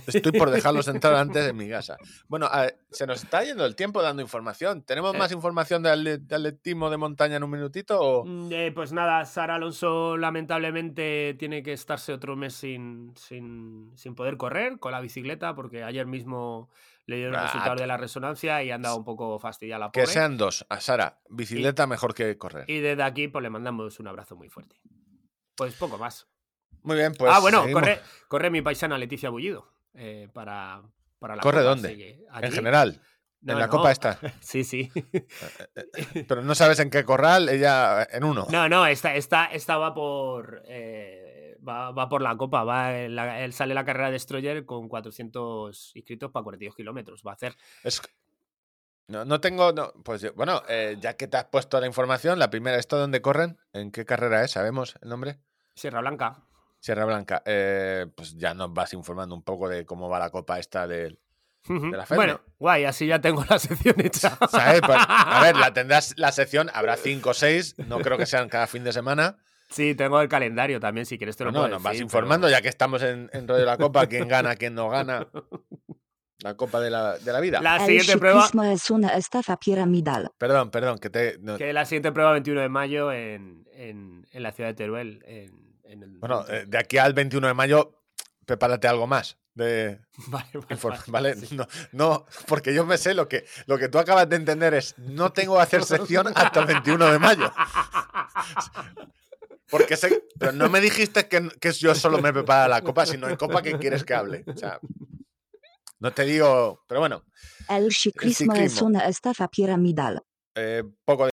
estoy por dejarlos entrar antes en mi casa. Bueno, a- se nos está yendo el tiempo dando información. ¿Tenemos Eh. más información de, atle- de atletismo de montaña en un minutito? O... Mm, eh, pues nada, Sara Alonso lamentablemente tiene que estarse otro mes sin, sin, sin poder correr con la bicicleta porque ayer mismo le dieron el Ah, resultado que- de la resonancia y anda un poco fastidiada la Que pobre. sean dos. A Sara, bicicleta mejor que correr. Y desde aquí pues le mandamos un abrazo muy fuerte. Pues poco más. Muy bien, pues. ah, bueno, corre, corre mi paisana Leticia Bullido eh, para, para la ¿Corre Copa, dónde? que En general. No, en la no. copa esta. [laughs] Sí, sí. [laughs] Pero no sabes en qué corral, ella en uno. No, no, esta, esta, esta va por. eh, va, va por la copa. Va en la- él sale la carrera de Destroyer con 400 inscritos para 42 kilómetros. Va a hacer. Es- No, no tengo. no, pues yo- bueno, eh, ya que te has puesto la información, la primera, ¿esto dónde corren? ¿En qué carrera es? ¿Sabemos el nombre? Sierra Blanca. Sierra Blanca. Eh, pues ya nos vas informando un poco de cómo va la copa esta del. La FEME. bueno, guay, así ya tengo [laughs] la sección hecha. ¿Sabes? Pues, a ver, la [laughs] tendrás la sección, habrá cinco o seis, no creo que sean cada fin de semana. Sí, tengo el calendario también, si quieres te lo Bueno, puedo nos vas informando, pero- ya que estamos en, en rollo de la copa, quién gana, quién no gana. [laughs] La copa de la, de la vida. La El siguiente prueba. ciclismo es una estafa piramidal. Perdón, perdón, que te. no- Que la siguiente prueba 21 de mayo en, en, en la ciudad de Teruel. En, en el, Bueno, eh, de aquí al 21 de mayo, prepárate algo más. De, [laughs] vale, vale, vale, ¿Vale? sí. No, no, porque yo me sé lo que, lo que tú acabas de entender es no tengo que hacer sección hasta el 21 de mayo. [laughs] Porque sé, pero no me dijiste que, que yo solo me prepara la copa, sino en copa que quieres que hable. O sea, no te digo, pero bueno, El ciclismo es ciclismo. una estafa piramidal. eh, poco de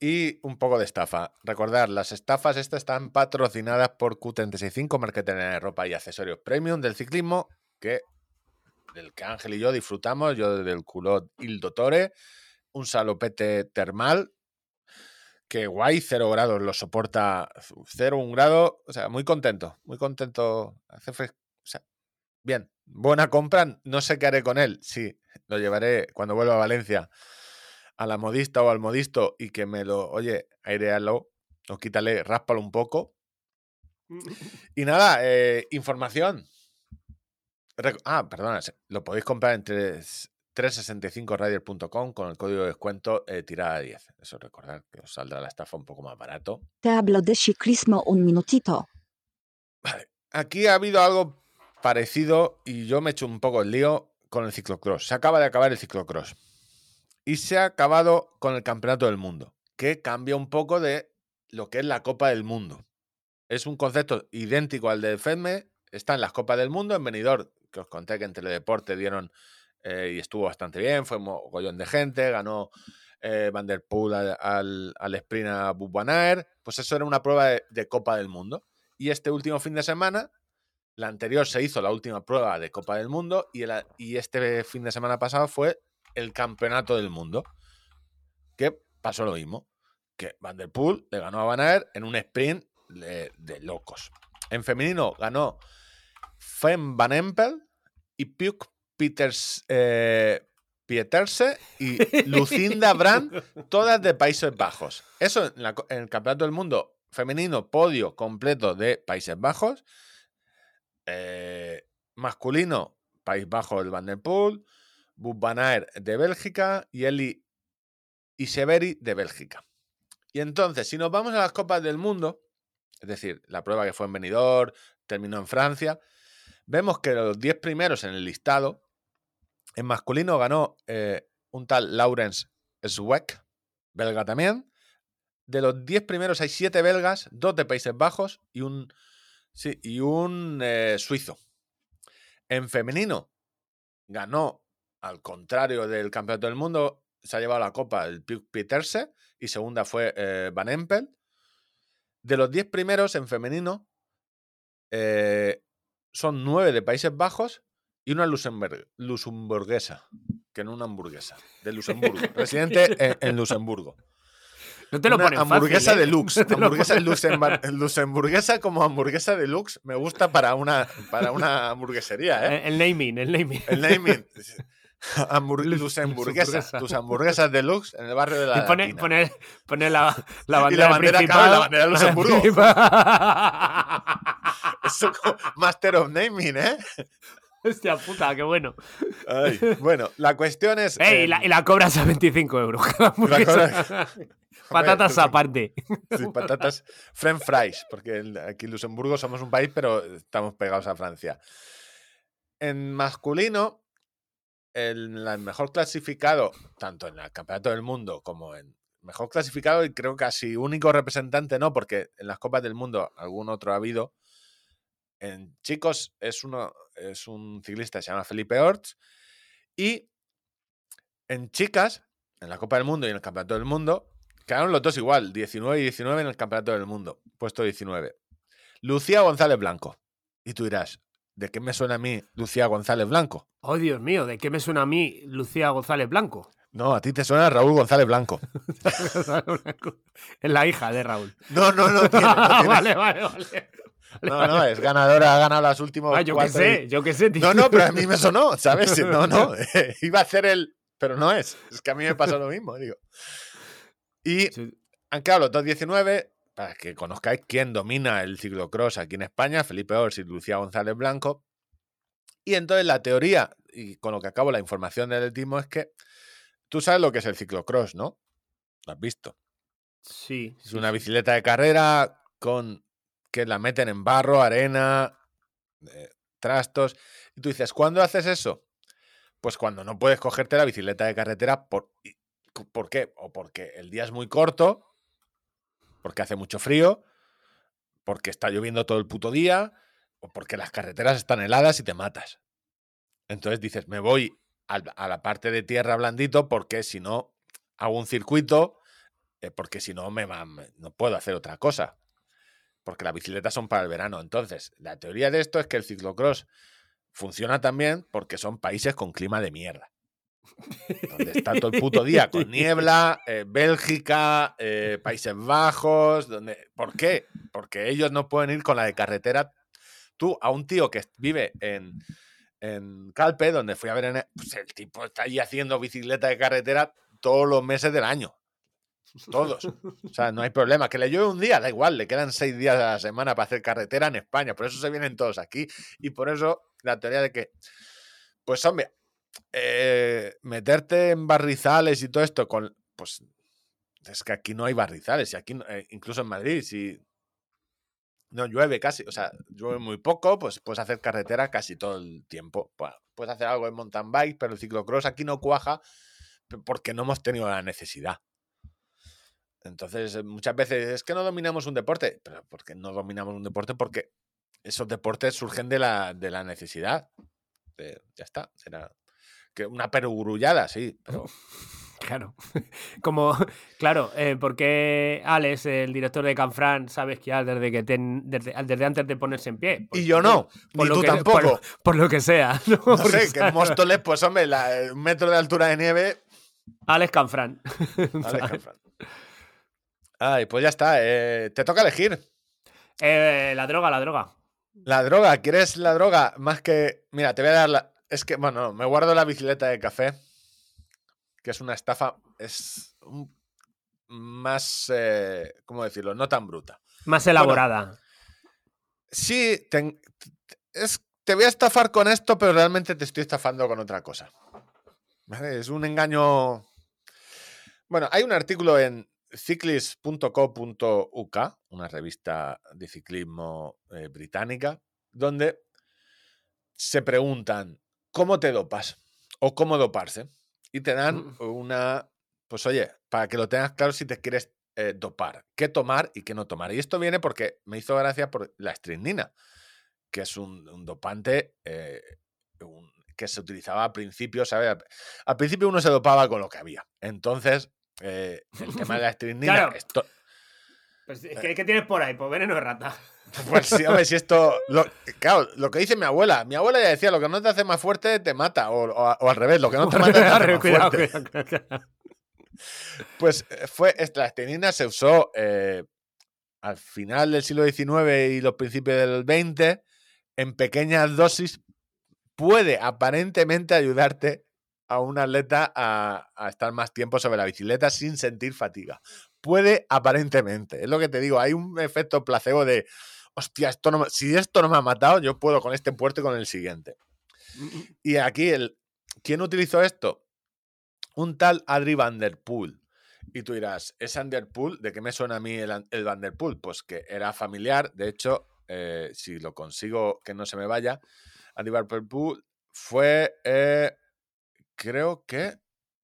y un poco de estafa. Recordad, las estafas estas están patrocinadas por Q365, marketing de ropa y accesorios premium del ciclismo, que del que Ángel y yo disfrutamos, yo del culot Il Dottore, un salopete termal, que guay, cero grados, lo soporta cero, un grado, o sea, muy contento, muy contento. Hace fres- o sea, bien, buena compra, no sé qué haré con él, sí, lo llevaré cuando vuelva a Valencia a la modista o al modisto y que me lo, oye, airealo o quítale, ráspalo un poco. [laughs] Y nada, eh, información. Ah, perdona, lo podéis comprar en tres- 365rider.com con el código de descuento eh, tirada 10. Eso recordar que os saldrá la estafa un poco más barato. Te hablo de ciclismo un minutito. Vale, aquí ha habido algo parecido y yo me he hecho un poco el lío con el ciclocross. Se acaba de acabar el ciclocross. Y se ha acabado con el Campeonato del Mundo, que cambia un poco de lo que es la Copa del Mundo. Es un concepto idéntico al de FEDME. Está en las Copas del Mundo, en Benidorm, que os conté que en Teledeporte dieron eh, y estuvo bastante bien. Fue mogollón de gente, ganó eh, Van der Poel al, al, sprint a Bub Van Aert. Pues eso era una prueba de- Copa del Mundo. Y este último fin de semana, la anterior se hizo la última prueba de Copa del Mundo y, el- y este fin de semana pasado fue el Campeonato del Mundo, que pasó lo mismo. que Van der Poel le ganó a Van en un sprint de, de locos. En femenino ganó Fem Van Empel y Puk Peters, eh, Pieterse y Lucinda [laughs] Brand, todas de Países Bajos. Eso en, la co- en el Campeonato del Mundo femenino, podio completo de Países Bajos. Eh, masculino, País Bajo el Van der Poel, de Bélgica y Eli Iseveri de Bélgica. Y entonces, si nos vamos a las Copas del Mundo, es decir, la prueba que fue en Benidorm, terminó en Francia, vemos que los 10 primeros en el listado, en masculino ganó eh, un tal Laurens Zweck, belga también. De los 10 primeros hay 7 belgas, 2 de Países Bajos y un, sí, y un eh, suizo. En femenino ganó, al contrario del Campeonato del Mundo, se ha llevado la copa el Puk Pieterse y segunda fue eh, Van Empel. De los 10 primeros en femenino, son 9 de Países Bajos y una luxemburg- luxemburguesa, que no una hamburguesa, de Luxemburgo, [laughs] residente en, en Luxemburgo. No te lo Una ponen fácil, hamburguesa ¿eh? deluxe. [laughs] No te lo hamburguesa [laughs] luxemburguesa como hamburguesa deluxe me gusta para una, para una hamburguesería, ¿eh? El naming, el naming. El naming. Hambur- Lux-. Tus hamburguesas deluxe en el barrio de la Y pone, pone, pone la, la Y bandera, la bandera, claro, la bandera de Luxemburgo. Eso Master of Naming, ¿eh? [laughs] Hostia puta, qué bueno. Ay, bueno, la cuestión es... Ey, eh, y, la, y la cobras a 25 euros. [laughs] [laughs] Patatas aparte. Sí, patatas French fries, porque el- aquí en Luxemburgo somos un país, pero estamos pegados a Francia. En masculino, el, la- mejor clasificado, tanto en el Campeonato del Mundo como en mejor clasificado, y creo casi único representante, no, porque en las Copas del Mundo algún otro ha habido. En chicos es uno es un ciclista se llama Felipe Orts. Y en chicas, en la Copa del Mundo y en el Campeonato del Mundo, Quedaron los dos igual, 19 y 19 en el Campeonato del Mundo, puesto 19. Lucía González Blanco. Y tú dirás, ¿de qué me suena a mí Lucía González Blanco? Oh, Dios mío, ¿de qué me suena a mí Lucía González Blanco? No, a ti te suena Raúl González Blanco. [laughs] es la hija de Raúl. No, no, no tiene. no [laughs] tiene. vale, vale, vale. No, no, es ganadora, ha ganado las últimas Ah, yo qué sé, y- yo qué sé, tío. No, no, pero a mí me sonó, ¿sabes? [laughs] No, no, [laughs] iba a hacer el... Pero no es, es que a mí me pasó lo mismo, digo. Y Sí, han quedado los dos 19, para que conozcáis quién domina el ciclocross aquí en España, Felipe Ors y Lucía González Blanco. Y entonces la teoría, y con lo que acabo la información del atletismo, es que tú sabes lo que es el ciclocross, ¿no? Lo has visto. Sí. Es sí, una sí. bicicleta de carrera con que la meten en barro, arena, eh, trastos. Y tú dices, ¿cuándo haces eso? Pues cuando no puedes cogerte la bicicleta de carretera. ¿Por, ¿por qué? O porque el día es muy corto, porque hace mucho frío, porque está lloviendo todo el puto día, o porque las carreteras están heladas y te matas. Entonces dices, me voy a la parte de tierra blandito porque si no hago un circuito eh, porque si no me- no puedo hacer otra cosa. Porque las bicicletas son para el verano. Entonces, la teoría de esto es que el ciclocross funciona también porque son países con clima de mierda. Donde está todo el puto día con [laughs] niebla, eh, Bélgica, eh, Países Bajos. Donde... ¿Por qué? Porque ellos no pueden ir con la de carretera. Tú, a un tío que vive en, en Calpe, donde fui a ver, en pues el tipo está allí haciendo bicicleta de carretera todos los meses del año. Todos. O sea, no hay problema. Que le llueve un día, da igual, le quedan seis días a la semana para hacer carretera en España. Por eso se vienen todos aquí. Y por eso la teoría de que, pues hombre, eh, meterte en barrizales y todo esto con, pues, es que aquí no hay barrizales. Y aquí, eh, incluso en Madrid, si no llueve casi, o sea, llueve muy poco, pues puedes hacer carretera casi todo el tiempo. Puedes hacer algo en mountain bike, pero el ciclocross aquí no cuaja porque no hemos tenido la necesidad. Entonces, muchas veces es que no dominamos un deporte, pero porque no dominamos un deporte porque esos deportes surgen de la, de la necesidad. De- ya está, será que una perogrullada, sí, [laughs] pero Claro. [laughs] Como, claro, eh, porque Alex, el director de Canfran, sabe esquiar desde que ten- desde, desde antes de ponerse en pie. Por- y yo no, por ni tú que- tampoco. Por, por lo que sea. [laughs] No, No sé, que en Móstoles, pues hombre, la- un metro de altura de nieve, Alex Canfran. Alex Canfrán. Ay, pues ya está. eh, te toca elegir. Eh, la droga, la droga. La droga, ¿quieres la droga? Más que. Mira, te voy a dar la. Es que, bueno, me guardo la bicicleta de café, que es una estafa. Es un- más. eh, ¿Cómo decirlo? No tan bruta. Más elaborada. Sí, te, es, te voy a estafar con esto, pero realmente te estoy estafando con otra cosa. ¿Vale? Es un engaño. Bueno, hay un artículo en cyclist.co.uk, una revista de ciclismo eh, británica, donde se preguntan cómo te dopas o cómo doparse. Y te dan Mm. una. Pues oye, para que lo tengas claro si te quieres eh, dopar, qué tomar y qué no tomar. Y esto viene porque me hizo gracia por la estrinina, que es un, un dopante eh, un- que se utilizaba al principio, ¿sabes? Al principio uno se dopaba con lo que había. Entonces, eh, el [laughs] tema de la estrinina, Claro. esto, Pues, ¿qué, qué tienes por ahí? Pues veneno de rata. [laughs] pues sí, hombre, si esto. Lo, claro, lo que dice mi abuela. Mi abuela ya decía: lo que no te hace más fuerte te mata. O, o- o al revés, lo que no te [laughs] mata te hace más Cuidado, fuerte. cuidado, cuidado. Pues eh, fue. La se usó eh, al final del siglo XIX y los principios del XX en pequeñas dosis. Puede aparentemente ayudarte a un atleta a, a estar más tiempo sobre la bicicleta sin sentir fatiga. Puede aparentemente. Es lo que te digo. Hay un efecto placebo de. Hostia, esto no si esto no me ha matado, yo puedo con este puerto y con el siguiente. Y aquí, el, ¿quién utilizó esto? Un tal Adri Van Der Poel. Y tú dirás, ¿es Van Der Poel? ¿De qué me suena a mí el, el Van Der Poel? Pues que era familiar. De hecho, eh, si lo consigo que no se me vaya, Andy Van Der Poel fue, eh, creo que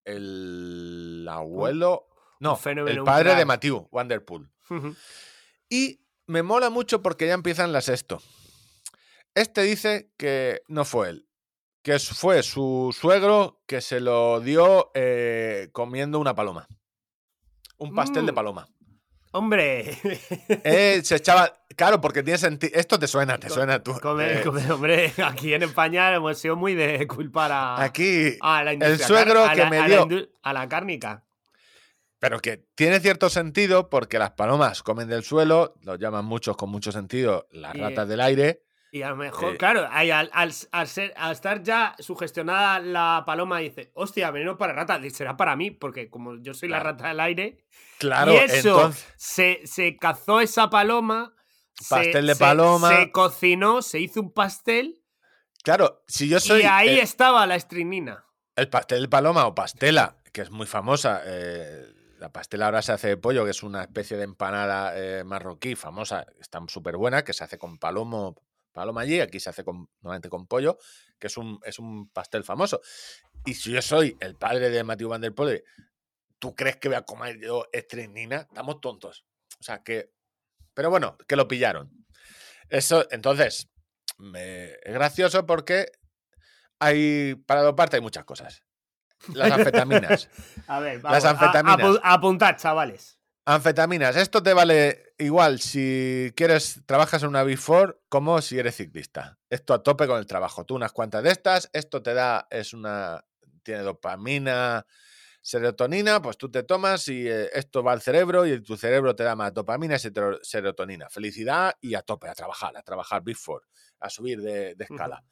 el abuelo, no, el padre de. Matthew Van Der Poel. Ujú. Y me mola mucho porque ya empiezan las esto. Este dice que no fue él, que fue su suegro que se lo dio eh, comiendo una paloma. Un pastel de Mm. paloma. Hombre, Eh, se echaba. Claro, porque tiene sentido. Esto te suena, te suena tú. come- eh, come- hombre, aquí en España hemos sido muy de culpar a, aquí. a la industria suegro que me a la dio- a la cárnica. Pero que tiene cierto sentido porque las palomas comen del suelo, lo llaman muchos con mucho sentido, las Y- ratas del aire. Y a lo mejor, Eh, claro, ahí al, al- al ser- al estar ya sugestionada la paloma, dice, hostia, veneno para ratas, y será para mí, porque como yo soy la rata del aire, Claro, y eso, entonces. se, se cazó esa paloma, se- Pastel de se- paloma. Se, cocinó, se hizo un pastel, Claro, si yo soy. y ahí el- estaba la estrinina. El pastel de paloma o pastela, que es muy famosa. eh, la pastela ahora se hace de pollo, que es una especie de empanada eh, marroquí famosa, está súper buena, que se hace con palomo, paloma allí, aquí se hace con, normalmente con pollo, que es un, es un pastel famoso. Y si yo soy el padre de Matthew Van Der Poel, ¿tú crees que voy a comer yo estrinina? Estamos tontos. O sea que... Pero bueno, que lo pillaron. Eso, entonces, me- es gracioso porque hay, para doparte hay muchas cosas. Las [laughs] anfetaminas. A ver, Las vamos, a- anfetaminas. apu- apuntad, chavales. Anfetaminas. Esto te vale igual si quieres, trabajas en una Four como si eres ciclista. Esto a tope con el trabajo. Tú unas cuantas de estas, esto te da, es una, tiene dopamina, serotonina, pues tú te tomas y eh, esto va al cerebro y tu cerebro te da más dopamina y serotonina. Felicidad y a tope, a trabajar, a trabajar Four, a subir de, de escala.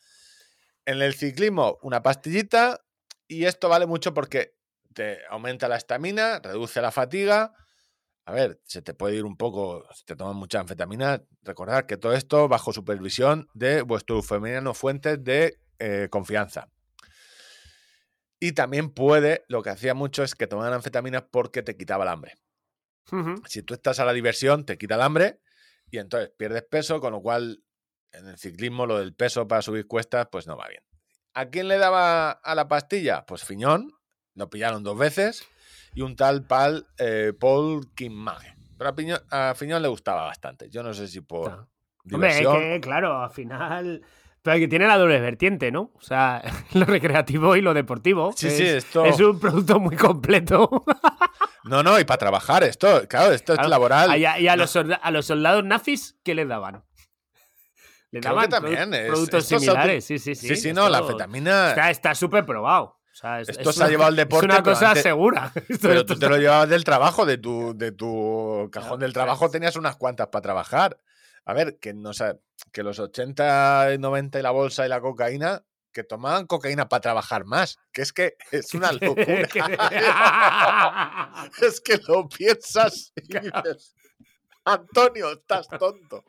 En el ciclismo, una pastillita y esto vale mucho porque te aumenta la estamina, reduce la fatiga. A ver, se te puede ir un poco, si te tomas mucha anfetamina, recordad que todo esto bajo supervisión de vuestro femenino fuentes de eh, confianza. Y también puede, lo que hacía mucho es que tomaban anfetaminas porque te quitaba el hambre. Si tú estás a la diversión, te quita el hambre y entonces pierdes peso, con lo cual en el ciclismo lo del peso para subir cuestas, pues no va bien. ¿A quién le daba a la pastilla? Pues Fiñón, lo pillaron dos veces, y un tal pal, eh, Paul Kimmage. Pero a, Fiñón le gustaba bastante. Yo no sé si por Claro. Hombre, es que, claro, al final. Pero que tiene la doble vertiente, ¿no? O sea, [laughs] lo recreativo y lo deportivo. Sí, es, sí, esto. es un producto muy completo. [laughs] No, no, y para trabajar esto, claro, esto es laboral. y a, y a No, los, solda- a los soldados nazis, ¿qué les daban? Le Creo daban que también es- productos similares, sí, sí, sí. sí, sí, no, la. Está está súper probado. O sea, es- Esto es se ha llevado al deporte, [laughs] Es una cosa antes- segura. [laughs] Pero tú te lo llevabas del trabajo, de tu, de tu cajón del trabajo tenías unas cuantas para trabajar. A ver, que, no, sa- que los 80 y 90 y la bolsa y la cocaína, que tomaban cocaína para trabajar más. Que es que es una [laughs] locura. es que lo piensas y dices, Antonio, estás tonto.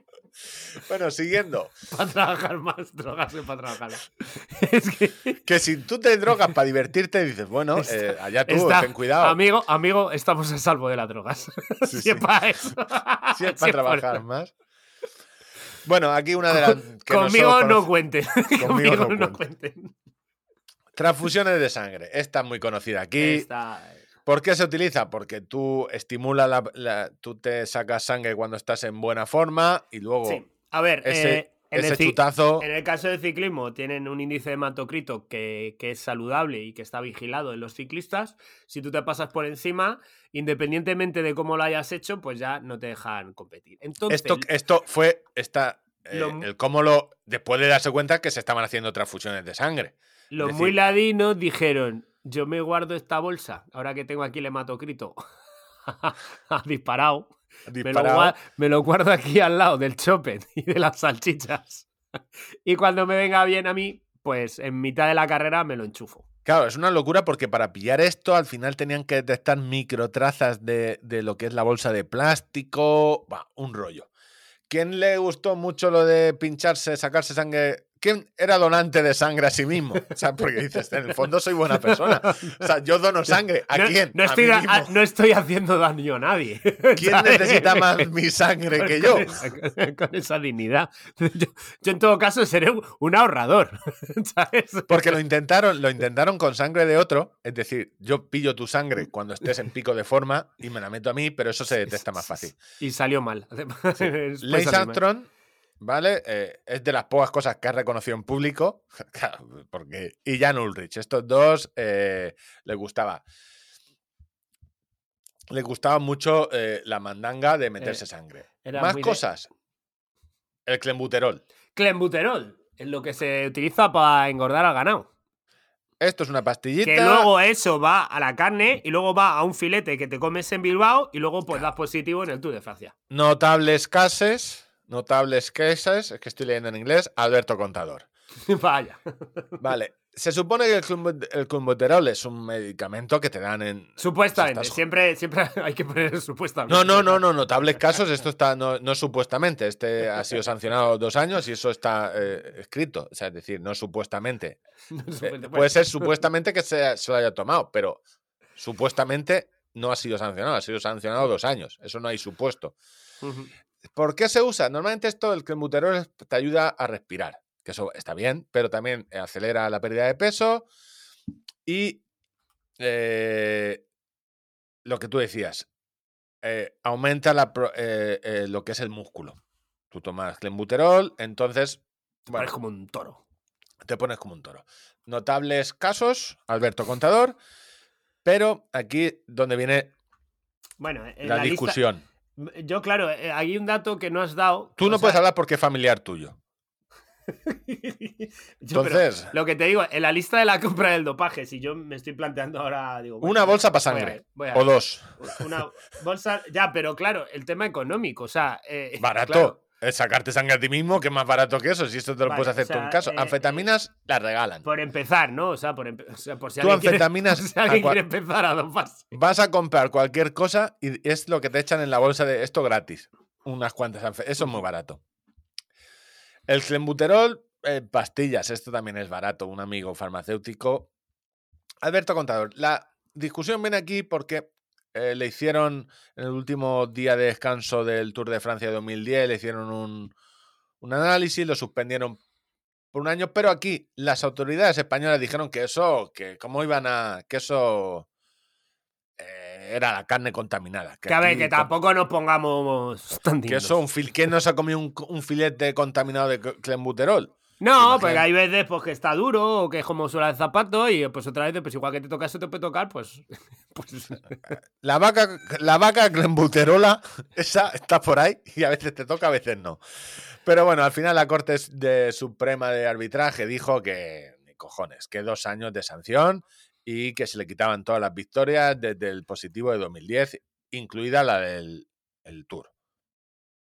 Bueno, siguiendo. [laughs] para trabajar más, drogarse para trabajar. [laughs] Es que. Que si tú te drogas para divertirte, dices, bueno, Está- eh, allá tú, está- ten cuidado. Amigo, amigo, estamos a salvo de las drogas. Sí, [laughs] Si sí. es para eso. Si es Si para es por- trabajar más. Bueno, aquí una de las. que Conmigo no cuenten. Conmigo Conmigo no no cuenten. Transfusiones de sangre. Esta es muy conocida aquí. Está- ¿Por qué se utiliza? Porque tú estimulas la, la- tú te sacas sangre cuando estás en buena forma y luego Sí. A ver, ese, eh, en, ese el chutazo. en el caso del ciclismo tienen un índice de hematocrito que, que es saludable y que está vigilado en los ciclistas. Si tú te pasas por encima, independientemente de cómo lo hayas hecho, pues ya no te dejan competir. Entonces, Esto, esto fue esta, eh, Lo- el cómo lo. Después de darse cuenta que se estaban haciendo transfusiones de sangre. los decir- muy ladinos dijeron, yo me guardo esta bolsa, ahora que tengo aquí el hematocrito [laughs] disparado. Me lo, Disparado. me lo guardo aquí al lado del chopet [laughs] y de las salchichas. y cuando me venga bien a mí, pues en mitad de la carrera me lo enchufo. Claro, es una locura porque para pillar esto al final tenían que detectar microtrazas de, de lo que es la bolsa de plástico. Va, un rollo. ¿Quién le gustó mucho lo de pincharse, sacarse sangre? ¿Quién era donante de sangre a sí mismo? O sea, porque dices, en el fondo soy buena persona. O sea, yo dono sangre. ¿A no, quién? No A estoy, a- no estoy haciendo daño a nadie. ¿Quién ¿sabes? necesita más mi sangre que Con yo? esa- Con esa dignidad. Yo, yo en todo caso seré un, ahorrador. [laughs] ¿sabes? Porque lo intentaron, lo intentaron con sangre de otro. Es decir, yo pillo tu sangre cuando estés en pico de forma y me la meto a mí, pero eso se detecta más fácil. Y salió mal. Lance salió mal. Armstrong, ¿vale? Eh, es de las pocas cosas que ha reconocido en público. [laughs] Porque, y Jan Ulrich. Estos dos eh, les gustaba. Les gustaba mucho eh, la mandanga de meterse sangre. Más de- cosas. El clenbuterol. Clenbuterol, es lo que se utiliza para engordar al ganado. Esto es una pastillita. Que luego eso va a la carne y luego va a un filete que te comes en Bilbao y luego pues das positivo en el Tour de Francia. Notables cases. Notables cases. Es que estoy leyendo en inglés. Alberto Contador. [laughs] Vaya. Vale. Se supone que el, clenbu- el clenbuterol es un medicamento que te dan en. Supuestamente, estás- siempre, siempre [laughs] hay que poner supuestamente. No, no, no, no, notables casos. Esto está, no, no supuestamente. Este ha sido sancionado dos años y eso está eh, escrito. O sea, es decir, no supuestamente. [laughs] No, Eh, supuestamente. puede ser supuestamente que se, se lo haya tomado, pero supuestamente no ha sido sancionado. Ha sido sancionado dos años. Eso no hay supuesto. Ujú. ¿Por qué se usa? Normalmente esto, el clenbuterol, te ayuda a respirar, que eso está bien, pero también acelera la pérdida de peso y eh, lo que tú decías, eh, aumenta la eh, eh, lo que es el músculo. Tú tomas clenbuterol, entonces bueno, Eres como un toro. te pones como un toro. Notables casos, Alberto Contador, pero aquí donde viene Bueno, en la, la lista- discusión. Yo, claro, eh, hay un dato que no has dado. Tú no sea, puedes hablar porque es familiar tuyo. [laughs] yo, Entonces, lo que te digo, en la lista de la compra del dopaje, si yo me estoy planteando ahora, digo. bueno, una bolsa para voy a sangre. ver, voy a O dos. Una bolsa. Ya, pero claro, el tema económico, o sea. eh, Barato. claro, Es sacarte sangre a ti mismo, que es más barato que eso. Si esto te lo Vale, puedes hacer o tú en sea, casa. eh, Anfetaminas las regalan. por empezar, ¿no? O sea, por, o sea, por si Tú alguien, quiere, anfetaminas [laughs] si alguien quiere empezar a doparse. Vas a comprar cualquier cosa y es lo que te echan en la bolsa de esto gratis. Unas cuantas anfe- Eso es muy barato. El clenbuterol, eh, pastillas. Esto también es barato. Un amigo farmacéutico. Alberto Contador. La discusión viene aquí porque eh, le hicieron en el último día de descanso del Tour de Francia de 2010, le hicieron un, un análisis, lo suspendieron por un año, pero aquí las autoridades españolas dijeron que eso, que cómo iban a, que eso eh, era la carne contaminada. Que a ver, que tampoco nos pongamos tan Que eso, un fil, ¿quién no se ha comido un, un filete contaminado de cl- clenbuterol? No, porque hay veces pues, que está duro o que es como suela el zapato y pues otra vez, pues igual que te toca eso, te puede tocar, pues... [laughs] pues [laughs] La vaca, la vaca clenbuterola, esa está por ahí y a veces te toca, a veces no. Pero bueno, al final la Corte de Suprema de Arbitraje dijo que, ni cojones, que dos años de sanción y que se le quitaban todas las victorias desde el positivo de 2010, incluida la del el Tour.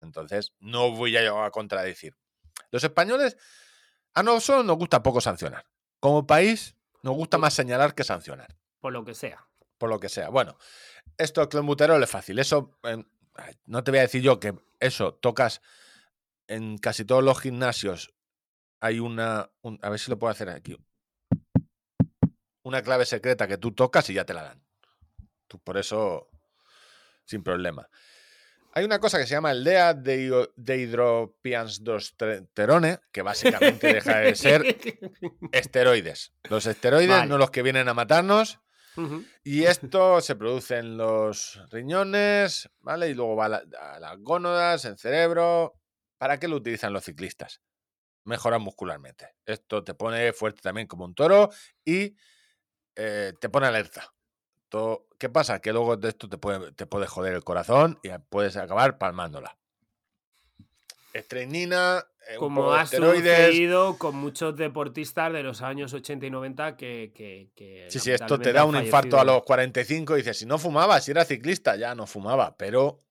Entonces, no voy a, a contradecir. Los españoles, a nosotros nos gusta poco sancionar. Como país, nos gusta más señalar que sancionar Por lo que sea. por lo que sea. Bueno, esto clenbuterol es fácil. Eso, ay, no te voy a decir yo que eso tocas en casi todos los gimnasios. Hay una, un- a ver si lo puedo hacer aquí. Una clave secreta que tú tocas y ya te la dan. Tú, por eso, sin problema. Hay una cosa que se llama el DEA de, hidropiandosterone, que básicamente deja de ser esteroides. Los esteroides, Vale. no los que vienen a matarnos, y esto se produce en los riñones, ¿vale? Y luego va a, la- a las gónadas, en cerebro. ¿Para qué lo utilizan los ciclistas? Mejorar muscularmente. Esto te pone fuerte también como un toro y eh, te pone alerta. ¿Qué pasa? Que luego de esto te puede, te puede joder el corazón y puedes acabar palmándola. Estrenina, eh, Como ha sucedido con muchos deportistas de los años 80 y 90 que. que, que Sí, sí, esto te da un infarto a los 45 y dices, si no fumaba, si era ciclista, ya no fumaba, pero...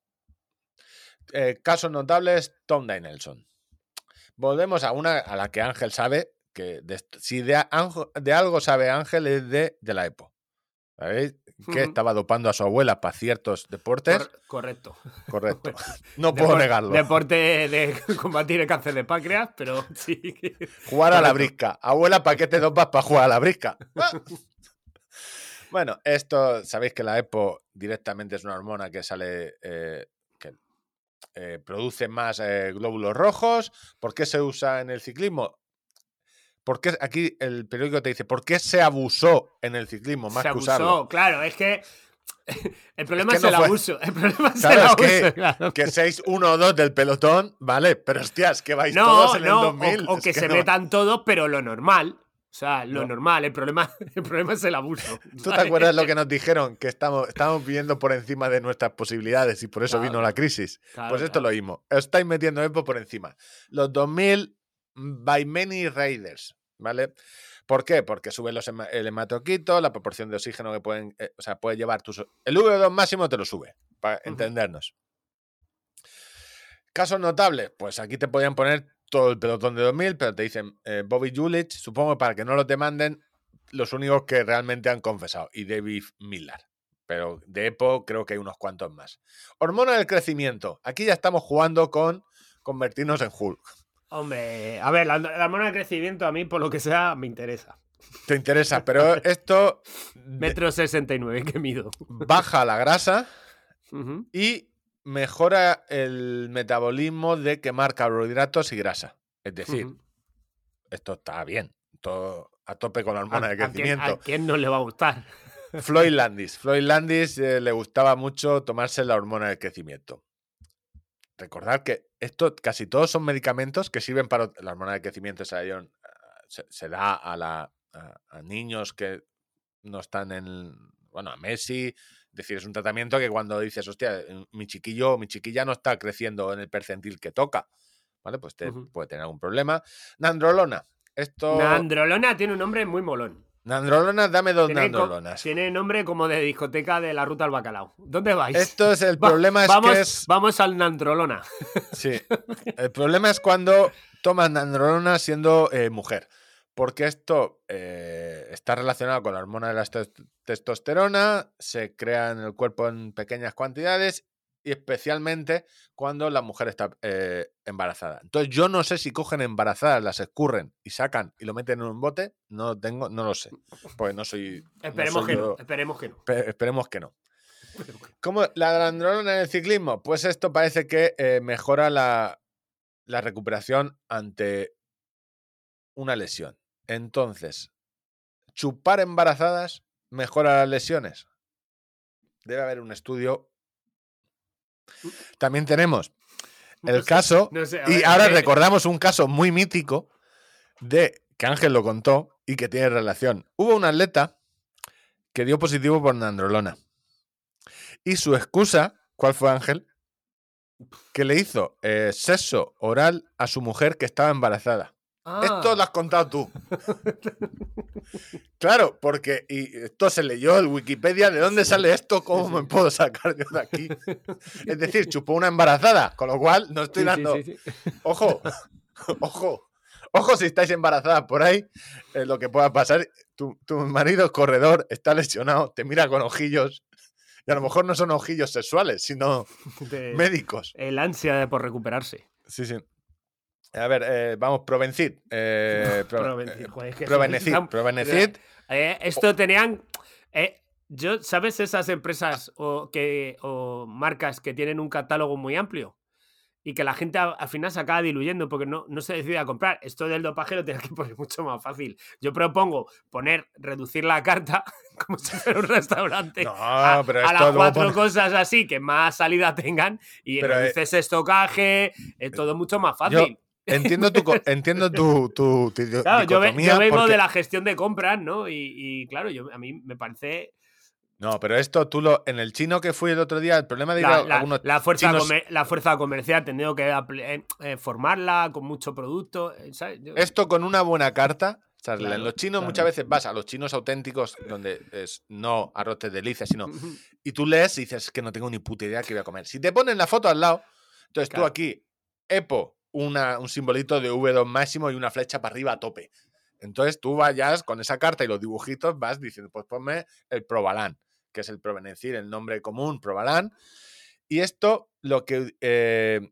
eh, casos notables, Tom Nelson. Volvemos a una a la que Ángel sabe, que de si de algo sabe Ángel es de, de la EPO. ¿Sabéis? Que estaba dopando a su abuela para ciertos deportes. Cor- correcto. Correcto. [laughs] No puedo Depor- negarlo. Deporte de [laughs] combatir el cáncer de páncreas, pero [laughs] sí. Jugar a la brisca. Abuela, ¿para qué te dopas para jugar a la brisca? Bueno, esto, sabéis que la EPO directamente es una hormona que sale, eh, que eh, produce más eh, glóbulos rojos. ¿Por qué se usa en el ciclismo? ¿Por qué aquí el periódico te dice, ¿por qué se abusó en el ciclismo más se que abusó, usarlo? claro, es que [laughs] el problema que es, no el fue- abuso. El problema es Claro, el es que- abuso, claro. Que seis, uno o dos del pelotón, vale, pero hostias, que vais No, todos en no, el o- 2000. o, que, se no- metan todos, pero lo normal. O sea, lo No. normal. El problema, [laughs] el problema es el abuso. [laughs] ¿Tú te acuerdas lo que nos dijeron? Que estamos, estamos viviendo por encima de nuestras posibilidades y por eso Claro. vino la crisis. Pues esto lo mismo. Estáis metiendo EPO por encima. Los 2000 by many raiders, ¿vale? ¿Por qué? Porque sube los el hematoquito, la proporción de oxígeno que pueden, eh, o sea, puede llevar tus... El VO2 máximo te lo sube, para entendernos. Casos notables, pues aquí te podían poner todo el pelotón de 2000, pero te dicen eh, Bobby Julich, supongo para que no lo demanden, los únicos que realmente han confesado, y David Miller. Pero de EPO creo que hay unos cuantos más. Hormona del crecimiento. Aquí ya estamos jugando con convertirnos en Hulk. Hombre, a ver, la, la hormona de crecimiento a mí, por lo que sea, me interesa. Te interesa, pero [laughs] esto de- Metro 69 que mido. baja la grasa y mejora el metabolismo de quemar carbohidratos y grasa. Es decir, esto está bien. Todo a tope con la hormona ¿A- de a quién- crecimiento. ¿A quién no le va a gustar? [laughs] Floyd Landis. Floyd Landis eh, le gustaba mucho tomarse la hormona del crecimiento. Recordad que esto casi todos son medicamentos que sirven para la hormona del crecimiento. Se, dieron- se- se da a, la, a, a niños que no están en. Bueno, a Messi. Es decir, es un tratamiento que cuando dices, hostia, eh, mi chiquillo, mi chiquilla no está creciendo en el percentil que toca. ¿Vale? Pues te, puede tener algún problema. Nandrolona. Esto. Nandrolona tiene un nombre muy molón. Nandrolona, dame dos Tiene, nandrolonas. tiene nombre como de discoteca de la ruta al bacalao. ¿Dónde vais? Esto es el Va- problema, es vamos, que es. vamos al Nandrolona. [laughs] Sí. El problema es cuando tomas nandrolona siendo eh, mujer. Porque esto eh, está relacionado con la hormona de la tes- testosterona, se crea en el cuerpo en pequeñas cantidades y especialmente cuando la mujer está eh, embarazada. Entonces yo no sé si cogen embarazadas, las escurren y sacan y lo meten en un bote, no lo tengo, no lo sé. Porque no soy... no Esperemos soy que no. Esperemos que no. Pe- esperemos que no. ¿Cómo la androlona en el ciclismo? Pues esto parece que eh, mejora la, la recuperación ante una lesión. Entonces, chupar embarazadas mejora las lesiones. Debe haber un estudio. También tenemos el No sé, caso, no sé, a y ahora eh, recordamos un caso muy mítico de que Ángel lo contó y que tiene relación. Hubo un atleta que dio positivo por nandrolona. Y su excusa, ¿cuál fue Ángel? Que le hizo eh, sexo oral a su mujer que estaba embarazada. Esto lo has contado tú. claro, porque y esto se leyó en Wikipedia. ¿De dónde sale esto? ¿Cómo me puedo sacar yo de aquí? Es decir, chupó una embarazada, con lo cual no estoy Sí, dando. Ojo, ojo, ojo si estáis embarazadas por ahí, eh, lo que pueda pasar. Tu, tu marido es corredor, está lesionado, te mira con ojillos. Y a lo mejor no son ojillos sexuales, sino De- médicos. el ansia de por recuperarse. Sí, sí. A ver, eh, vamos, Provencid. Eh, [laughs] Pro- Provenci- eh, joder, es que Provenecid. Eh, esto tenían. yo, ¿Sabes esas empresas o, que, o marcas que tienen un catálogo muy amplio? Y que la gente a- al final se acaba diluyendo porque no, no se decide a comprar. Esto del dopaje lo tienes que poner mucho más fácil. Yo propongo poner, reducir la carta [laughs] como si fuera un restaurante. No, a, pero a las cuatro pone- cosas así que más salida tengan y Pero, reduces estocaje, es todo mucho más yo- fácil. Entiendo tu, [laughs] entiendo tu, tu, tu di- Claro, yo, yo vengo porque- de la gestión de compras, ¿no? Y, y, claro, yo, a mí me parece No, pero esto tú lo. En el chino que fui el otro día, el problema de ir la, a algunos la fuerza, chinos- comer- la fuerza comercial, tenido que eh, eh, formarla con mucho producto. eh, ¿sabes? Yo- Esto con una buena carta. Claro, en los chinos claro. muchas veces vas a los chinos auténticos, donde es no arroz de delicia, sino. [laughs] Y tú lees y dices que no tengo ni puta idea qué voy a comer. Si te ponen la foto al lado, entonces Claro. tú aquí, EPO, un simbolito de V2 máximo y una flecha para arriba a tope. Entonces tú vayas con esa carta y los dibujitos, vas diciendo, pues ponme el Provalán, que es el Provenecir, el nombre común, Provalán. Y esto, lo que. eh,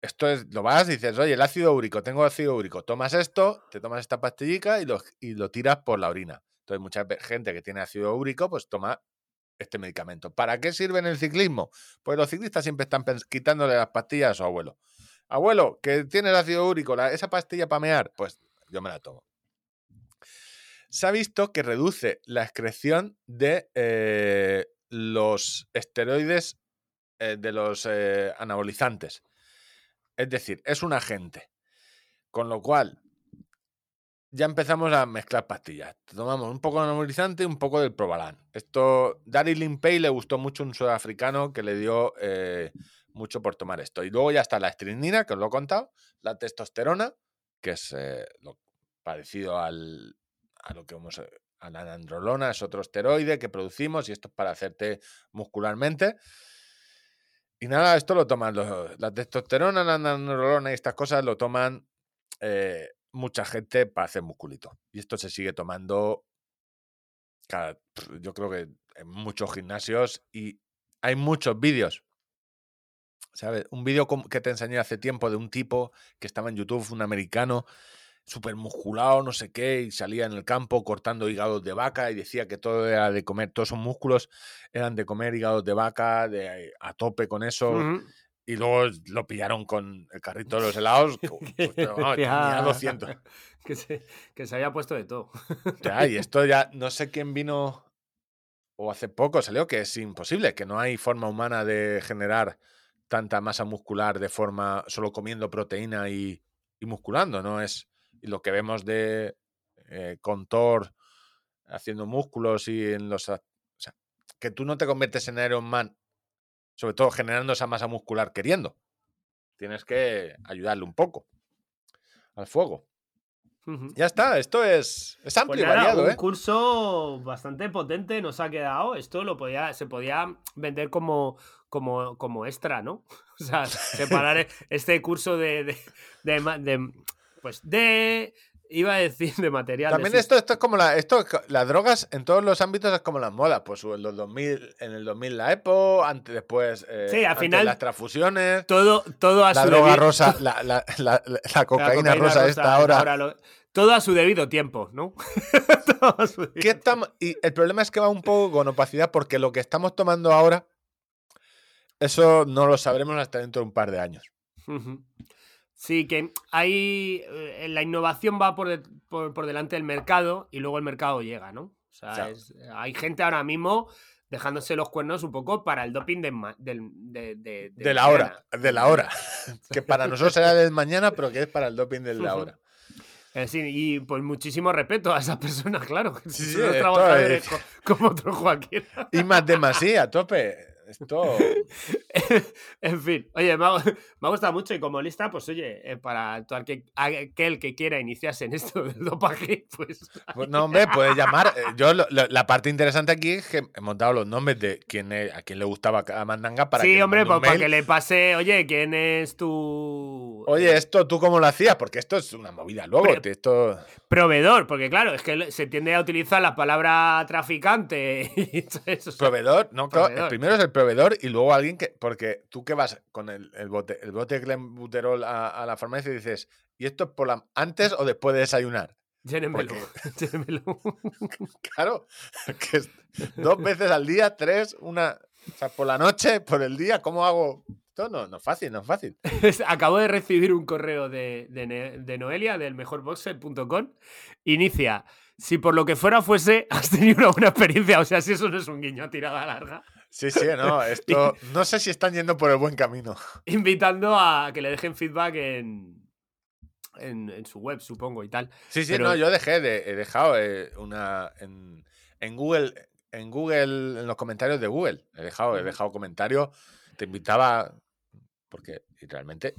esto es, lo vas dices, oye, el ácido úrico, tengo ácido úrico, tomas esto, te tomas esta pastillica y lo, y lo tiras por la orina. Entonces, mucha gente que tiene ácido úrico, pues toma este medicamento. ¿Para qué sirve en el ciclismo? Pues los ciclistas siempre están quitándole las pastillas a su abuelo. Abuelo, que tiene el ácido úrico, la- esa pastilla para mear, pues yo me la tomo. Se ha visto que reduce la excreción de eh, los esteroides eh, de los eh, anabolizantes. Es decir, es un agente. Con lo cual, ya empezamos a mezclar pastillas. Tomamos un poco de anabolizante y un poco del Provalán. Esto, Daryl Limpey le gustó mucho un sudafricano que le dio mucho por tomar esto. Y luego ya está la estrinina, que os lo he contado, la testosterona, que es eh, parecido al, a lo que hemos, a la androlona, es otro esteroide que producimos y esto es para hacerte muscularmente. Y nada, esto lo toman los- la testosterona, la androlona y estas cosas lo toman eh, mucha gente para hacer musculito. Y esto se sigue tomando cada, yo creo que en muchos gimnasios y hay muchos vídeos. ¿Sabes? Un vídeo que te enseñé hace tiempo de un tipo que estaba en YouTube, un americano, súper musculado, no sé qué, y salía en el campo cortando hígados de vaca y decía que todo era de comer, todos esos músculos eran de comer hígados de vaca, de, a tope con eso. Y luego lo pillaron con el carrito de los helados. [laughs] que, pues, pero, no, tenía Ya. 200. [laughs] que, se, que se había puesto de todo. Ya, y [laughs] esto ya, no sé quién vino, o hace poco salió, que es imposible, que no hay forma humana de generar tanta masa muscular de forma solo comiendo proteína y, musculando, ¿no? Es lo que vemos de eh, Contor haciendo músculos y en los... O sea, que tú no te conviertes en Iron Man, sobre todo generando esa masa muscular queriendo. Tienes que ayudarle un poco al fuego. Ya está, esto es, es Pues amplio y nada, variado, un ¿eh? curso bastante potente nos ha quedado. Esto lo podía, se podía vender como, como, como extra, ¿no? [laughs] O sea, separar [laughs] este curso de, de, de ma- de- pues de iba a decir de material. También esto, esto es como la, esto, las drogas en todos los ámbitos es como las modas. Pues en los 2000, en el 2000 la EPO, antes después eh, Sí, al antes final- las transfusiones, todo, todo a la su droga debi- rosa, [laughs] la, la, la- la la cocaína, rosa, esta ahora. lo- todo a su debido tiempo, ¿no? [laughs] Todo a su debido ¿Qué estamos- y el problema es que va un poco con opacidad porque lo que estamos tomando ahora, eso no lo sabremos hasta dentro de un par de años. Ujú. Sí, que hay. eh, La innovación va por, de- por, por delante del mercado y luego el mercado llega, ¿no? O sea, Claro. es- hay gente ahora mismo dejándose los cuernos un poco para el doping de, de, de- de la hora, de la hora. [laughs] Que para nosotros será del mañana, pero que es para el doping de la hora. Sí, y pues muchísimo respeto a esas personas, [laughs] claro. Sí, sí, trabajadores es- co- como otro [laughs] cualquiera. Y más de más, sí, a tope. Esto. [laughs] en fin, oye, me ha, [laughs] me ha gustado mucho y como lista, pues oye, eh, para todo aquel, aquel que quiera iniciarse en esto del dopaje, [laughs] pues... Pues no, hombre, puedes llamar. eh, Yo, lo- lo- la parte interesante aquí es que hemos dado los nombres de quién es- a quién le gustaba cada mandanga para que sí, hombre, pues para mail. que le pase, oye, ¿quién es tu Oye, esto tú cómo lo hacías, porque esto es una movida luego. Esto... proveedor? Porque claro, es que se tiende a utilizar la palabra traficante [laughs] y eso. Proveedor, no, claro, el primero es el proveedor y luego alguien que. Porque tú que vas con el, el bote, el bote de clenbuterol a, a la farmacia y dices, ¿y esto es por la, antes o después de desayunar? Llénemelo. [laughs] [laughs] Claro, que dos veces al día, tres, una. O sea, por la noche, por el día, ¿cómo hago? Esto no, no es fácil, no es fácil. [laughs] Acabo de recibir un correo de, de Noelia del mejorboxer.com. Inicia. Si por lo que fuera fuese, [laughs] has tenido una buena experiencia. O sea, si eso no es un guiño a tirada larga. Sí, sí, no, [laughs] esto. No sé si están yendo por el buen camino. Invitando a que le dejen feedback en, en, en su web, supongo, y tal. Sí, sí, Pero- no, yo dejé de, he dejado eh, una en, en Google, en Google, en los comentarios de Google. He dejado, he dejado comentarios. Te invitaba, porque realmente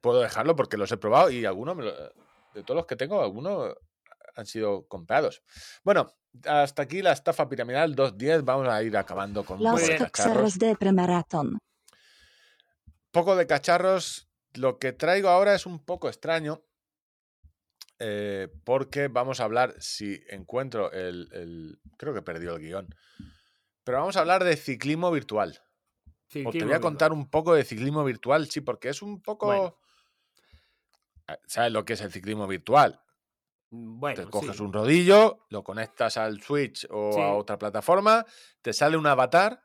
puedo dejarlo porque los he probado y algunos, me lo- de todos los que tengo, algunos han sido comprados. Bueno, hasta aquí la estafa piramidal 2.10. Vamos a ir acabando con Los cacharros. de premaratón. poco de cacharros. Lo que traigo ahora es un poco extraño. eh, porque vamos a hablar, si encuentro el, el- Creo que perdió el guion. Pero vamos a hablar de ciclismo virtual. O te voy a contar un poco de ciclismo virtual, sí, porque es un poco... Bueno. Ah, ¿Sabes lo que es el ciclismo virtual? Bueno, te coges sí. un rodillo, lo conectas al Switch o Sí. a otra plataforma, te sale un avatar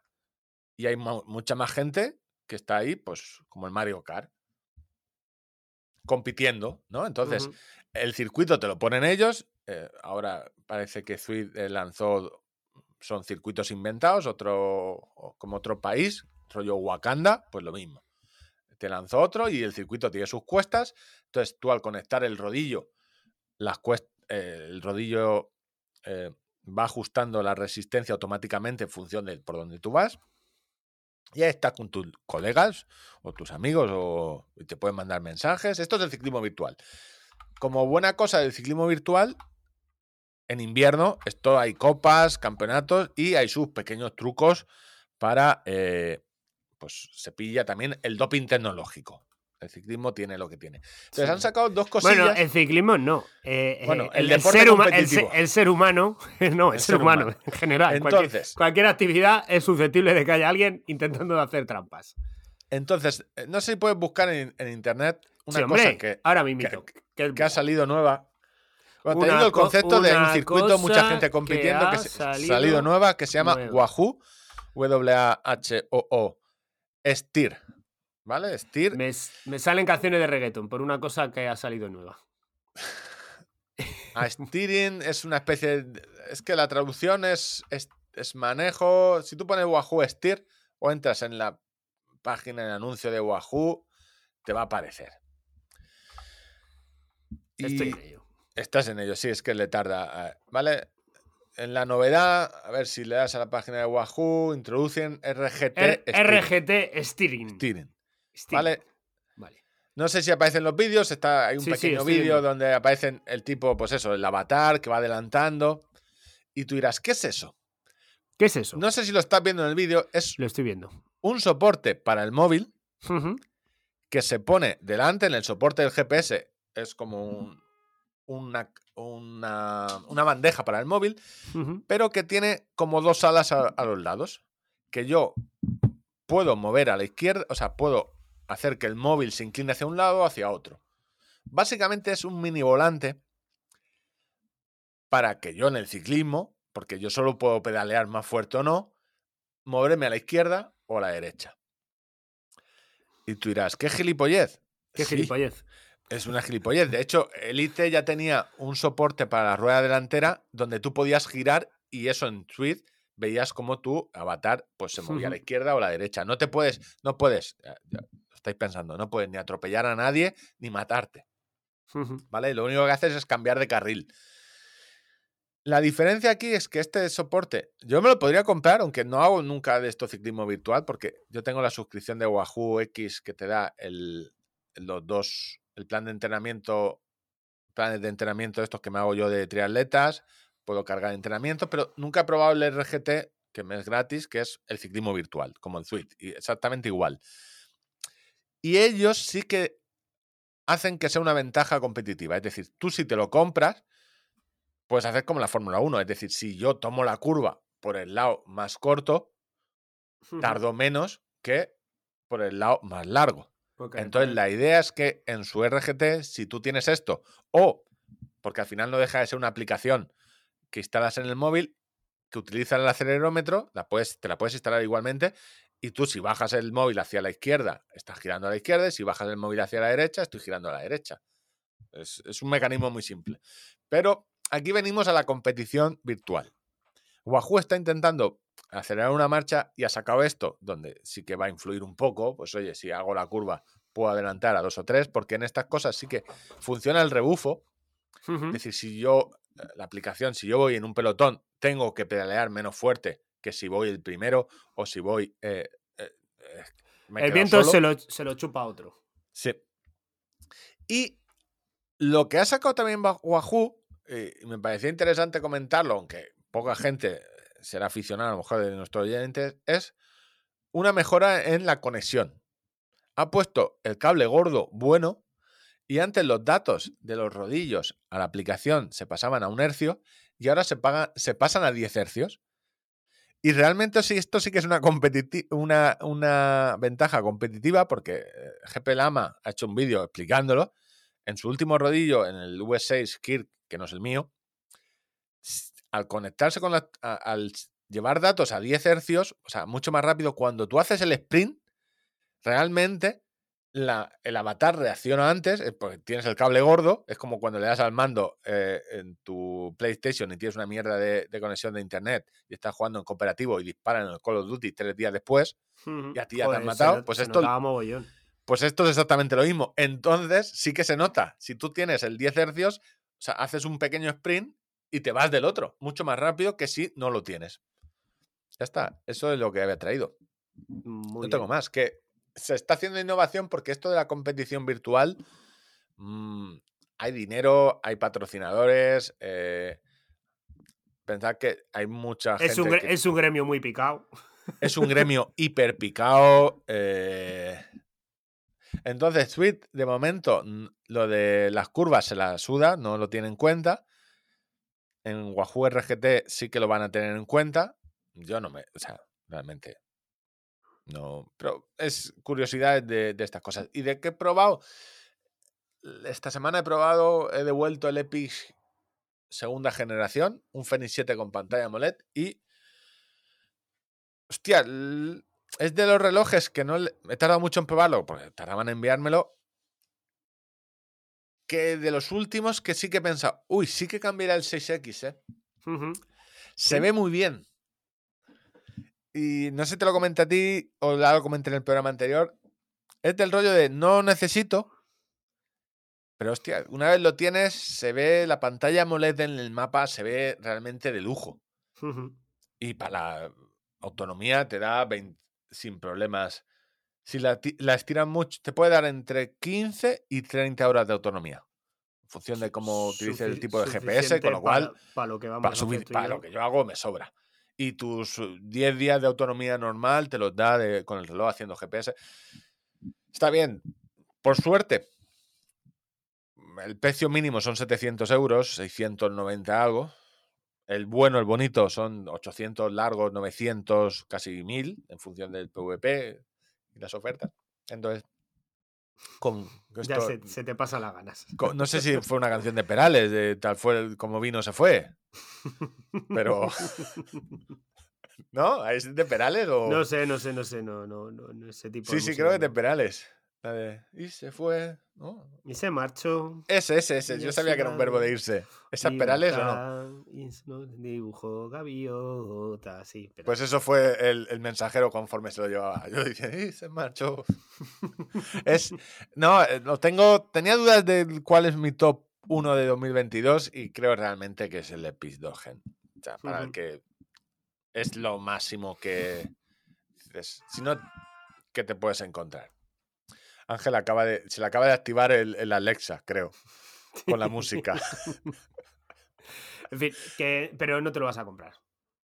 y hay mu- mucha más gente que está ahí, pues como el Mario Kart, compitiendo, ¿no? Entonces, el circuito te lo ponen ellos. eh, ahora parece que Switch eh, lanzó, son circuitos inventados, otro, como otro país, rollo Wakanda, pues lo mismo. Te lanzó otro y el circuito tiene sus cuestas. Entonces tú al conectar el rodillo, las eh, el rodillo eh, va ajustando la resistencia automáticamente en función de por donde tú vas. Y ahí estás con tus colegas o tus amigos o te pueden mandar mensajes. Esto es el ciclismo virtual. Como buena cosa del ciclismo virtual, en invierno esto hay copas, campeonatos y hay sus pequeños trucos para, eh, pues se pilla también el doping tecnológico. El ciclismo tiene lo que tiene. Entonces Sí. han sacado dos cosillas. Bueno, el ciclismo no. eh, eh, Bueno, el el, deporte ser el, ser humano, [laughs] no, el, El ser, ser humano, humano. en general. cualquier- Entonces- cualquier, actividad es susceptible de que haya alguien intentando hacer trampas. Entonces, eh, no sé si puedes buscar en, en internet una sí, cosa que, ahora mismo. que- que ha salido nueva. Bueno, el co- concepto de un circuito, mucha gente compitiendo, que, ha se- salido salido nueva, que se llama nueva. Wahoo, W-A-H-O-O, Steer. ¿Vale? Steer. Me, salen canciones de reggaeton por una cosa que ha salido nueva. A [laughs] steering es una especie de, Es que la traducción es, es, es manejo. Si tú pones Wahoo Steer o entras en la página de anuncio de Wahoo, te va a aparecer. Estoy Y- en ello. Estás en ello, sí, es que le tarda. eh, ¿Vale? En la novedad, a ver si le das a la página de Wahoo, introducen RGT. R- Steering, RGT Steering. Steering, Steering. ¿Vale? Vale. No sé si aparecen los vídeos, está, hay un Sí, pequeño vídeo donde aparecen el tipo, pues eso, el avatar que va adelantando. Y tú dirás, ¿qué es eso? ¿Qué es eso? No sé si lo estás viendo en el vídeo, es Lo estoy viendo. un soporte para el móvil que se pone delante en el soporte del GPS. Es como un- una, una, una bandeja para el móvil, pero que tiene como dos alas a, a los lados. Que yo puedo mover a la izquierda, o sea, puedo hacer que el móvil se incline hacia un lado o hacia otro. Básicamente es un mini volante para que yo en el ciclismo, porque yo solo puedo pedalear más fuerte o no, moverme a la izquierda o a la derecha. Y tú dirás, ¿qué gilipollez? Qué Sí, gilipollez. Es una gilipollez. De hecho, Elite ya tenía un soporte para la rueda delantera donde tú podías girar y eso en Tweet veías como tu avatar pues se movía a la izquierda o a la derecha. No te puedes, no puedes, ya- ya lo estáis pensando, no puedes ni atropellar a nadie ni matarte. ¿vale? Lo único que haces es cambiar de carril. La diferencia aquí es que este soporte, yo me lo podría comprar, aunque no hago nunca de esto ciclismo virtual, porque yo tengo la suscripción de Wahoo X que te da el, los dos, el plan de entrenamiento, planes de entrenamiento estos que me hago yo de triatletas, puedo cargar entrenamiento, pero nunca he probado el RGT, que me es gratis, que es el ciclismo virtual, como el Swift, y exactamente igual. Y ellos sí que hacen que sea una ventaja competitiva. Es decir, tú si te lo compras, puedes hacer como la Fórmula 1. Es decir, si yo tomo la curva por el lado más corto, tardo menos que por el lado más largo. Porque Entonces, la idea es que en su RGT, si tú tienes esto, o porque al final no deja de ser una aplicación que instalas en el móvil, que utiliza el acelerómetro, te la puedes instalar igualmente, y tú si bajas el móvil hacia la izquierda, estás girando a la izquierda, y si bajas el móvil hacia la derecha, estoy girando a la derecha. Es, es un mecanismo muy simple. Pero aquí venimos a la competición virtual. Wahoo está intentando acelerar una marcha y ha sacado esto, donde sí que va a influir un poco, pues oye, si hago la curva puedo adelantar a dos o tres, porque en estas cosas sí que funciona el rebufo, es decir, si yo, la aplicación, si yo voy en un pelotón, tengo que pedalear menos fuerte que si voy el primero o si voy... eh, eh, eh, me el viento solo. se lo, se lo chupa a otro. Sí. Y lo que ha sacado también Wa- Wahoo, y me parecía interesante comentarlo, aunque poca gente será aficionada a lo mejor de nuestros oyentes, es una mejora en la conexión. Ha puesto el cable gordo bueno y antes los datos de los rodillos a la aplicación se pasaban a un hercio y ahora se, se pasan a 10 hercios. Y realmente esto sí que es una, una, una ventaja competitiva porque eh, GP Lama ha hecho un vídeo explicándolo. En su último rodillo, en el US6 Kirk, que no es el mío, al conectarse con la, a- al llevar datos a 10 hercios, o sea, mucho más rápido, cuando tú haces el sprint, realmente la- el avatar reacciona antes, eh, porque tienes el cable gordo, es como cuando le das al mando eh, en tu PlayStation y tienes una mierda de, de conexión de internet y estás jugando en cooperativo y disparan en el Call of Duty tres días después. Y a ti ya te han matado, pues se esto- pues esto es exactamente lo mismo. Entonces sí que se nota, si tú tienes el 10 hercios, o sea, haces un pequeño sprint y te vas del otro, mucho más rápido que si no lo tienes. Ya está, eso es lo que había traído. Muy no tengo bien. más, que se está haciendo innovación porque esto de la competición virtual, mm, hay dinero, hay patrocinadores. Eh, pensad que hay mucha Es gente. un, gre- que- es un gremio muy picado. es un [laughs] gremio hiper picado. eh. Entonces, Sweet, de momento, lo de las curvas se la suda, no lo tiene en cuenta. En Wahoo RGT sí que lo van a tener en cuenta. Yo no me. O sea, realmente. No. Pero es curiosidad de, estas cosas. ¿Y de qué he probado? Esta semana he probado, he devuelto el Epic segunda generación, un Fenix 7 con pantalla AMOLED y Hostia, es de los relojes que no le- he tardado mucho en probarlo, porque tardaban en enviármelo. Que de los últimos que sí que he pensado, uy, sí que cambiará el 6X, ¿eh? Se Sí. ve muy bien. Y no sé si te lo comenté a ti o ya lo comenté en el programa anterior. Es del rollo de no necesito. Pero hostia, una vez lo tienes, se ve la pantalla AMOLED en el mapa, se ve realmente de lujo. Y para la autonomía te da 20 sin problemas. Si la, la estiran mucho, te puede dar entre 15 y 30 horas de autonomía. En función de cómo utilices el tipo de GPS, con lo cual, para, para lo que vamos para, a para yo. lo que yo hago, me sobra. Y tus uh, 10 días de autonomía normal te los da de- con el reloj haciendo GPS. Está bien. Por suerte, el precio mínimo son 700 euros, 690 algo. El bueno, el bonito, son 800 largos, 900, casi 1000, en función del PVP y las ofertas. Entonces, con Ya se, se te pasan las ganas. [laughs] no sé si fue una canción de Perales, de tal fue como vino se fue. Pero, [laughs] [laughs] ¿no? ¿Es de Perales o...? No sé, no sé, no sé, no, no, no, no ese tipo sí, de sí, música creo que es de. Perales. La de, y se fue, ¿no? Y se marchó. Ese, ese, ese. Yo sabía que era un verbo de irse. ¿Esa es Perales o no? y no- Dibujo gaviota, sí. pero- Pues eso fue el, el mensajero conforme se lo llevaba. Yo dije, ¡y se marchó! [laughs] es, no, eh, lo tengo, tenía dudas de cuál es mi top uno de 2022 y creo realmente que es el Epis 2 Gen. O sea, para el que es lo máximo que. Si no, ¿qué te puedes encontrar? Ángel acaba de. Se le acaba de activar el, el Alexa, creo. [laughs] Con la música. [laughs] En fin, que, pero no te lo vas a comprar.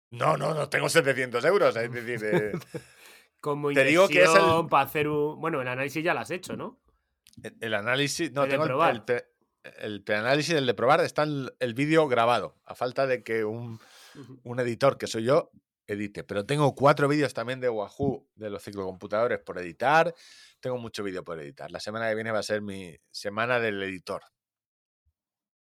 No, no, no tengo 700 euros. Es decir, eh, [laughs] Como Te digo que es el- para hacer un... Bueno, el análisis ya lo has hecho, ¿no? el- el análisis. No, El de tengo el, probar. el, pre- el preanálisis, el de probar, está el, el vídeo grabado. A falta de que un, un editor, que soy yo, edite. Pero tengo cuatro vídeos también de Wahoo, de los ciclocomputadores por editar. Tengo mucho vídeo por editar. La semana que viene va a ser mi semana del editor.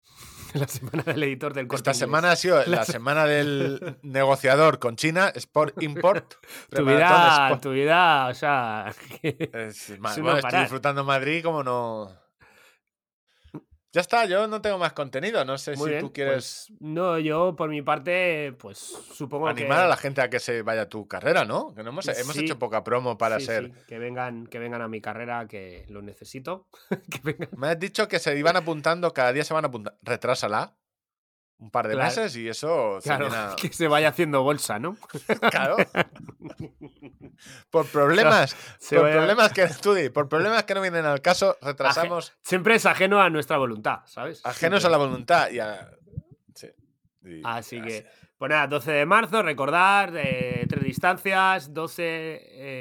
[laughs] La semana del editor del corte Esta inglés. semana ha sido La la se- semana del [laughs] negociador con China, Sport Import. [laughs] Tu vida, Sport. tu vida, o sea... Es es bueno, estoy disfrutando Madrid como no. Ya está, yo no tengo más contenido. No sé Muy si bien, tú quieres pues, no, yo por mi parte, pues supongo que... animar a la gente a que se vaya a tu carrera, ¿no? Que no hemos, hemos hecho poca promo para Sí, ser. sí, que, vengan, que vengan a mi carrera, que lo necesito. [laughs] que vengan. Me has dicho que se iban apuntando, cada día se van apuntando. Retrásala un par de Claro. meses y eso se Claro, llena- [laughs] que se vaya haciendo bolsa, ¿no? [laughs] Claro. [laughs] Por problemas, se por vaya- problemas que tú di, por problemas que no vienen al caso, retrasamos Siempre es ajeno a nuestra voluntad, ¿sabes? ajenos a la voluntad y a. sí, y Así que, así. Pues nada, 12 de marzo, recordar, eh, tres distancias, 12,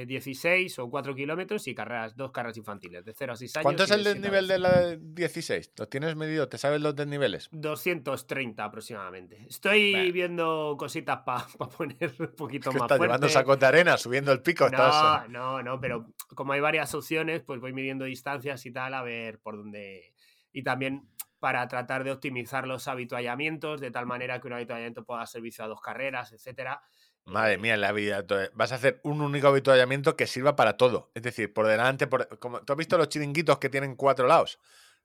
eh, 16 o 4 kilómetros y carreras, dos carreras infantiles, de 0 a 6 años. ¿Cuánto es el desnivel 12. de la 16? ¿Lo tienes medido? ¿Te sabes los desniveles? 230 aproximadamente. Estoy viendo cositas para [laughs] poner un poquito Que más estás fuerte. llevando sacos de arena, subiendo el pico. estás- No, no, no, pero como hay varias opciones, pues voy midiendo distancias y tal, a ver por dónde. Y también para tratar de optimizar los habituallamientos, de tal manera que un habituallamiento pueda dar servicio a dos carreras, etcétera. Madre mía, la vida. to- Vas a hacer un único habituallamiento que sirva para todo. Es decir, por delante, por... Como, ¿tú has visto los chiringuitos que tienen cuatro lados?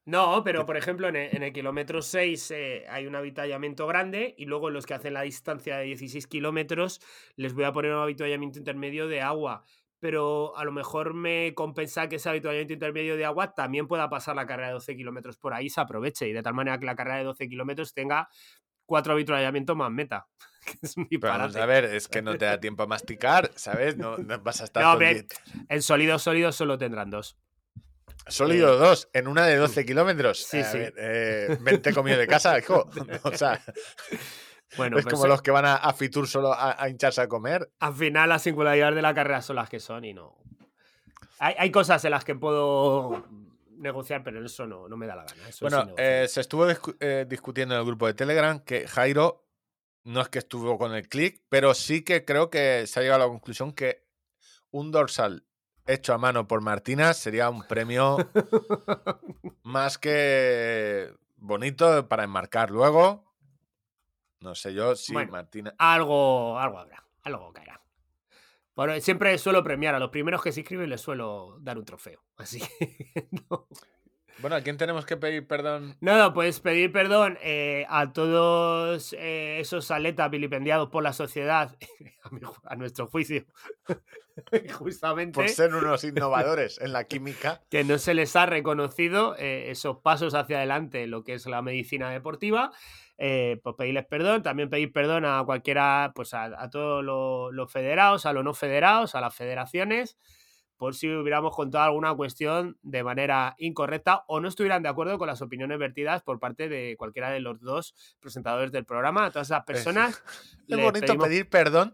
No, pero por ejemplo, en el, en el kilómetro 6 eh, hay un habituallamiento grande y luego los que hacen la distancia de 16 kilómetros les voy a poner un habituallamiento intermedio de agua. Pero a lo mejor me compensa que ese habituallamiento intermedio de agua también pueda pasar la carrera de 12 kilómetros por ahí, se aproveche y de tal manera que la carrera de 12 kilómetros tenga cuatro habituallamientos más meta. [laughs] que es Pero vamos a ver, es que no te da tiempo a masticar, ¿sabes? No, no vas a estar No, hombre, el sólidos, sólidos solo tendrán dos. Sólido dos, en una de 12 [laughs] kilómetros. Sí, A sí. ver, eh, vente comido de casa, hijo. [laughs] O sea, Bueno, es como los que van a, a Fitur solo a, a hincharse a comer. al final las singularidades de la carrera son las que son y no. Hay, hay cosas en las que puedo negociar, pero eso no, no me da la gana. Eso Bueno, eh, se estuvo discu- eh, discutiendo en el grupo de Telegram que Jairo no es que estuvo con el click, pero sí que creo que se ha llegado a la conclusión que un dorsal hecho a mano por Martina sería un premio [laughs] más que bonito para enmarcar luego. No sé yo si Bueno. Martina. algo, algo habrá, algo caerá. Bueno, siempre suelo premiar a los primeros que se inscriben, les suelo dar un trofeo. [laughs] Así que no. Bueno, ¿a quién tenemos que pedir perdón? Nada, pues pedir perdón eh, a todos eh, esos atletas vilipendiados por la sociedad, [laughs] a, mi ju- a nuestro juicio, [laughs] justamente. Por ser unos innovadores en la química. que no se les ha reconocido eh, esos pasos hacia adelante en lo que es la medicina deportiva. Eh, pues pedirles perdón, también pedir perdón a cualquiera, pues a, a todos lo- los federados, a los no federados, a las federaciones, por si hubiéramos contado alguna cuestión de manera incorrecta o no estuvieran de acuerdo con las opiniones vertidas por parte de cualquiera de los dos presentadores del programa. A todas esas personas. [laughs] Es bonito pedimos- pedir perdón.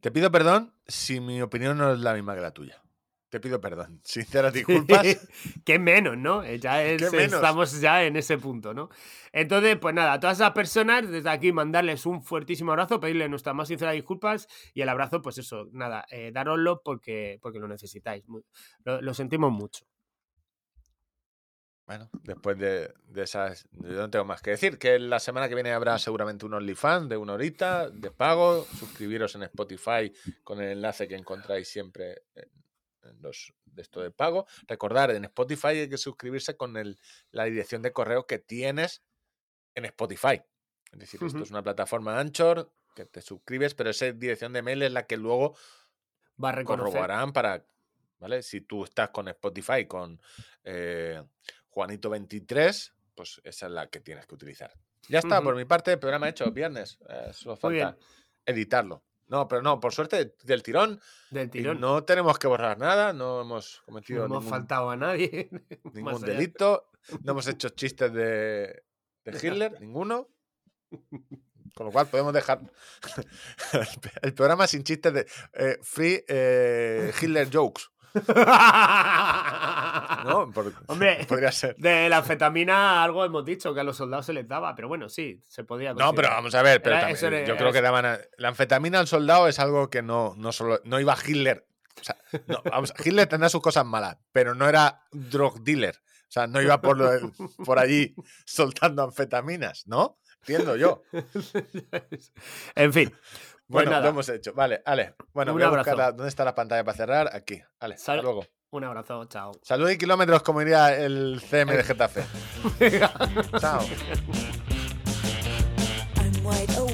Te pido perdón si mi opinión no es la misma que la tuya. Te pido perdón. [laughs] Sinceras disculpas. [laughs] Qué menos, ¿no? Eh, Ya es- ¿Qué menos? estamos ya en ese punto, ¿no? Entonces, pues nada, a todas esas personas, desde aquí mandarles un fuertísimo abrazo, pedirles nuestras más sinceras disculpas y el abrazo, pues eso, nada, eh, daroslo porque, porque lo necesitáis. Lo, lo sentimos mucho. Bueno, después de, de esas, yo no tengo más que decir. Que la semana que viene habrá seguramente un OnlyFans de una horita de pago. Suscribiros en Spotify con el enlace que encontráis siempre en los de esto de pago. Recordar, en Spotify hay que suscribirse con el, la dirección de correo que tienes en Spotify. Es decir, esto es una plataforma Anchor que te suscribes, pero esa dirección de mail es la que luego Va a corroborarán para, ¿vale? Si tú estás con Spotify, con eh, Juanito23, pues esa es la que tienes que utilizar. Ya está, por mi parte, el programa hecho, viernes. eh, solo falta editarlo. No, pero no, por suerte, del tirón, Del y tirón. no tenemos que borrar nada, no hemos No cometido hemos ningún, faltado a nadie. [laughs] ningún delito, no hemos [laughs] hecho chistes de, de Hitler, [laughs] ninguno. Con lo cual podemos dejar el programa sin chistes de eh, free eh, Hitler jokes, [laughs] ¿no? Por- Hombre, podría ser. de la anfetamina algo hemos dicho que a los soldados se les daba, pero bueno, sí, se podía. No, pero vamos a ver, pero Era- también, era- yo creo que daban a- la anfetamina al soldado es algo que no, no solo no iba Hitler. O sea, no, [laughs] vamos, Hitler tendrá sus cosas malas, pero no era drug dealer. O sea, no iba por, lo- por allí soltando anfetaminas, ¿no? Entiendo yo. [laughs] en fin. Pues Bueno, lo hemos hecho. Vale, Ale. Bueno, Un voy a buscar la- ¿dónde está la pantalla para cerrar? Aquí. Ale, hasta Sal- luego. Un abrazo, chao. Salud y kilómetros, como diría el CM de Getafe. [laughs] Chao. I'm wide awake,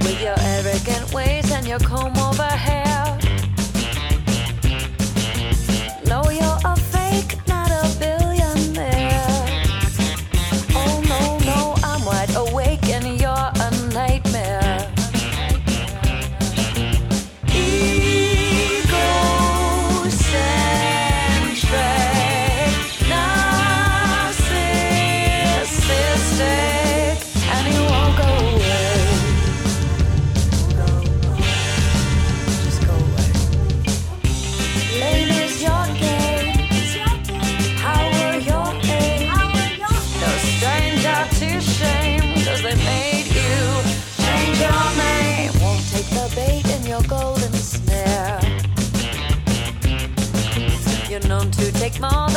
With your arrogant ways and your comb over hair. like mom.